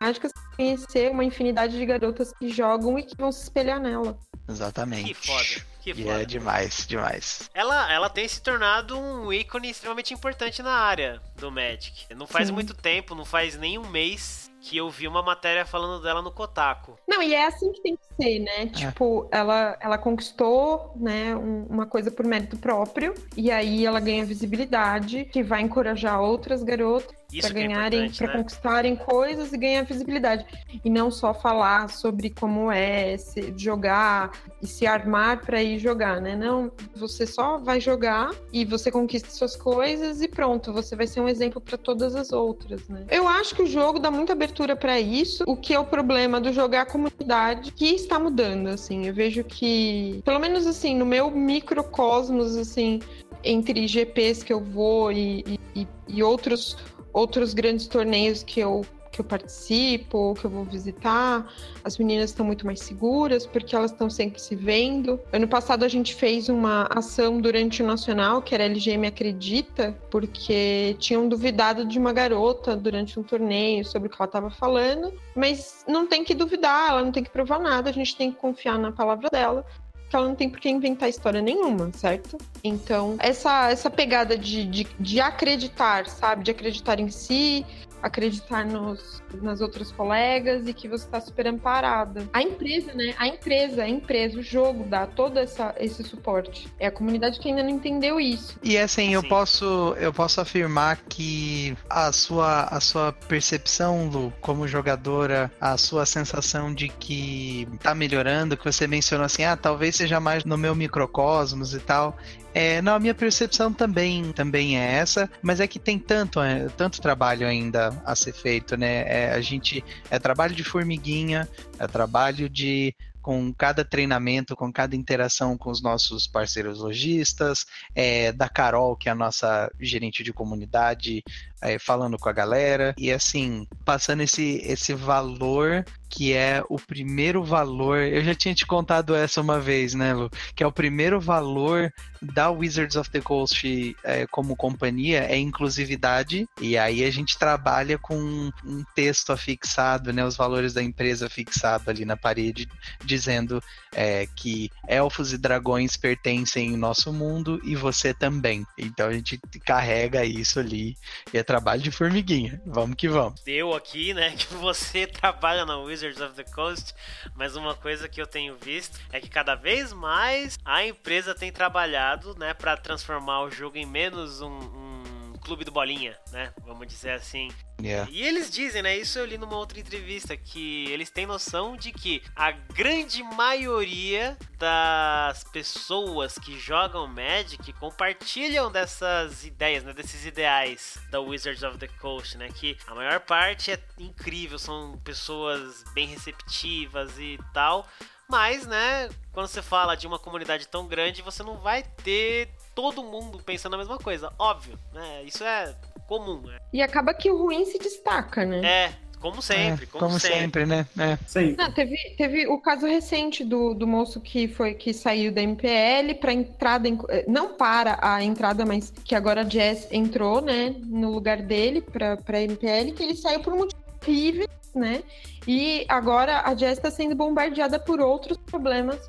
Mágicas pra conhecer uma infinidade de garotas que jogam e que vão se espelhar nela. Exatamente. Que foda, que E foda. é demais, demais. Ela, ela tem se tornado um ícone extremamente importante na área do Magic. Não faz Sim. muito tempo, não faz nem um mês que eu vi uma matéria falando dela no Kotaku. Não, e é assim que tem que ser, né? Tipo, ela, ela conquistou, né, um- uma coisa por mérito próprio, e aí ela ganha visibilidade, que vai encorajar outras garotas para é ganharem, importante, para né? conquistarem coisas e ganhar visibilidade. E não só falar sobre como é se jogar e se armar para ir jogar, né? Não, você só vai jogar e você conquista suas coisas e pronto, você vai ser um exemplo para todas as outras, né? Eu acho que o jogo dá muita abertura abertura para isso. O que é o problema do jogar a comunidade que está mudando, assim. Eu vejo que, pelo menos assim, no meu microcosmos, assim, entre GPs que eu vou e, e, e outros outros grandes torneios que eu que eu participo, que eu vou visitar, as meninas estão muito mais seguras porque elas estão sempre se vendo. Ano passado a gente fez uma ação durante o Nacional, que era LGM Acredita, porque tinham duvidado de uma garota durante um torneio sobre o que ela estava falando, mas não tem que duvidar, ela não tem que provar nada, a gente tem que confiar na palavra dela que ela não tem por que inventar história nenhuma, certo? Então, essa, essa pegada de, de, de acreditar, sabe? De acreditar em si, acreditar nos, nas outras colegas e que você está super amparada. A empresa, né? A empresa, a empresa, o jogo dá todo essa, esse suporte. É a comunidade que ainda não entendeu isso. E assim, eu Sim. posso eu posso afirmar que a sua a sua percepção, Lu, como jogadora, a sua sensação de que tá melhorando, que você mencionou assim, ah, talvez seja mais no meu microcosmos e tal. É, não, a minha percepção também, também é essa, mas é que tem tanto, é, tanto trabalho ainda a ser feito, né? É, a gente é trabalho de formiguinha, é trabalho de com cada treinamento, com cada interação com os nossos parceiros lojistas, é, da Carol, que é a nossa gerente de comunidade, é, falando com a galera, e assim, passando esse, esse valor que é o primeiro valor. Eu já tinha te contado essa uma vez, né, Lu? Que é o primeiro valor da Wizards of the Coast é, como companhia é inclusividade. E aí a gente trabalha com um texto afixado, né? Os valores da empresa fixado ali na parede, dizendo é, que elfos e dragões pertencem ao nosso mundo e você também. Então a gente carrega isso ali e é trabalho de formiguinha. Vamos que vamos. Deu aqui, né, que você trabalha na Wizards of the Coast, mas uma coisa que eu tenho visto é que cada vez mais a empresa tem trabalhado, né, para transformar o jogo em menos um, um clube do bolinha, né, vamos dizer assim. Yeah. E eles dizem, né? Isso eu li numa outra entrevista, que eles têm noção de que a grande maioria das pessoas que jogam Magic compartilham dessas ideias, né? Desses ideais da Wizards of the Coast, né? Que a maior parte é incrível, são pessoas bem receptivas e tal. Mas, né, quando você fala de uma comunidade tão grande, você não vai ter todo mundo pensando a mesma coisa. Óbvio, né? Isso é comum, né? E acaba que o ruim se destaca, né? É, como sempre, É, como, sempre. né? É. Sim. Não, teve, teve o caso recente do, do moço que foi que saiu da MPL para entrada, em- eh, não para a entrada, mas que agora a Jazz entrou, né, no lugar dele para para MPL, que ele saiu por um motivo horrível, né? E agora a Jazz está sendo bombardeada por outros problemas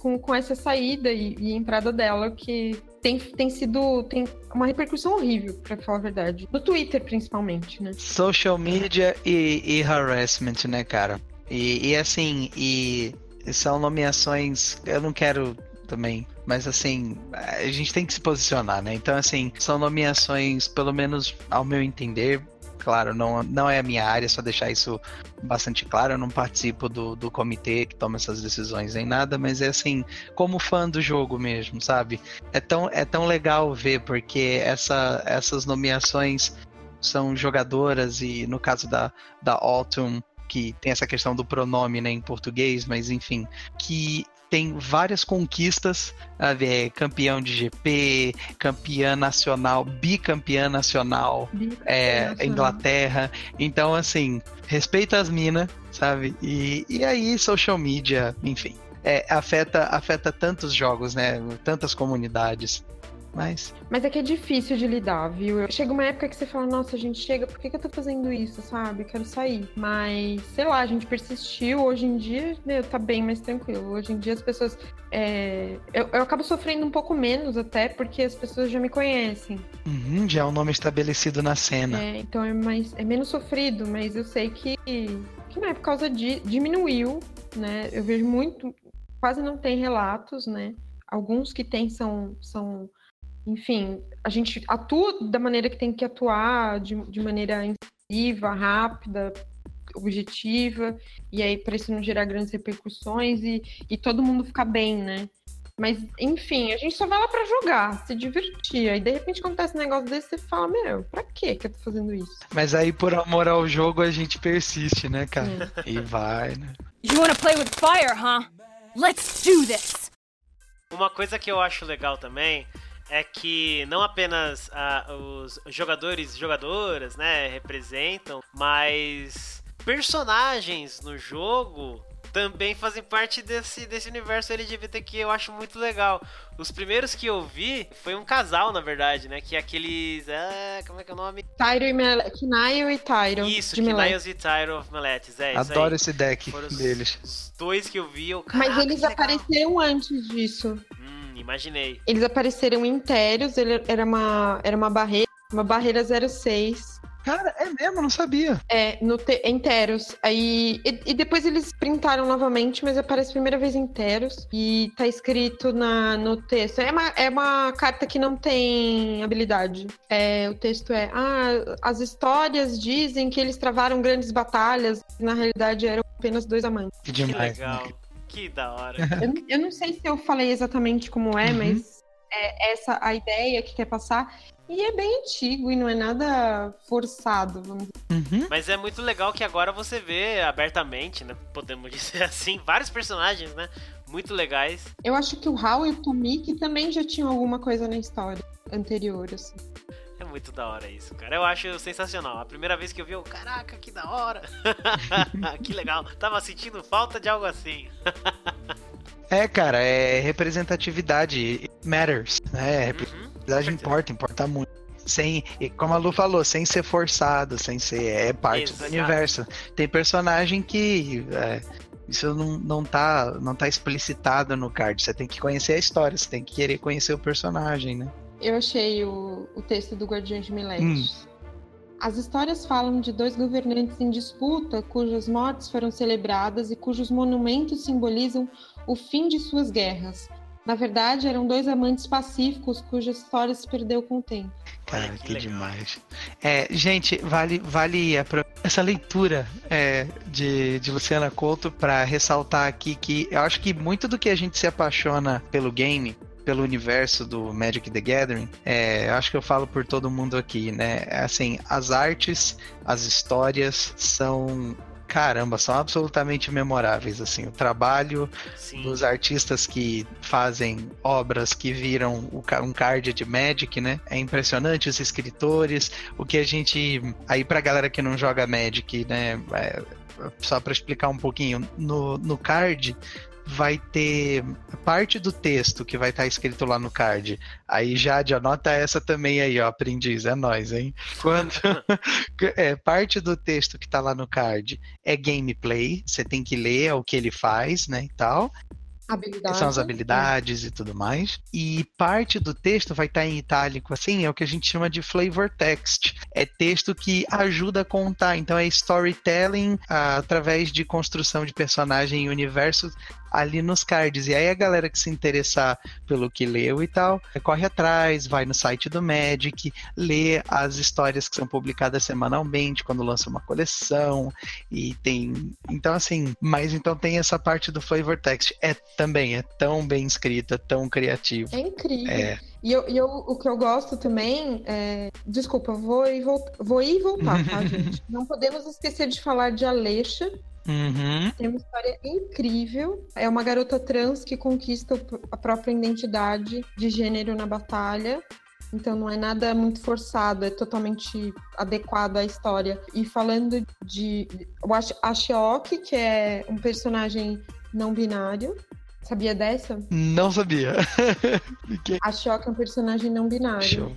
com, com essa saída e, e entrada dela, que tem, tem sido tem uma repercussão horrível, para falar a verdade, no Twitter principalmente, né? Social media e, e harassment, né, cara? E, e assim, e são nomeações. Eu não quero também. Mas assim, a gente tem que se posicionar, né? Então, assim, são nomeações, pelo menos ao meu entender. Claro, não, não é a minha área, só deixar isso bastante claro. Eu não participo do, do comitê que toma essas decisões nem nada, mas é assim, como fã do jogo mesmo, sabe? É tão, é tão legal ver, porque essa, essas nomeações são jogadoras e no caso da, da Autumn, que tem essa questão do pronome né, em português, mas enfim, que tem várias conquistas? É, campeão de GP, campeã nacional, bicampeã nacional, é, Nacional. Inglaterra. Então, assim, respeita as minas, sabe? E, e aí, social media, enfim, é, afeta, afeta tantos jogos, né? Tantas comunidades. Mas, Mas é que é difícil de lidar, viu? Chega uma época que você fala, nossa, gente, chega, por que, que eu tô fazendo isso, sabe? Quero sair. Mas, sei lá, a gente persistiu. Hoje em dia, meu, tá bem mais tranquilo. Hoje em dia as pessoas. é, Eu, eu acabo sofrendo um pouco menos até, porque as pessoas já me conhecem. uhum, já é um nome estabelecido na cena. É, então é, mais, é menos sofrido, mas eu sei que, que não é por causa de. diminuiu, né? Eu vejo muito. Quase não tem relatos, né? Alguns que tem são. são enfim, a gente atua da maneira que tem que atuar, de, de maneira incisiva, rápida, objetiva, e aí para isso não gerar grandes repercussões e, e todo mundo ficar bem, né? Mas, enfim, a gente só vai lá pra jogar, se divertir. Aí, de repente, acontece um negócio desse, você fala, meu, pra quê que eu tô fazendo isso? Mas aí, por amor ao jogo, a gente persiste, né, cara? E vai, né? You wanna play with fire, huh? Let's do this! Uma coisa que eu acho legal também é que não apenas ah, os jogadores e jogadoras, né, representam, mas personagens no jogo também fazem parte desse, desse universo LGBT que eu acho muito legal. Os primeiros que eu vi foi um casal, na verdade, né? Que é aqueles. Ah, como é que é o nome? Tyro e Mel... Kinaio e Tyro. Isso. Kniles e Tyro of Meletis. É, isso Adoro aí. esse deck Foram os, deles. os dois que eu vi. Eu, Mas "Caraca, eles que legal." apareceram antes disso. Hum, imaginei. Eles apareceram inteiros, ele era uma, era uma barreira, uma barreira 06. Cara, é mesmo, não sabia. É, no te, inteiros. Aí. E, e depois eles printaram novamente, mas aparece a primeira vez inteiros. E tá escrito na, no texto. É uma, é uma carta que não tem habilidade. É, o texto é: Ah, as histórias dizem que eles travaram grandes batalhas. Na realidade, eram apenas dois amantes. Que Que demais. legal. né? Que da hora. Eu, eu não sei se eu falei exatamente como é, Uhum. mas é essa a ideia que quer passar. E é bem antigo e não é nada forçado, vamos dizer. Uhum. Mas é muito legal que agora você vê abertamente, né? Podemos dizer assim, vários personagens, né? Muito legais. Eu acho que o Hal e o Tomik também já tinham alguma coisa na história anterior, assim. Muito da hora isso, cara. Eu acho sensacional. A primeira vez que eu vi, eu, caraca, que da hora. que legal. Tava sentindo falta de algo assim. É, cara, é representatividade. It matters. Né? Uhum, Representatividade importa, importa muito. Sem, como a Lu falou, sem ser forçado, sem ser. É parte Exato. do universo. Tem personagem que. é, isso não, não, tá, não tá explicitado no card. Você tem que conhecer a história, você tem que querer conhecer o personagem, né? Eu achei o, o texto do Guardiões de Miletes. As histórias falam de dois governantes em disputa, cujas mortes foram celebradas e cujos monumentos simbolizam o fim de suas guerras. Na verdade, eram dois amantes pacíficos cuja história se perdeu com o tempo. Cara, que que, demais. É, gente, vale, vale essa leitura é, de, de Luciana Couto para ressaltar aqui que eu acho que muito do que a gente se apaixona pelo game, pelo universo do Magic the Gathering, é, eu acho que eu falo por todo mundo aqui, né? Assim, as artes, as histórias são. Caramba, são absolutamente memoráveis, assim, o trabalho Sim. dos artistas que fazem obras que viram um card de Magic, né? É impressionante os escritores, o que a gente aí pra galera que não joga Magic, né? é, só pra explicar um pouquinho, no, no card vai ter parte do texto que vai estar escrito lá no card. Aí Jade, anota essa também aí, ó, aprendiz, é nós, hein? Quando é, parte do texto que tá lá no card é gameplay, você tem que ler o que ele faz, né, e tal. Habilidade. São as habilidades e tudo mais. E parte do texto vai estar em itálico, assim, é o que a gente chama de flavor text. É texto que ajuda a contar. Então é storytelling ah, através de construção de personagem e universo ali nos cards. E aí a galera que se interessar pelo que leu e tal, corre atrás, vai no site do Magic, lê as histórias que são publicadas semanalmente quando lança uma coleção e tem, então assim, mas então tem essa parte do flavor text. É também é tão bem escrita, tão criativo. É incrível. É. E, eu, eu- o que eu gosto também é. Desculpa, vou ir, vol- vou ir e voltar, tá, gente? Não podemos esquecer de falar de Alexa. Uhum. Tem uma história incrível. É uma garota trans que conquista a própria identidade de gênero na batalha. Então não é nada muito forçado, é totalmente adequado à história. E falando de. Eu acho a Shiok, que é um personagem não binário. Sabia dessa? Não sabia. A é um personagem não binário. Show.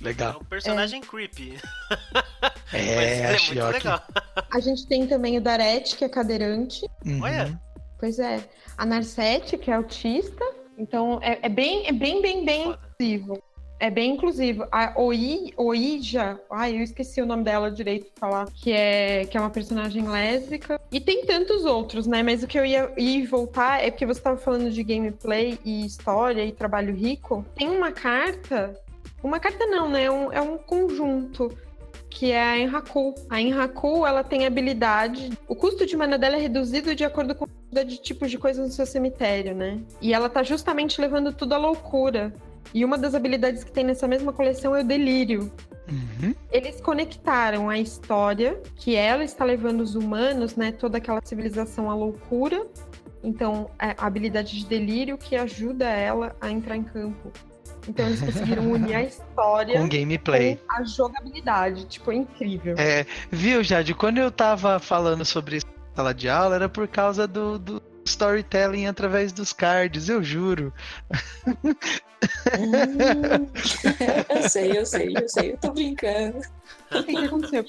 É Legal. um personagem creepy. Mas É, a muito legal. A gente tem também o Darete, que é cadeirante. Uhum. Olha. Pois é. A Narcete, que é autista. Então é, é bem, é bem, bem, bem Foda. inclusivo. É bem inclusivo. A Oi, Oija, ai, eu esqueci o nome dela direito de falar, que é, que é uma personagem lésbica. E tem tantos outros, né? Mas o que eu ia ir voltar é porque você estava falando de gameplay e história e trabalho rico. Tem uma carta. Uma carta não, né? É um, é um conjunto que é a Enhaku. A Enhaku, ela tem habilidade. O custo de mana dela é reduzido de acordo com a quantidade de tipos de coisas no seu cemitério, né? E ela tá justamente levando tudo à loucura. E uma das habilidades que tem nessa mesma coleção é o delírio. Uhum. Eles conectaram a história, que ela está levando os humanos, né, toda aquela civilização à loucura. Então, é a habilidade de delírio que ajuda ela a entrar em campo. Então, eles conseguiram unir a história Com gameplay. com a jogabilidade. Tipo, é incrível. É, viu, Jade? Quando eu tava falando sobre isso na sala de aula, era por causa do, do storytelling através dos cards, eu juro. Hum, eu sei, eu sei, eu sei. Eu tô brincando. O que, que aconteceu?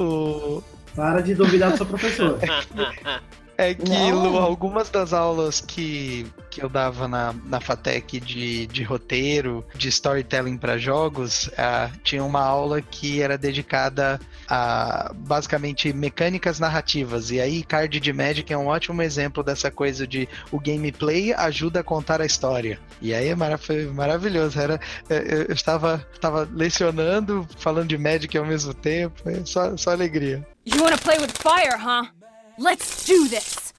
O- Para de duvidar do seu professor. É que. Lu, algumas das aulas que, que eu dava na, na FATEC de, de roteiro, de storytelling para jogos, ah, tinha uma aula que era dedicada a basicamente mecânicas narrativas. E aí, Card de Magic é um ótimo exemplo dessa coisa de o gameplay ajuda a contar a história. E aí é foi maravilhoso. Era, é, eu estava, estava lecionando, falando de Magic ao mesmo tempo. É só, só alegria. You wanna play with fire, huh? Let's do this!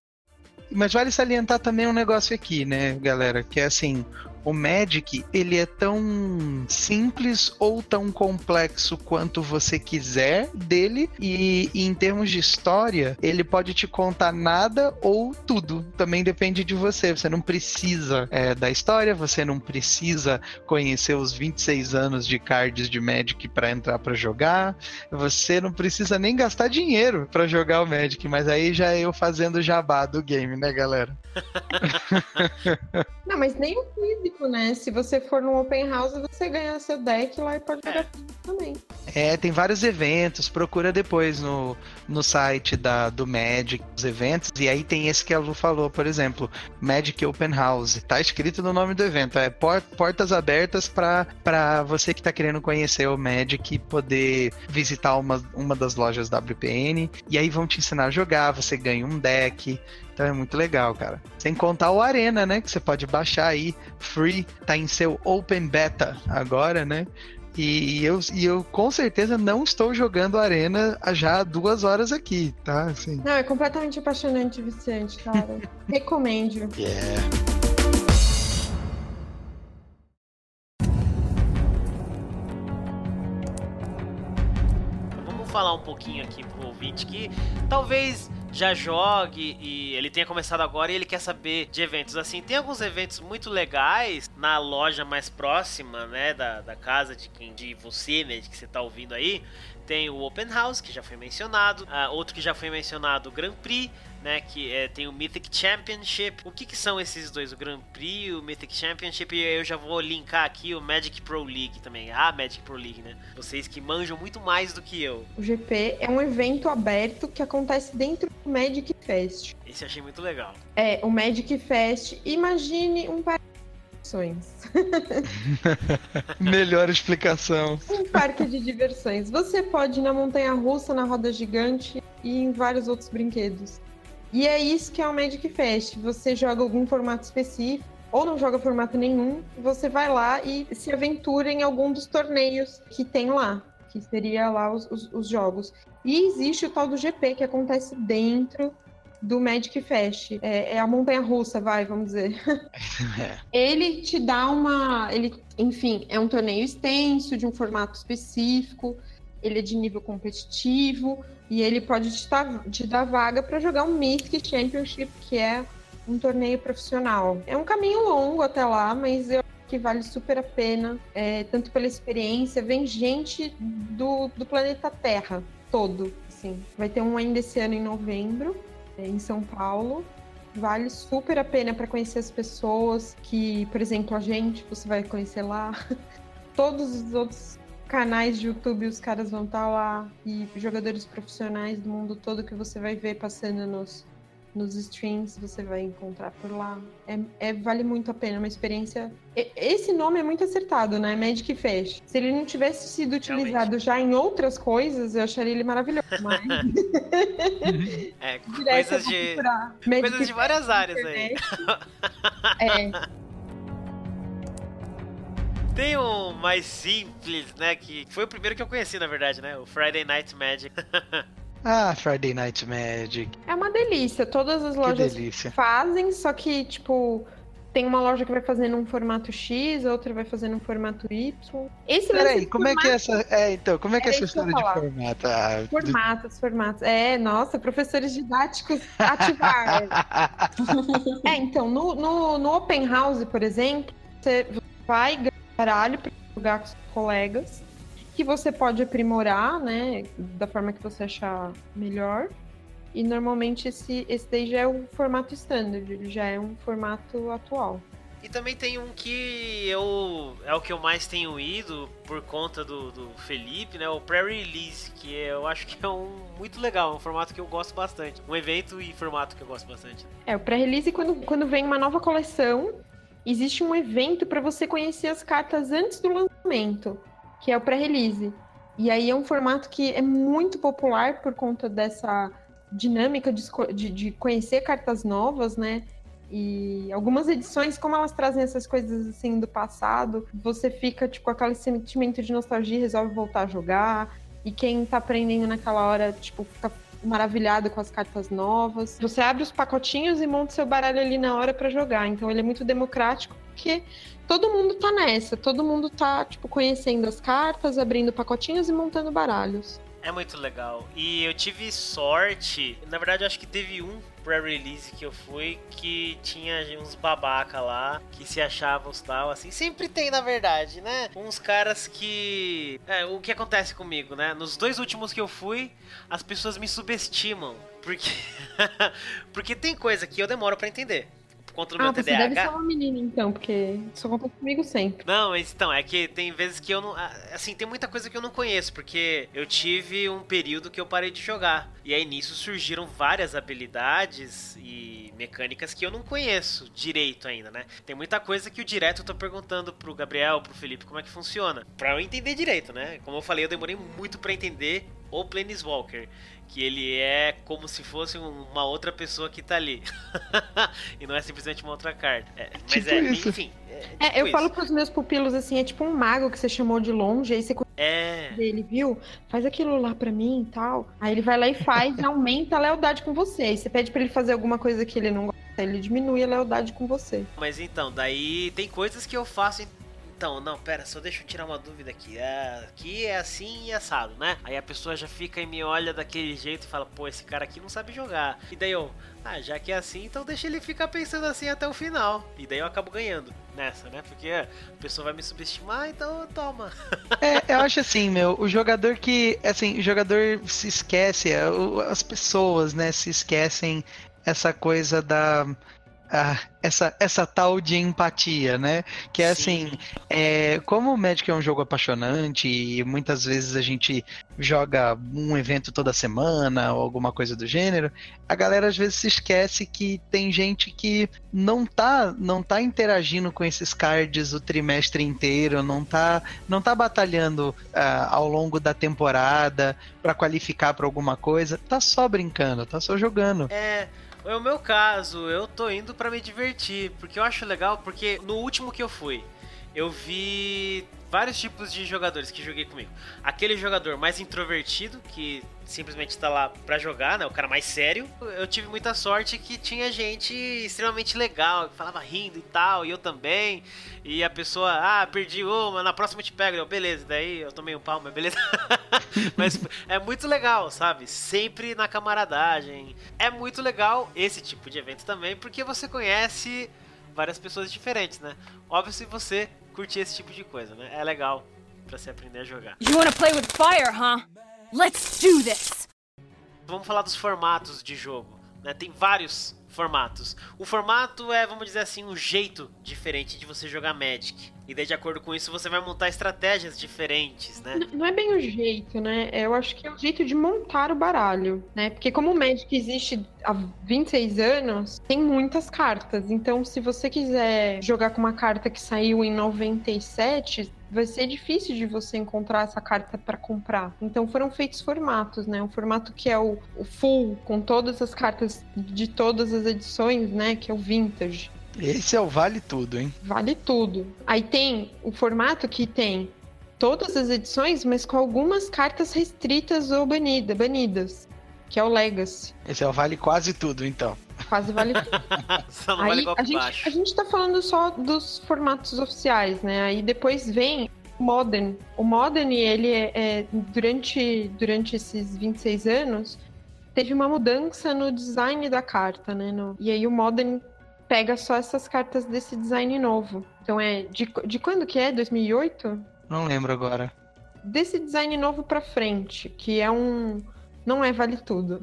Mas vale salientar também um negócio aqui, né, galera? Que é assim, o Magic, ele é tão simples ou tão complexo quanto você quiser dele. E, e em termos de história, ele pode te contar nada ou tudo. Também depende de você. Você não precisa é, da história, você não precisa conhecer os 26 anos de cards de Magic para entrar para jogar. Você não precisa nem gastar dinheiro para jogar o Magic. Mas aí já é eu fazendo jabá do game, né, galera? Não, mas nem o né? Se você for num open house, você ganha seu deck lá e pode jogar físico também. É, tem vários eventos, procura depois no, no site da, do Magic, os eventos, e aí tem esse que a Lu falou, por exemplo, Magic Open House. Tá escrito no nome do evento, é por- portas abertas para você que tá querendo conhecer o Magic e poder visitar uma, uma das lojas WPN, e aí vão te ensinar a jogar, você ganha um deck. Então é muito legal, cara. Sem contar o Arena, né? Que você pode baixar aí, free, tá em seu Open Beta agora, né? E eu, e eu com certeza não estou jogando Arena há já duas horas aqui, tá? Assim. Não, é completamente apaixonante e viciante, cara. Recomendo. Yeah. Vamos falar um pouquinho aqui pro ouvinte que talvez já jogue e ele tenha começado agora e ele quer saber de eventos. Assim, tem alguns eventos muito legais na loja mais próxima, né, da, da casa de quem de você, né, que você tá ouvindo aí. Tem o Open House, que já foi mencionado. Ah, outro que já foi mencionado, o Grand Prix, né? Que é, tem o Mythic Championship. O que, que são esses dois? O Grand Prix, o Mythic Championship. E eu já vou linkar aqui o Magic Pro League também. A Magic Pro League, né? Vocês que manjam muito mais do que eu. O GP é um evento aberto que acontece dentro do Magic Fest. Esse eu achei muito legal. É, o Magic Fest. Imagine um parque de diversões. Melhor explicação. Um parque de diversões. Você pode ir na montanha russa, na roda gigante e em vários outros brinquedos. E é isso que é o Magic Fest. Você joga algum formato específico ou não joga formato nenhum, você vai lá e se aventura em algum dos torneios que tem lá, que seria lá os, os- os jogos. E existe o tal do GP que acontece dentro do Magic Fest. É, é a montanha russa, vai, vamos dizer. Ele te dá uma. Ele, enfim, é um torneio extenso, de um formato específico, ele é de nível competitivo e ele pode te, dar- te dar vaga para jogar um Mythic Championship, que é um torneio profissional. É um caminho longo até lá, mas eu acho que vale super a pena, é, tanto pela experiência. Vem gente do, do planeta Terra todo. Assim. Vai ter um ainda esse ano em novembro, é, em São Paulo vale super a pena para conhecer as pessoas que, por exemplo, a gente, você vai conhecer lá. Todos os outros canais de YouTube, os caras vão estar lá e jogadores profissionais do mundo todo que você vai ver passando nos, nos streams, você vai encontrar por lá. É, é- vale muito a pena, é uma experiência. e- Esse nome é muito acertado, né? Magic Fest. Se ele não tivesse sido utilizado já em outras coisas, eu acharia ele maravilhoso. Mas É, coisas de, coisas de várias áreas aí. É, Tem um mais simples, né? Que foi o primeiro que eu conheci, na verdade, né? O Friday Night Magic. Ah, Friday Night Magic. É uma delícia. Todas as lojas delícia. fazem, só que, tipo, tem uma loja que vai fazer num formato X, outra vai fazer num formato Y. Esse Peraí, como é que é essa. É, então, como é que é essa história ia de formato? Ah, Formatos, formatos. É, nossa, professores didáticos ativar. é, então, no, no, no Open House, por exemplo, você vai ganhar baralho para jogar com seus colegas, que você pode aprimorar, né, da forma que você achar melhor. E normalmente esse, esse daí já é o formato standard, ele já é um formato atual. E também tem um que eu é o que eu mais tenho ido por conta do, do Felipe, né? O pré-release, que eu acho que é um muito legal, é um formato que eu gosto bastante. Um evento e formato que eu gosto bastante. É, o pré-release, quando, quando vem uma nova coleção, existe um evento para você conhecer as cartas antes do lançamento, que é o pré-release. E aí é um formato que é muito popular por conta dessa dinâmica de, de, de conhecer cartas novas, né? E algumas edições, como elas trazem essas coisas assim do passado, você fica tipo com aquele sentimento de nostalgia e resolve voltar a jogar. E quem tá aprendendo naquela hora, tipo, fica maravilhado com as cartas novas. Você abre os pacotinhos e monta seu baralho ali na hora pra jogar. Então ele é muito democrático porque todo mundo tá nessa, todo mundo tá tipo conhecendo as cartas, abrindo pacotinhos e montando baralhos. É muito legal. E eu tive sorte, na verdade eu acho que teve um pré-release que eu fui que tinha uns babaca lá que se achavam os tal, assim. Sempre tem, na verdade, né? Uns caras que. É, o que acontece comigo, né? Nos dois últimos que eu fui, as pessoas me subestimam. Porque. porque tem coisa que eu demoro pra entender. Por conta do ah, meu você TDAH. deve ser uma menina então, porque isso acontece comigo sempre. Não, mas então, é que tem vezes que eu não. ah, Assim, tem muita coisa que eu não conheço, porque eu tive um período que eu parei de jogar. E aí nisso surgiram várias habilidades e mecânicas que eu não conheço direito ainda, né? Tem muita coisa que o direto eu tô perguntando pro Gabriel, pro Felipe, como é que funciona. Pra eu entender direito, né? Como eu falei, eu demorei muito pra entender o Planeswalker. Que ele é como se fosse um- uma outra pessoa que tá ali. e não é simplesmente uma outra carta. É, mas Tipo é, isso. enfim. É, tipo É, eu isso. falo pros meus pupilos assim, é tipo um mago que você chamou de longe, aí você É. dele, viu? Faz aquilo lá pra mim e tal. Aí ele vai lá e faz, e aumenta a lealdade com você. Aí você pede pra ele fazer alguma coisa que ele não gosta, ele diminui a lealdade com você. Mas então, daí tem coisas que eu faço. em- Então, não, pera, só deixa eu tirar uma dúvida aqui. É, aqui é assim e assado, né? Aí a pessoa já fica e me olha daquele jeito e fala, pô, esse cara aqui não sabe jogar. E daí eu, ah, já que é assim, então deixa ele ficar pensando assim até o final. E daí eu acabo ganhando nessa, né? Porque a pessoa vai me subestimar, então toma. É, eu acho assim, meu, o jogador que, assim, o jogador se esquece, é, as pessoas, né, se esquecem essa coisa da, ah, essa, essa tal de empatia, né, que é assim, é, como o Magic é um jogo apaixonante e muitas vezes a gente joga um evento toda semana ou alguma coisa do gênero, a galera às vezes se esquece que tem gente que não tá, não tá interagindo com esses cards o trimestre inteiro, não tá, não tá batalhando ah, ao longo da temporada pra qualificar pra alguma coisa, tá só brincando, tá só jogando. É, é o meu caso, eu tô indo pra me divertir, porque eu acho legal, porque no último que eu fui, eu vi vários tipos de jogadores que joguei comigo. Aquele jogador mais introvertido, que simplesmente tá lá pra jogar, né, o cara mais sério. Eu tive muita sorte que tinha gente extremamente legal, que falava rindo e tal, e eu também. E a pessoa, ah, perdi uma, na próxima eu te pego. Eu, beleza, daí eu tomei um pau, mas beleza. mas é muito legal, sabe? Sempre na camaradagem. É muito legal esse tipo de evento também, porque você conhece várias pessoas diferentes, né? Óbvio se você curtir esse tipo de coisa, né? É legal pra você aprender a jogar. You wanna play with fire, huh? Let's do this! Vamos falar dos formatos de jogo, né? Tem vários formatos. O formato é, vamos dizer assim, um jeito diferente de você jogar Magic. E daí, de acordo com isso, você vai montar estratégias diferentes, né? N- Não é bem o jeito, né? Eu acho que é o jeito de montar o baralho, né? Porque como o Magic existe há 26 anos, tem muitas cartas. Então, se você quiser jogar com uma carta que saiu em 97, vai ser difícil de você encontrar essa carta para comprar. Então, foram feitos formatos, né? Um formato que é o, o full, com todas as cartas de todas as edições, né? Que é o vintage. Esse é o vale tudo, hein? Vale tudo. Aí tem o formato que tem todas as edições, mas com algumas cartas restritas ou banida, banidas. Que é o Legacy. Esse é o vale quase tudo, então. Quase vale tudo. Só não Aí vale a golpe gente, baixo. a gente tá falando só dos formatos oficiais, né? Aí depois vem o Modern. O Modern, ele é, é- durante, durante esses 26 anos, teve uma mudança no design da carta, né? No- e aí o Modern pega só essas cartas desse design novo. Então é de, de quando que é? 2008? Não lembro agora. Desse design novo pra frente, que é um não é vale tudo.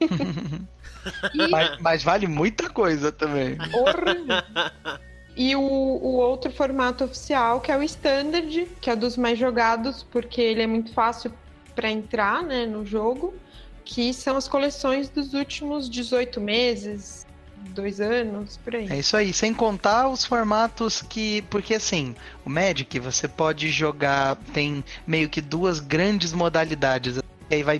E- Mas, mas vale muita coisa também. E o, o outro formato oficial, que é o Standard, que é dos mais jogados, porque ele é muito fácil para entrar né, no jogo, que são as coleções dos últimos 18 meses, dois anos, por aí. É isso aí, sem contar os formatos que. Porque assim, o Magic você pode jogar. Tem meio que duas grandes modalidades. E aí vai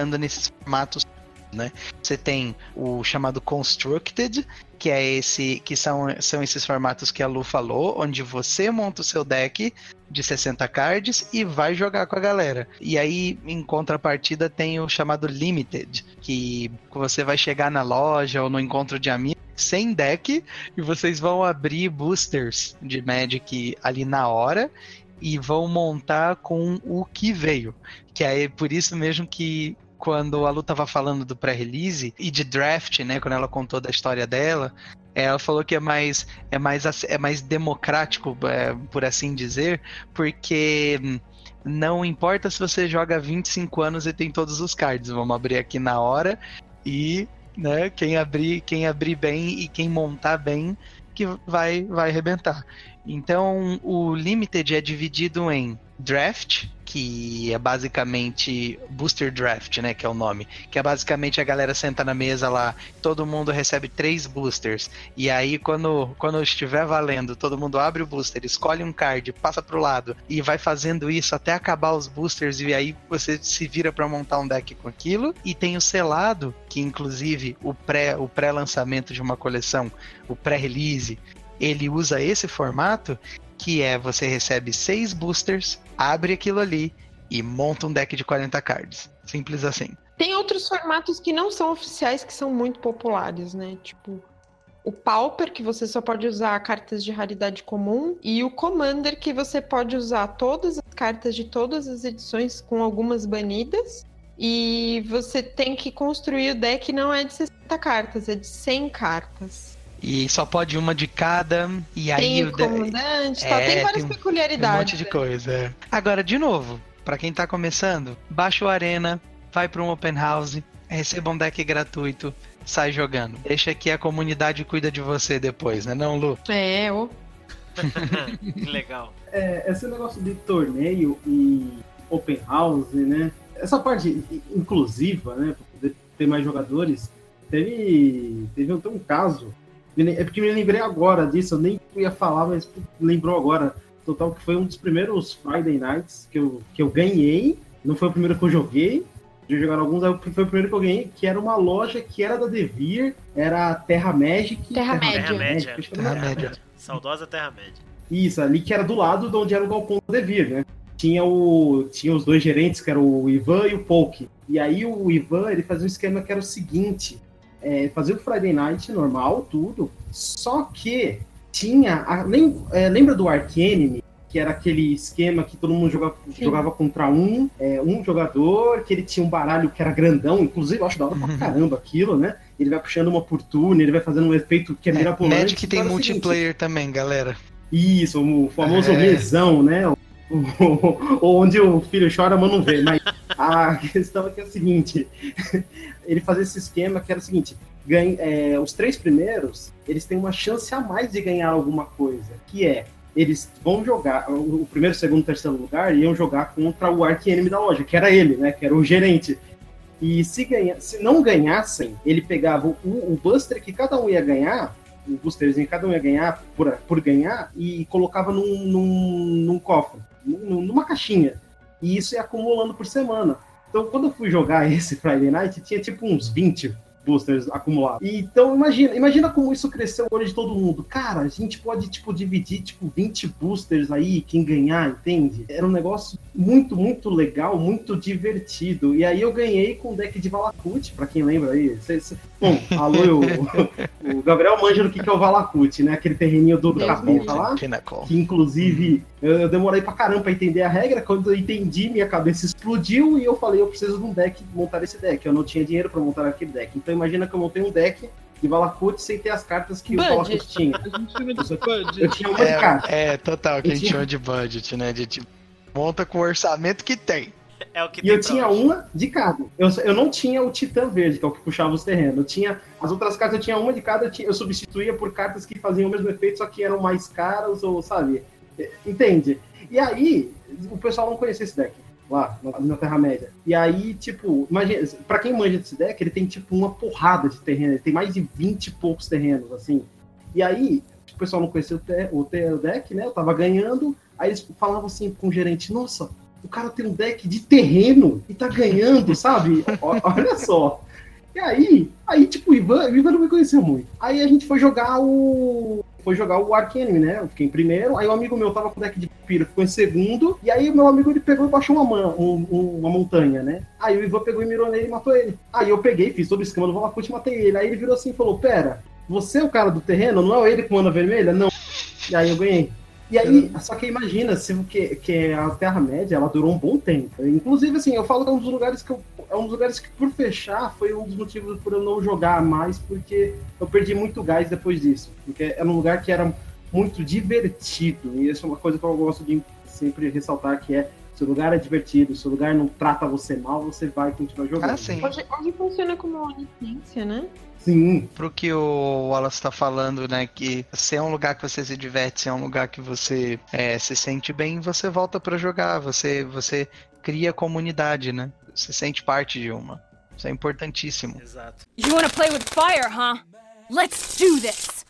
bifurcando nesses formatos, né? Você tem o chamado Constructed, que é esse. que são, são esses formatos que a Lu falou, onde você monta o seu deck de 60 cards e vai jogar com a galera. E aí, em contrapartida, tem o chamado Limited, que você vai chegar na loja ou no encontro de amigos sem deck e vocês vão abrir boosters de Magic ali na hora e vão montar com o que veio. Que é por isso mesmo que quando a Lu tava falando do pré-release e de draft, né, quando ela contou da história dela, ela falou que é mais é mais é mais democrático, é, por assim dizer, porque hum, não importa se você joga 25 anos e tem todos os cards, vamos abrir aqui na hora e né, quem abrir, quem abrir bem e quem montar bem que vai vai arrebentar. Então, o Limited é dividido em Draft, que é basicamente Booster Draft, né, que é o nome, que é basicamente a galera senta na mesa lá, todo mundo recebe três boosters, e aí quando, quando estiver valendo, todo mundo abre o booster, escolhe um card, passa pro lado, e vai fazendo isso até acabar os boosters, e aí você se vira para montar um deck com aquilo, e tem o selado, que inclusive o pré o pré-lançamento de uma coleção, o pré-release, ele usa esse formato, que é você recebe seis boosters, abre aquilo ali e monta um deck de 40 cards. Simples assim. Tem outros formatos que não são oficiais que são muito populares, né? Tipo, o Pauper, que você só pode usar cartas de raridade comum, e o Commander, que você pode usar todas as cartas de todas as edições com algumas banidas. E você tem que construir o deck não é de 60 cartas, é de 100 cartas. E só pode uma de cada. E aí tem o o comandante, tá? É, tem várias tem um- tem peculiaridades. um monte de coisa. é. Agora, de novo, pra quem tá começando, baixa o Arena, vai pra um Open House, receba um deck gratuito, sai jogando. Deixa que a comunidade cuida de você depois, né, não, Lu? É, ô. que legal. É, esse negócio de torneio e open house, né? Essa parte inclusiva, né? Pra poder ter mais jogadores. Teve, teve até um caso. É porque me lembrei agora disso, eu nem ia falar, mas lembrou agora. Total, que foi um dos primeiros Friday Nights que eu, que eu ganhei. Não foi o primeiro que eu joguei. Já jogaram alguns, foi o primeiro que eu ganhei, que era uma loja que era da Devir, era Terra Magic. Terra-média. Terra-média. acho que era Terra-média. Saudosa Terra-média. isso, ali que era do lado de onde era o galpão do Devir, né? Tinha, o, tinha os dois gerentes, que era o Ivan e o Polk. E aí o Ivan, ele fazia um esquema que era o seguinte, é, fazia o Friday Night normal, tudo, só que tinha, a- lem- é, lembra do Arcanime? Que era aquele esquema que todo mundo jogava, jogava contra um, é, um jogador, que ele tinha um baralho que era grandão, inclusive eu acho da hora pra Uhum. caramba aquilo, né? Ele vai puxando uma por turno, ele vai fazendo um efeito que é, mirabolante. Magic tem era o seguinte, multiplayer também, galera. isso, o famoso É. lesão, né? O- o- Onde o filho chora, mas não vê. Mas a questão é que é o seguinte: ele fazia esse esquema que era o seguinte: ganha, é, os três primeiros eles têm uma chance a mais de ganhar alguma coisa, que é eles vão jogar, o o primeiro, segundo, terceiro lugar iam jogar contra o arqui-enemy da loja, que era ele, né? Que era o gerente. E se, ganha, se não ganhassem, ele pegava o, o Buster que cada um ia ganhar, um boosterzinho que cada um ia ganhar por, por ganhar, e colocava num, num, num cofre, numa caixinha. E isso ia acumulando por semana. Então, quando eu fui jogar esse Friday Night, tinha tipo uns 20 boosters acumulados. Então, imagina, imagina como isso cresceu o olho de todo mundo. Cara, a gente pode, tipo, dividir, tipo, 20 boosters aí, quem ganhar, entende? Era um negócio muito, muito legal, muito divertido. E aí eu ganhei com o deck de Valakut, pra quem lembra aí. Cê, cê... Bom, alô, o, o Gabriel manja no que, que é o Valakut, né? Aquele terreninho do, do capeta lá. Pinnacle. Que inclusive eu, eu demorei pra caramba pra entender a regra. Quando eu entendi, minha cabeça explodiu e eu falei, eu preciso de um deck, montar esse deck. Eu não tinha dinheiro pra montar aquele deck. Então imagina que eu montei um deck de Valakut sem ter as cartas que o Valakut Budget. tinha. Eu budget. tinha uma de carta. É, é, total, que a gente tinha- chama de budget, né? De tipo, monta com o orçamento que tem. É o que E eu tinha hoje. uma de cada. Eu, eu não tinha o Titã Verde, que é o que puxava os terrenos. Eu tinha. As outras cartas eu tinha uma de cada, eu, tinha- eu substituía por cartas que faziam o mesmo efeito, só que eram mais caras, ou sabe? É, Entende? E aí, o pessoal não conhecia esse deck lá na- Terra-média. E aí, tipo, imagina, pra quem manja desse deck, ele tem tipo uma porrada de terreno, ele tem mais de 20 e poucos terrenos, assim. E aí, o pessoal não conhecia o, o, te- o deck, né? Eu tava ganhando, aí eles falavam assim com o gerente, nossa, o cara tem um deck de terreno e tá ganhando, sabe? Olha só. E aí, aí, tipo, o Ivan, o Ivan não me conhecia muito. Aí a gente foi jogar o. Foi jogar o Ark Enemy, né? Eu fiquei em primeiro. Aí um amigo meu tava com o deck de pira, ficou em segundo. E aí o meu amigo ele pegou e baixou uma, man- um- uma montanha, né? Aí o Ivan pegou e mirou nele e matou ele. Aí eu peguei, fiz todo o esquema do Valakut e matei ele. Aí ele virou assim e falou: Pera, você é o cara do terreno? Não é ele com mana vermelha? Não. E aí eu ganhei. E aí, só que imagina, se que, que a Terra-média, ela durou um bom tempo. Inclusive, assim, eu falo que é um dos lugares que eu, é um dos lugares que, por fechar, foi um dos motivos por eu não jogar mais, porque eu perdi muito gás depois disso. Porque era um lugar que era muito divertido. E isso é uma coisa que eu gosto de sempre ressaltar, que é se o lugar é divertido, se o lugar não trata você mal, você vai continuar jogando. Ah, sim. Hoje, hoje funciona como uma licença, né? Sim, Pro que o Wallace tá falando, né? Que se é um lugar que você se diverte, se é um lugar que você é, se sente bem, você volta pra jogar. Você, você cria comunidade, né? Você sente parte de uma. Isso é importantíssimo. Exato. You wanna play with fire, huh? Let's do this!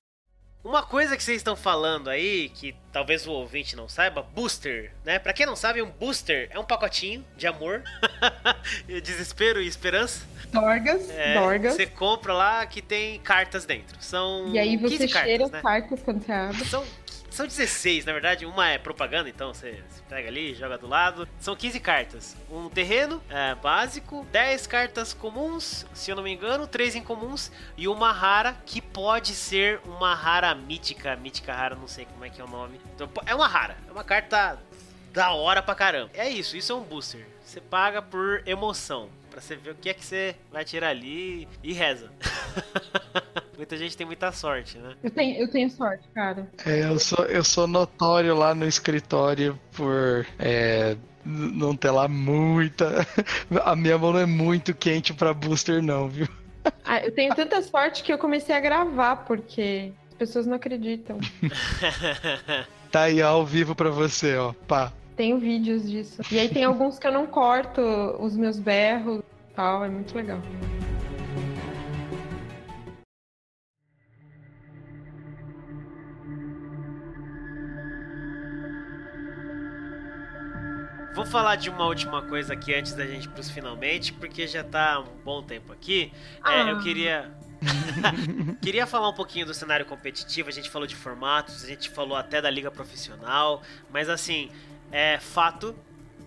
Uma coisa que vocês estão falando aí, que talvez o ouvinte não saiba, booster, né? Pra quem não sabe, um booster é um pacotinho de amor, desespero e esperança. Dorgas, É, Dorgas. Você compra lá que tem cartas dentro. São E aí 15 você cartas, cheira né? as cartas quando você abre. São, são 16, na verdade. Uma é propaganda, então você, pega ali, joga do lado. São 15 cartas. Um terreno é, básico, 10 cartas comuns, se eu não me engano, 3 incomuns e uma rara que pode ser uma rara mítica. Mítica rara, não sei como é que é o nome. Então, é uma rara. É uma carta da hora pra caramba. É isso, isso é um booster. Você paga por emoção. Pra você ver o que é que você vai tirar ali e reza. Muita gente tem muita sorte, né? Eu tenho, eu tenho sorte, cara. É, eu sou, eu sou notório lá no escritório por é, não ter lá muita. A minha mão não é muito quente pra booster, não, viu? Ah, eu tenho tanta sorte que eu comecei a gravar, porque as pessoas não acreditam. Tá aí ao vivo pra você, ó. Pá. Tenho vídeos disso. E aí tem alguns que eu não corto os meus berros e tal, é muito legal. Vou falar de uma última coisa aqui antes da gente ir pros finalmente, porque já tá um bom tempo aqui. É, Ah. eu queria. queria falar um pouquinho do cenário competitivo. A gente falou de formatos, a gente falou até da liga profissional, mas assim, é fato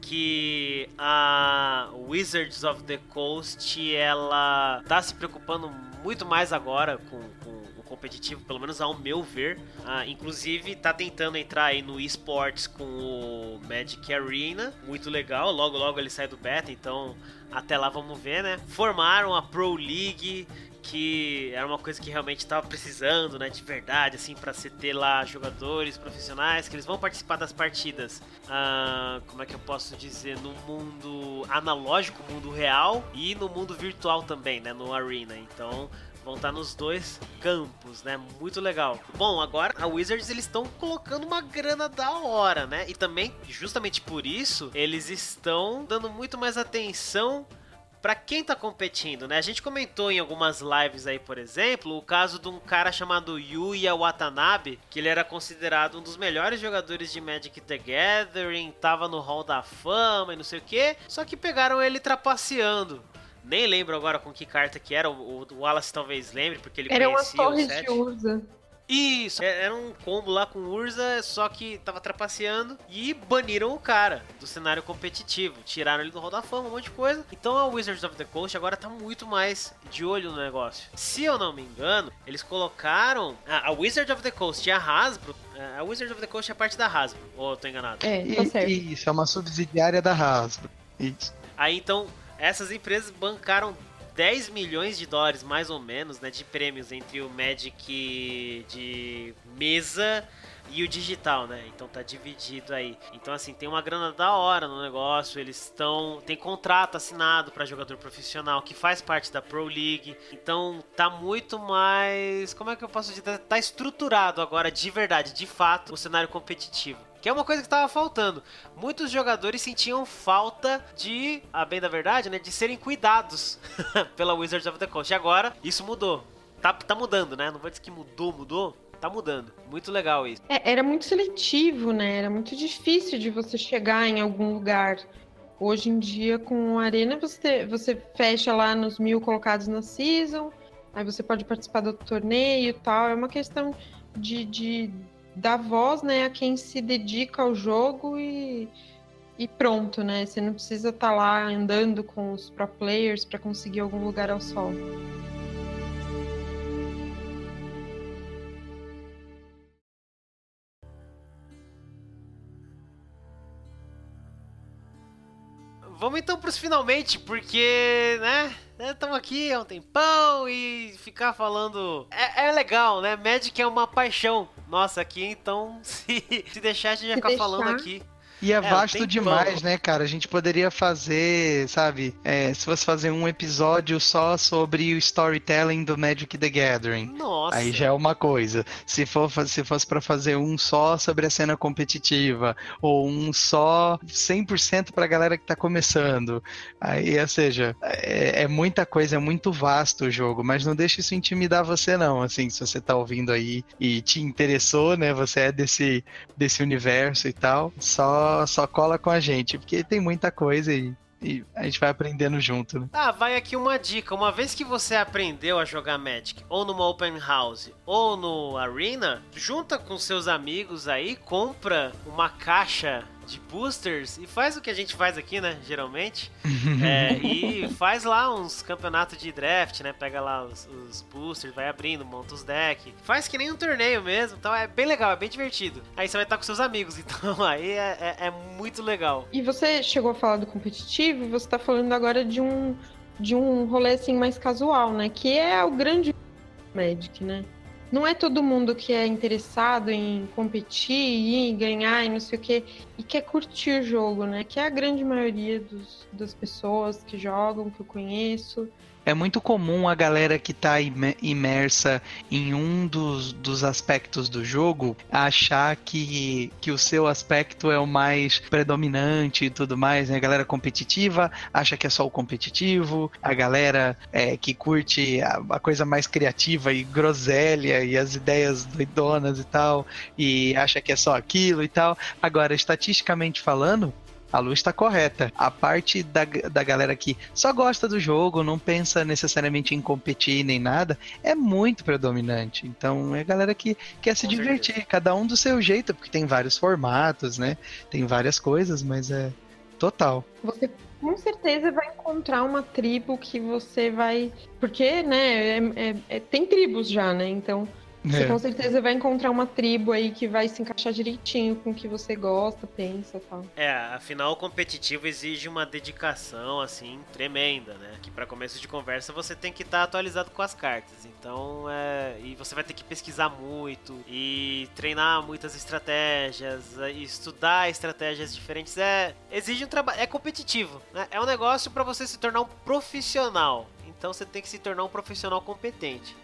que a Wizards of the Coast ela tá se preocupando muito mais agora com, com o competitivo, pelo menos ao meu ver. Ah, inclusive tá tentando entrar aí no esportes com o Magic Arena, muito legal. Logo logo ele sai do beta, então até lá vamos ver, né? Formaram a Pro League que era uma coisa que realmente estava precisando, né, de verdade, assim, para você ter lá jogadores profissionais que eles vão participar das partidas. ah, como é que eu posso dizer, no mundo analógico, mundo real e no mundo virtual também, né, no arena. Então vão estar nos dois campos, né? Muito legal. Bom, agora a Wizards eles estão colocando uma grana da hora, né? E também, justamente por isso, eles estão dando muito mais atenção Pra quem tá competindo, né? A gente comentou em algumas lives aí, por exemplo, o caso de um cara chamado Yuya Watanabe, que ele era considerado um dos melhores jogadores de Magic the Gathering, tava no Hall da Fama e não sei o que, só que pegaram ele trapaceando Nem lembro agora com que carta que era. O, Wallace talvez lembre, porque ele Eram as conhecia o set. de Urza. Isso, é- era um combo lá com Urza, só que tava trapaceando e baniram o cara do cenário competitivo. Tiraram ele do Hall da Fama, um monte de coisa. Então a Wizards of the Coast agora tá muito mais de olho no negócio. Se eu não me engano, eles colocaram. A, a Wizards of the Coast e a Hasbro. é, A Wizards of the Coast é parte da Hasbro, ou eu tô enganado? É, tá certo. Isso, é uma subsidiária da Hasbro. Isso. Aí então, essas empresas bancaram 10 milhões de dólares, mais ou menos, né, de prêmios entre o Magic de mesa e o digital, né? Então tá dividido aí. Então assim, tem uma grana da hora no negócio, eles estão tem contrato assinado para jogador profissional que faz parte da Pro League. Então tá muito mais, como é que eu posso dizer, tá estruturado agora de verdade, de fato, o cenário competitivo. Que é uma coisa que tava faltando. Muitos jogadores sentiam falta de, a bem da verdade, né, de serem cuidados pela Wizards of the Coast. E agora isso mudou. Tá, tá mudando, né? Não vou dizer que mudou, mudou. Tá mudando. Muito legal isso. É, era muito seletivo, né? Era muito difícil de você chegar em algum lugar. Hoje em dia, com a Arena, você, você fecha lá nos mil colocados na season, aí você pode participar do torneio e tal. É uma questão de, de dar voz né, a quem se dedica ao jogo e, e pronto, né? Você não precisa estar lá andando com os pro players para conseguir algum lugar ao sol. Vamos então pros finalmente, porque, né? Estamos aqui há um tempão e ficar falando. É, é legal, né? Magic é uma paixão nossa aqui, então se, se deixar a gente vai ficar falando aqui. E é, É, vasto demais, né, cara? A gente poderia fazer, sabe? é, se fosse fazer um episódio só sobre o storytelling do Magic the Gathering. Nossa. Aí já é uma coisa. Se, for, se fosse pra fazer um só sobre a cena competitiva, ou um só 100% pra galera que tá começando. Aí, ou seja, é, é muita coisa, é muito vasto o jogo, mas não deixa isso intimidar você, não. Assim, se você tá ouvindo aí e te interessou, né? Você é desse, desse universo e tal, só, só cola com a gente, porque tem muita coisa e, e a gente vai aprendendo junto, né? Ah, vai aqui uma dica. Uma vez que você aprendeu a jogar Magic, ou numa Open House, ou no Arena, junta com seus amigos aí, compra uma caixa de boosters e faz o que a gente faz aqui, né? Geralmente. É, e faz lá uns campeonatos de draft, né? Pega lá os, os boosters, vai abrindo, monta os decks. Faz que nem um torneio mesmo. Então é bem legal, é bem divertido. Aí você vai estar com seus amigos, então aí é, é- é muito legal. E você chegou a falar do competitivo, você tá falando agora de um de um rolê assim mais casual, né? Que é o grande Magic, né? Não é todo mundo que é interessado em competir, ir, ganhar e não sei o quê, e quer curtir o jogo, né? Que é a grande maioria dos- das pessoas que jogam, que eu conheço. É muito comum a galera que tá ime- imersa em um dos, dos aspectos do jogo achar que, que o seu aspecto é o mais predominante e tudo mais, né? A galera competitiva acha que é só o competitivo, a galera é, que curte a, a coisa mais criativa e groselha e as ideias doidonas e tal, e acha que é só aquilo e tal. Agora, estatisticamente falando, a luz está correta. A parte da, da galera que só gosta do jogo, não pensa necessariamente em competir nem nada, é muito predominante. Então é a galera que quer se Com divertir, cada um do seu jeito, porque tem vários formatos, né? Tem várias coisas, mas é total. Você com certeza vai encontrar uma tribo que você vai. Porque, né, é- é- é- tem tribos já, né? Então, você É. com certeza vai encontrar uma tribo aí que vai se encaixar direitinho com o que você gosta, pensa e tal. É, afinal o competitivo exige uma dedicação assim tremenda, né? Que para começo de conversa você tem que estar atualizado com as cartas. Então, é, e você vai ter que pesquisar muito e treinar muitas estratégias, é, e estudar estratégias diferentes. É, exige um trabalho, é competitivo, né? É um negócio para você se tornar um profissional. Então você tem que se tornar um profissional competente.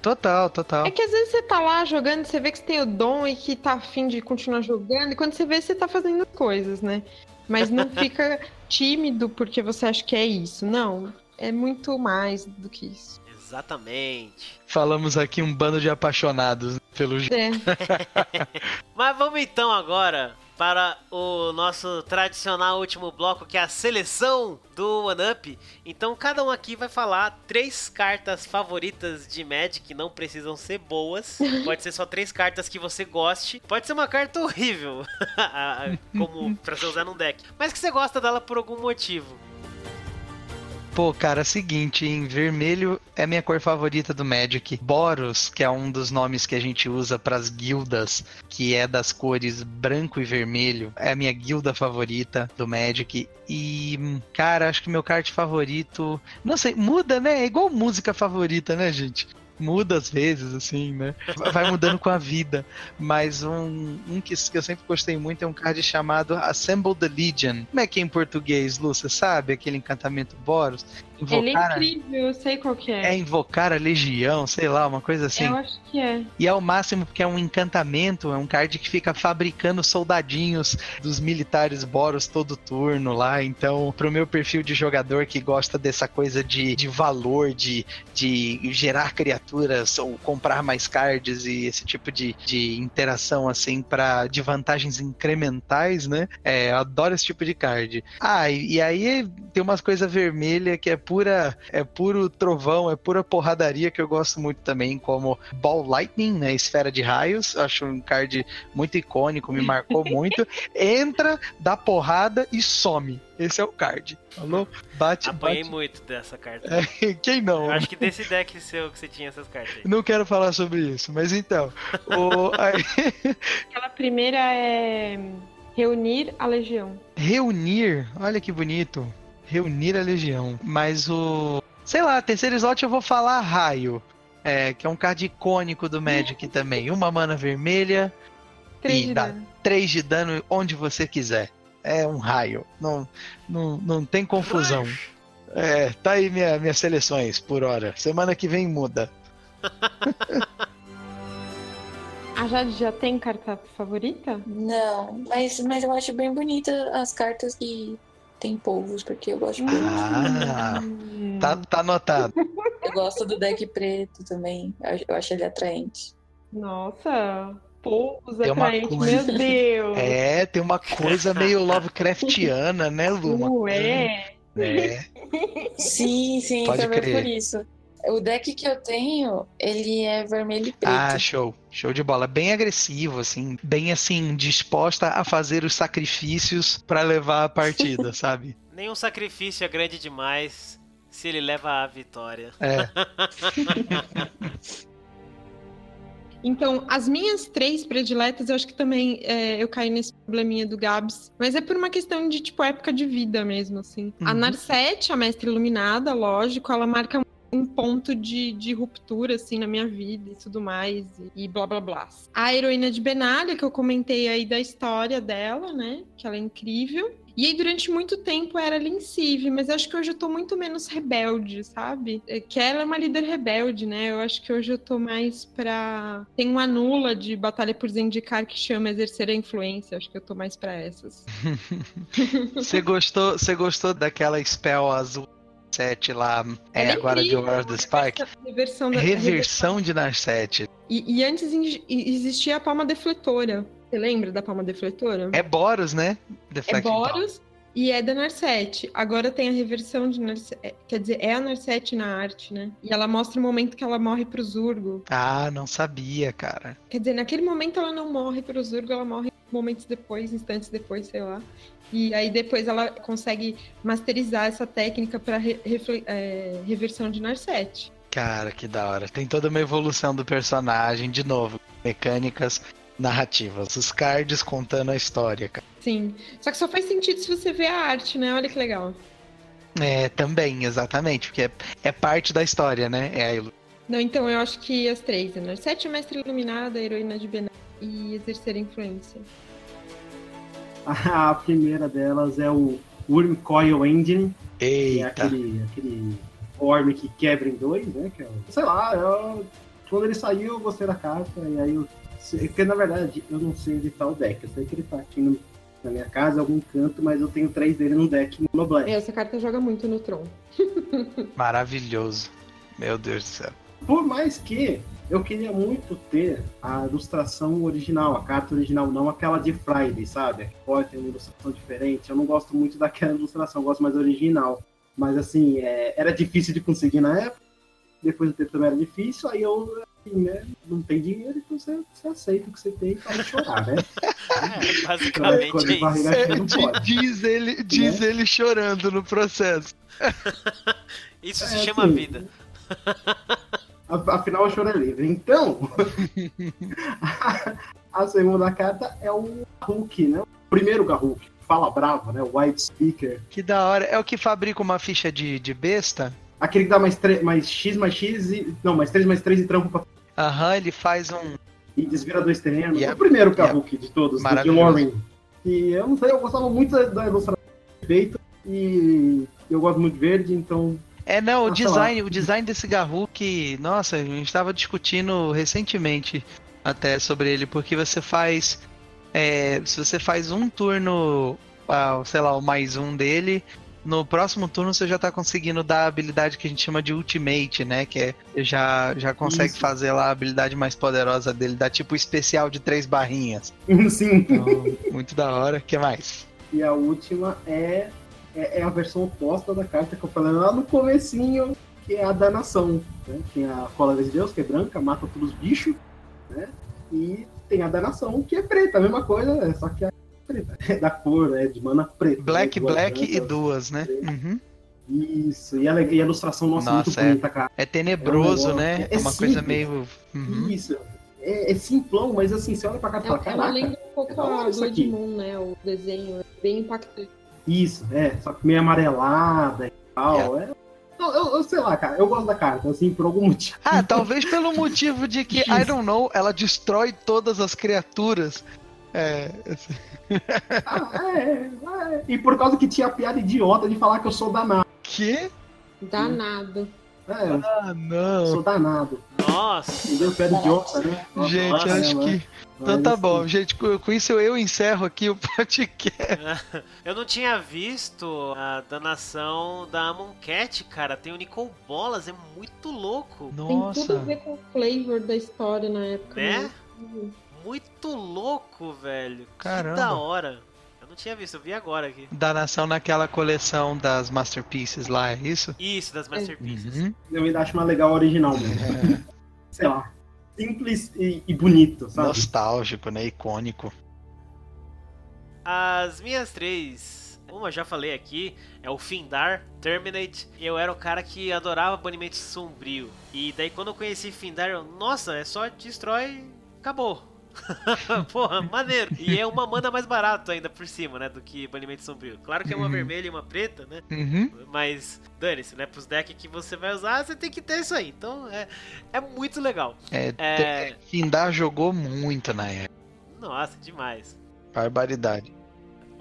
Total, total. É que às vezes você tá lá jogando, você vê que você tem o dom e que tá afim de continuar jogando, e quando você vê, você tá fazendo coisas, né? Mas não fica tímido porque você acha que é isso. Não, é muito mais do que isso. Exatamente. Falamos aqui um bando de apaixonados pelo jogo. É. Mas vamos então agora para o nosso tradicional último bloco, que é a seleção do One Up. Então, cada um aqui vai falar três cartas favoritas de Magic, não precisam ser boas. Pode ser só três cartas que você goste. Pode ser uma carta horrível, como pra você usar num deck, mas que você gosta dela por algum motivo. Pô, cara, é seguinte, em vermelho é minha cor favorita do Magic. Boros, que é um dos nomes que a gente usa para as guildas, que é das cores branco e vermelho, é a minha guilda favorita do Magic. E, cara, acho que meu card favorito, não sei, muda, né? É igual música favorita, né, gente? Muda às vezes, assim, né? Vai mudando com a vida. Mas um, um que, que, eu sempre gostei muito é um card chamado Assemble the Legion. Como é que é em português? Você sabe? Aquele encantamento Boros? Invocar Ele é incrível, eu sei qual que é. É invocar a legião, sei lá, uma coisa assim. Eu acho que é. E é o máximo porque é um encantamento, é um card que fica fabricando soldadinhos dos militares Boros todo turno lá. Então, pro meu perfil de jogador que gosta dessa coisa de, de valor, de, de gerar criaturas ou comprar mais cards e esse tipo de, de interação assim para de vantagens incrementais, né? É, eu adoro esse tipo de card. Ah, e, e aí tem umas coisas vermelhas que é pura, é puro trovão, é pura porradaria que eu gosto muito também, como Ball Lightning, né? Esfera de raios. Acho um card muito icônico, me marcou muito. Entra, dá porrada e some. Esse é o card. Falou? Bate, Apanhei bate. muito dessa carta. É, quem não? Eu acho que desse deck seu que você tinha essas cartas aí. Não quero falar sobre isso, mas então. o, aí... Aquela primeira é. Reunir a Legião. Reunir? Olha que bonito reunir a legião. Mas o. Sei lá, terceiro slot eu vou falar raio. É, que é um card icônico do Magic também. Uma mana vermelha. Três e dá dano. 3 de dano onde você quiser. É um raio. Não, não, não tem confusão. É, tá aí minha, minhas seleções por hora. Semana que vem muda. A Jade já tem carta favorita? Não, mas, mas eu acho bem bonita as cartas que tem polvos, porque eu gosto de polvos. Ah, tá, tá anotado. Eu gosto do deck preto também. Eu acho ele atraente. Nossa, polvos Tem uma atraentes, coisa- meu Deus. É, tem uma coisa meio Lovecraftiana, né, Lu? Uma coisa- Ué. É. Sim, sim, Pode também crer. por isso. O deck que eu tenho, ele é vermelho e preto. Ah, show. Show de bola. Bem agressivo, assim. Bem, assim, disposta a fazer os sacrifícios pra levar a partida, sabe? Nenhum sacrifício é grande demais se ele leva à vitória. É. Então, as minhas três prediletas, eu acho que também é, eu caí nesse probleminha do Gabs. Mas é por uma questão de, tipo, época de vida mesmo, assim. A Uhum. Narcete, a mestre iluminada, lógico, ela marca um ponto de, de ruptura, assim, na minha vida e tudo mais, e, e blá blá blá. A heroína de Benalha, que eu comentei aí da história dela, né? Que ela é incrível. E aí, durante muito tempo, era Lincive, mas acho que hoje eu tô muito menos rebelde, sabe? É Que ela é uma líder rebelde, né? Eu acho que hoje eu tô mais pra. Tem uma nula de Batalha por Zendikar que chama Exercer a Influência. Acho que eu tô mais pra essas. Você gostou, você gostou daquela spell azul 7 lá, é, é agora de War of the Spark? Reversão da. Reversão de Narset. E, e antes existia a palma defletora. Você lembra da palma defletora? É Boros, né? É Deflecting Palm. Boros e é da Narset. Agora tem a reversão de Narset. Quer dizer, é a Narset na arte, né? E ela mostra o momento que ela morre pro Zurgo. Ah, não sabia, cara. Quer dizer, naquele momento ela não morre pro Zurgo, ela morre momentos depois, instantes depois, sei lá. E aí depois ela consegue masterizar essa técnica para reversão de Narset. Cara, que da hora. Tem toda uma evolução do personagem, de novo. Mecânicas narrativas. Os cards contando a história, cara. Sim. Só que só faz sentido se você ver a arte, né? Olha que legal. É, também, exatamente. Porque é, é parte da história, né? É a ilu- Não, então eu acho que as três, né? Sete Mestre Iluminada, Heroína de Bená e Exercer Influência. A primeira delas é o Worm Coil Engine, que é Eita. aquele, aquele orm que quebra em dois, né? Que é, sei lá, eu- quando ele saiu eu gostei da carta, e aí eu. sei- Porque na verdade eu não sei onde tá o deck. Eu sei que ele tá aqui no- na minha casa, em algum canto, mas eu tenho três dele no deck no Black. Essa carta joga muito no Tron. Maravilhoso. Meu Deus do céu. Por mais que eu queria muito ter a ilustração original, a carta original, não aquela de Friday, sabe? Que pode ter uma ilustração diferente. Eu não gosto muito daquela ilustração, eu gosto mais original. Mas assim, é, era difícil de conseguir na época. Depois do tempo também era difícil, aí eu assim, né, não tem dinheiro, então você, você aceita o que você tem e pode chorar, né? É, basicamente Quando é isso. barriga cheia não pode. diz ele, diz ele chorando no processo. Isso se É, chama assim, vida. A- Afinal, o choro é livre. Então, a segunda carta é o Hulk, né? O primeiro Hulk, fala bravo, né? O White Speaker. Que da hora. É o que fabrica uma ficha de, de besta? Aquele que dá mais, mais X, mais X e. Não, mais 3, mais 3 e trampo pra. Aham, ele faz um. E desvira dois terrenos. É o primeiro. Hulk de todos, do Jim Maravilhoso. Warren. E eu não sei, eu gostava muito da, da ilustração feita. E eu gosto muito de verde, então. É, não, o design, o design desse Garruk, nossa, a gente estava discutindo recentemente até sobre ele, porque você faz. é, se você faz um turno, sei lá, o mais um dele, no próximo turno você já tá conseguindo dar a habilidade que a gente chama de Ultimate, né? Que é já, já consegue Isso. fazer lá a habilidade mais poderosa dele, dá tipo especial de três barrinhas. Sim. Então, muito da hora. O que mais? E a última é, é, é a versão oposta da carta que eu falei lá no comecinho, que é a danação. Né? Tem a cola de Deus, que é branca, mata todos os bichos, né? E tem a danação, que é preta, a mesma coisa, é só que é preta. É da cor, é de mana preta. Black, né? Black e brancas. duas, né? Uhum. Isso, e a, e a ilustração, nossa, Nossa, muito é. bonita, cara. É tenebroso, É um né? É é uma coisa simples. meio. Uhum. Isso. É, é simplão, mas assim, você olha pra cá e fala, Ela, ela caraca, lembra um pouco é da hora a aqui. Edmund, né? O desenho. É bem impactante. Isso, é, só que meio amarelada e tal. É. Eu, eu- eu sei lá, cara, eu gosto da carta, assim, por algum motivo. Ah, talvez pelo motivo de que, I don't know, ela destrói todas as criaturas. É. Ah, é, é. E por causa que tinha a piada idiota de falar que eu sou danado. Que? Danado. É, Ah, não. sou danado. Nossa. Entendeu? Piada idiota, né? Gente, nossa, acho né, que. mano? Então tá bom, gente. Com isso eu encerro aqui o podcast. Eu não tinha visto a danação da Cat, cara. Tem o Nicol Bolas, é muito louco. Tem tudo a Nossa. ver com o flavor da história na época. Né? Uhum. Muito louco, velho. Caramba. Que da hora. Eu não tinha visto, eu vi agora aqui. Da nação naquela coleção das Masterpieces lá, é isso? Isso, das Masterpieces. Uhum. Eu ainda acho mais legal a original mesmo. Sei lá. Simples e, e bonito, sabe? Nostálgico, né? Icônico. As minhas três, uma eu já falei aqui, é o Findar, Terminate. Eu era o cara que adorava banimento sombrio. E daí quando eu conheci Findar, eu, nossa, é só destrói, acabou. Porra, maneiro. E é uma mana mais barato ainda por cima, né, do que banimento sombrio. Claro que é uma Uhum. vermelha e uma preta, né? Uhum. Mas dane-se, né? Pros decks que você vai usar, você tem que ter isso aí. Então é, é muito legal. É, É. Findar jogou muito na época. Nossa, demais. Barbaridade.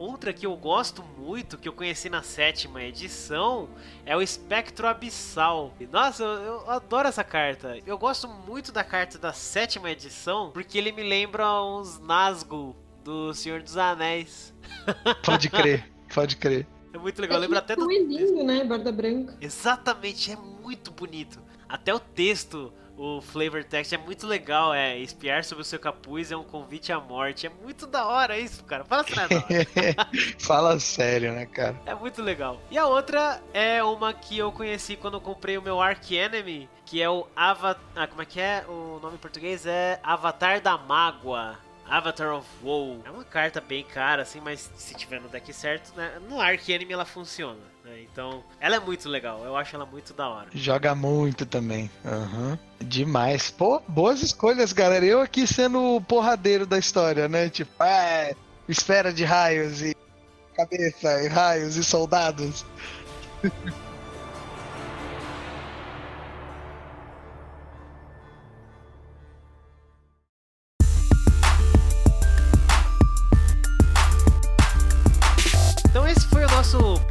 Outra que eu gosto muito, que eu conheci na sétima edição, é o Espectro Abissal. E, Nossa, eu, eu adoro essa carta. Eu gosto muito da carta da sétima edição, porque ele me lembra uns Nazgûl do Senhor dos Anéis. Pode crer, pode crer. É muito legal, lembra até do... É lindo, né? Borda branca. Exatamente, é muito bonito. Até o texto, o flavor text é muito legal. É espiar sobre o seu capuz é um convite à morte. É muito da hora isso, cara. Fala hora. Fala sério, né, cara? É muito legal. E a outra é uma que eu conheci quando eu comprei o meu Ark Enemy, que é o Avatar. Ah, como é que é? O nome em português é Avatar da Mágoa. Avatar of Woe. É uma carta bem cara, assim, mas se tiver no deck certo, né? No Ark Enemy ela funciona. Né? Então, ela é muito legal. Eu acho ela muito da hora. Joga muito também. Aham. Demais. Pô, boas escolhas, galera. Eu aqui sendo o porradeiro da história, né? Tipo, é, esfera de raios e cabeça e raios e soldados.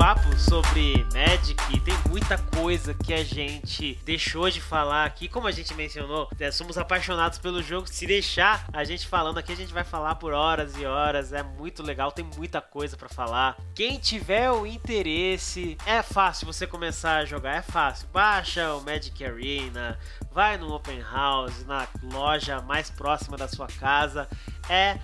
papo sobre Magic, tem muita coisa que a gente deixou de falar aqui. Como a gente mencionou, é, somos apaixonados pelo jogo. Se deixar a gente falando aqui, a gente vai falar por horas e horas. É muito legal, tem muita coisa para falar. Quem tiver o interesse, é fácil você começar a jogar, é fácil. Baixa o Magic Arena, vai no Open House, na loja mais próxima da sua casa. É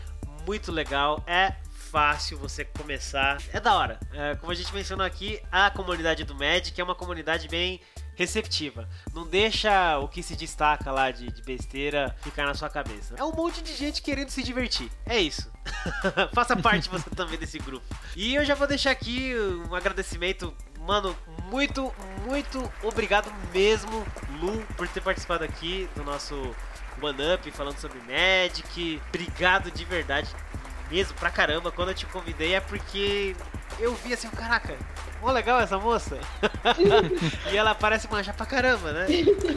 muito legal, é fácil você começar. É da hora. É, como a gente mencionou aqui, a comunidade do Magic é uma comunidade bem receptiva. Não deixa o que se destaca lá de, de besteira ficar na sua cabeça. É um monte de gente querendo se divertir. É isso. Faça parte você também desse grupo. E eu já vou deixar aqui um agradecimento Mano, muito, muito obrigado mesmo, Lu, por ter participado aqui do nosso One Up falando sobre Magic. Obrigado de verdade mesmo pra caramba. Quando eu te convidei é porque eu vi assim, caraca, mó legal essa moça. e ela parece manjar pra caramba, né?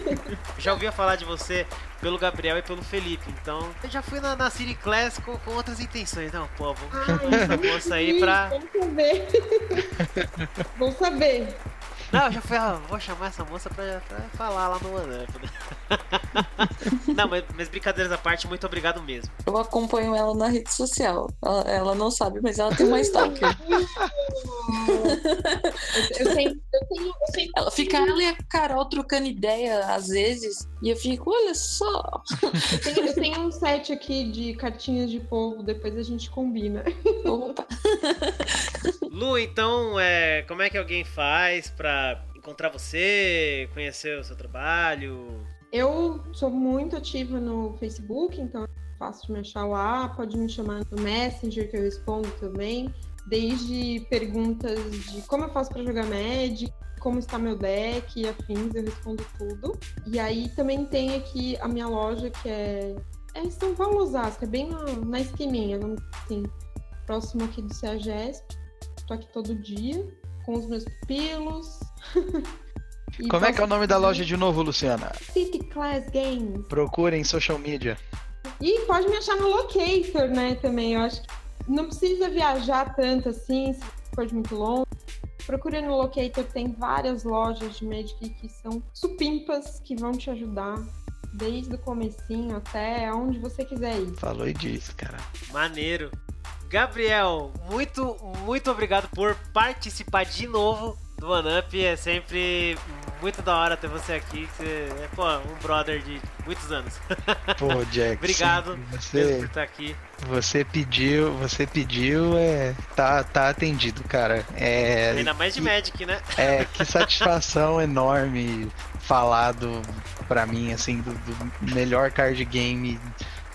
Já ouvia falar de você pelo Gabriel e pelo Felipe, então eu já fui na, na City Class com, com outras intenções. Não, pô, vamos chamar essa moça aí pra. Vamos saber. Vamos saber. Não, eu já fui, ah, vou chamar essa moça pra, pra falar lá no Up, né? Não, mas, mas brincadeiras à parte, muito obrigado mesmo. Eu acompanho ela na rede social. Ela, ela não sabe, mas ela tem uma stalker. Eu, eu tenho, eu tenho, eu tenho Ela fica ela e a Carol trocando ideia às vezes. E eu fico, olha só. Eu tenho, eu tenho um set aqui de cartinhas de povo, depois a gente combina. Opa. Lu, então, é, como é que alguém faz pra encontrar você, conhecer o seu trabalho? Eu sou muito ativa no Facebook, então é fácil de me achar lá. Pode me chamar no Messenger, que eu respondo também. Desde perguntas de como eu faço para jogar Magic, como está meu deck e afins, eu respondo tudo. E aí também tem aqui a minha loja, que é, é em São Paulo, Osasco, é bem na, na assim, próximo aqui do CEAGESP. Tô aqui todo dia, com os meus pupilos. E Como é que é o nome da loja de novo, Luciana? City Class Games. Procurem social media. E pode me achar no Locator, né, também. Eu acho que não precisa viajar tanto assim, se for de muito longe. Procure no Locator, tem várias lojas de Magic que são supimpas que vão te ajudar desde o comecinho até onde você quiser ir. Falou e disse, cara. Maneiro. Gabriel, muito, muito obrigado por participar de novo do One Up. É sempre muito da hora ter você aqui. Você é, pô, um brother de muitos anos. Pô, Jack. Obrigado Você, por estar aqui. você pediu, você pediu, é, tá, tá atendido, cara. É, Ainda mais de Magic, né? É, que satisfação enorme falado pra mim, assim, do, do melhor card game,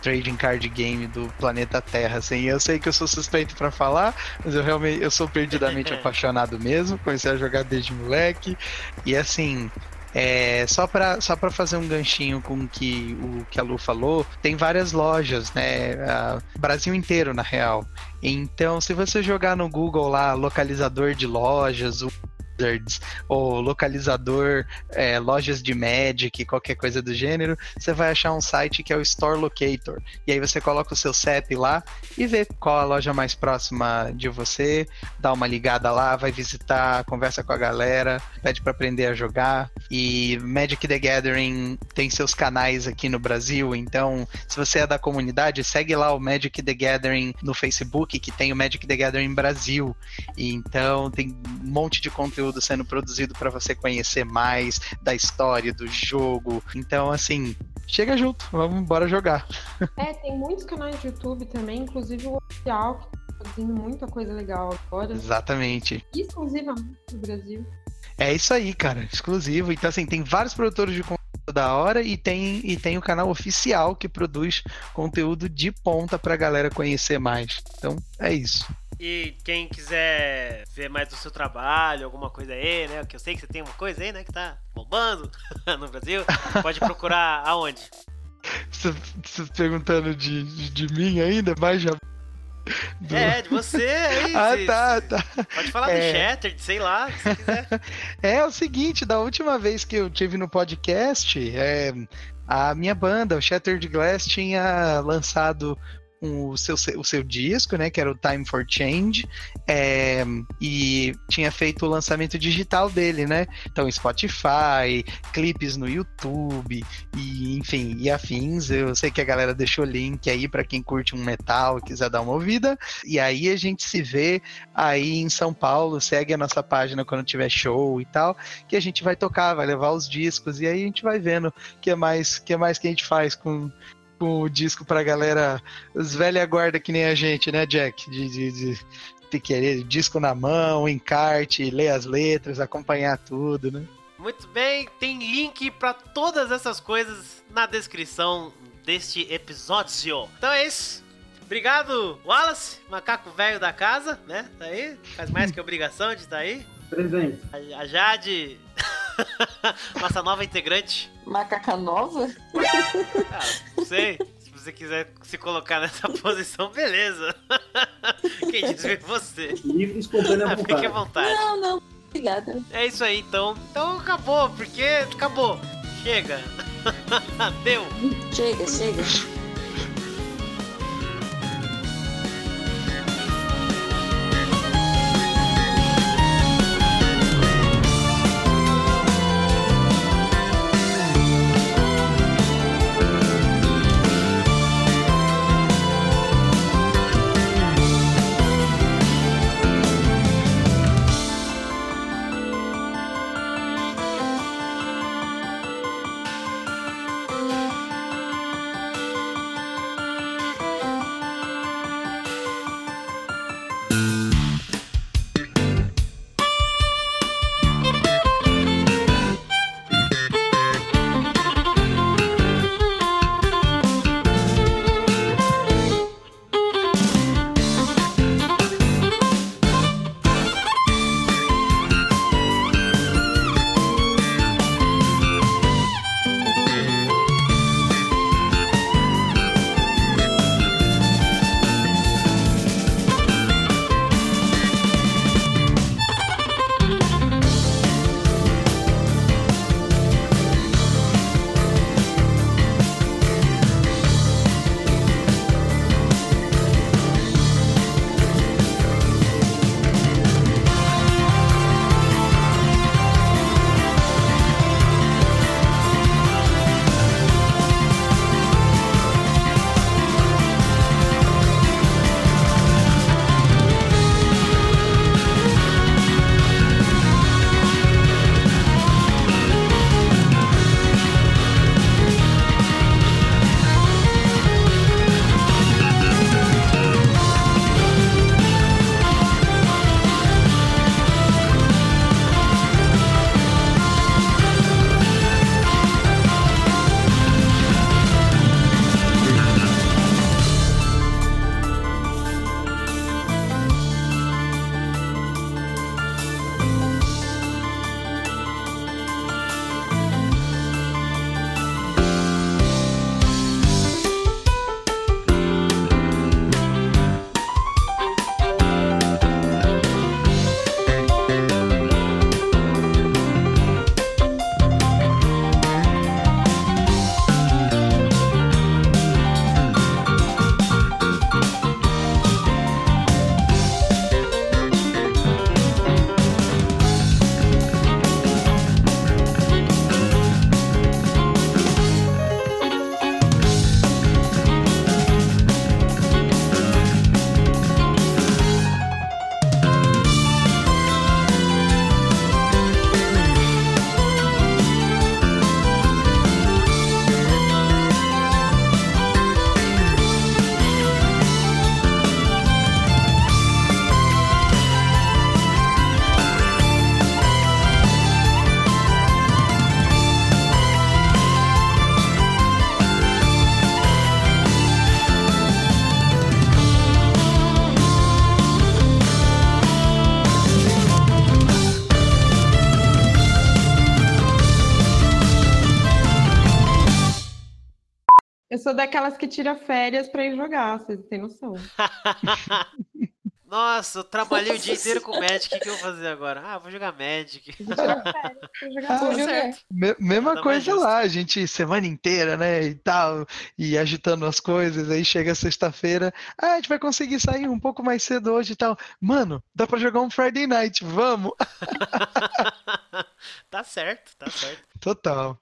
trading card game do planeta Terra, assim. Eu sei que eu sou suspeito pra falar, mas eu realmente, eu sou perdidamente apaixonado mesmo, comecei a jogar desde moleque, e assim... É, só para só pra fazer um ganchinho com o que, o que a Lu falou, tem várias lojas, né? ah, Brasil inteiro, na real. Então, se você jogar no Google lá, localizador de lojas, o Wizards, ou localizador, é, lojas de Magic, qualquer coisa do gênero, você vai achar um site que é o Store Locator. E aí você coloca o seu CEP lá e vê qual a loja mais próxima de você, dá uma ligada lá, vai visitar, conversa com a galera, pede para aprender a jogar. E Magic the Gathering tem seus canais aqui no Brasil, então se você é da comunidade, segue lá o Magic the Gathering no Facebook, que tem o Magic the Gathering Brasil. E então tem um monte de conteúdo sendo produzido para você conhecer mais da história do jogo. Então, assim, chega junto, vamos embora jogar. É, tem muitos canais de YouTube também, inclusive o oficial, que tá produzindo muita coisa legal agora. Exatamente. Exclusivamente no Brasil. É isso aí, cara, exclusivo. Então, assim, tem vários produtores de conteúdo da hora e tem, e tem o canal oficial que produz conteúdo de ponta pra galera conhecer mais. Então, é isso. E quem quiser ver mais do seu trabalho, alguma coisa aí, né? Que eu sei que você tem uma coisa aí, né? Que tá bombando no Brasil. Pode procurar aonde? Você você perguntando de, de, de mim ainda, mais já. do- É, de você aí. Ah, tá, tá. Pode falar É. do Shattered, sei lá, se quiser. É o seguinte, da última vez que eu tive no podcast, é, a minha banda, o Shattered Glass, tinha lançado o, seu, o seu disco, né? Que era o Time for Change. É, e tinha feito o lançamento digital dele, né? Então, Spotify, clipes no YouTube, e enfim, e afins. Eu sei que a galera deixou link aí para quem curte um metal quiser dar uma ouvida. E aí a gente se vê aí em São Paulo. Segue a nossa página quando tiver show e tal, que a gente vai tocar, vai levar os discos e aí a gente vai vendo o que é mais que é mais que a gente faz com com o disco pra galera, os velha guarda que nem a gente, né, Jack? De, de, de, de querer disco na mão, encarte, ler as letras, acompanhar tudo, né? Muito bem, tem link para todas essas coisas na descrição deste episódio. Então é isso. Obrigado, Wallace, macaco velho da casa, né? Tá aí, faz mais que obrigação de estar tá aí. Presente. A, a Jade, nossa nova integrante. Macaca nova? Ah, não sei. Se você quiser se colocar nessa posição, beleza. Quem disse foi você. Livre espontânea ah, Fique à vontade. Não, não. Obrigada. É isso aí, então. Então acabou, porque acabou. Chega. Deu. Chega, chega. Sou daquelas que tira férias para ir jogar, vocês têm noção. Nossa, eu trabalhei o dia inteiro com Magic, o que, que eu vou fazer agora? Ah, vou jogar Magic. Vou tirar férias, vou jogar Ah, Vou jogar. Me- mesma coisa lá, a gente semana inteira, né, e tal, e agitando as coisas, aí chega sexta-feira, ah, a gente vai conseguir sair um pouco mais cedo hoje e tal. Mano, dá pra jogar um Friday Night, vamos! tá certo, tá certo. Total.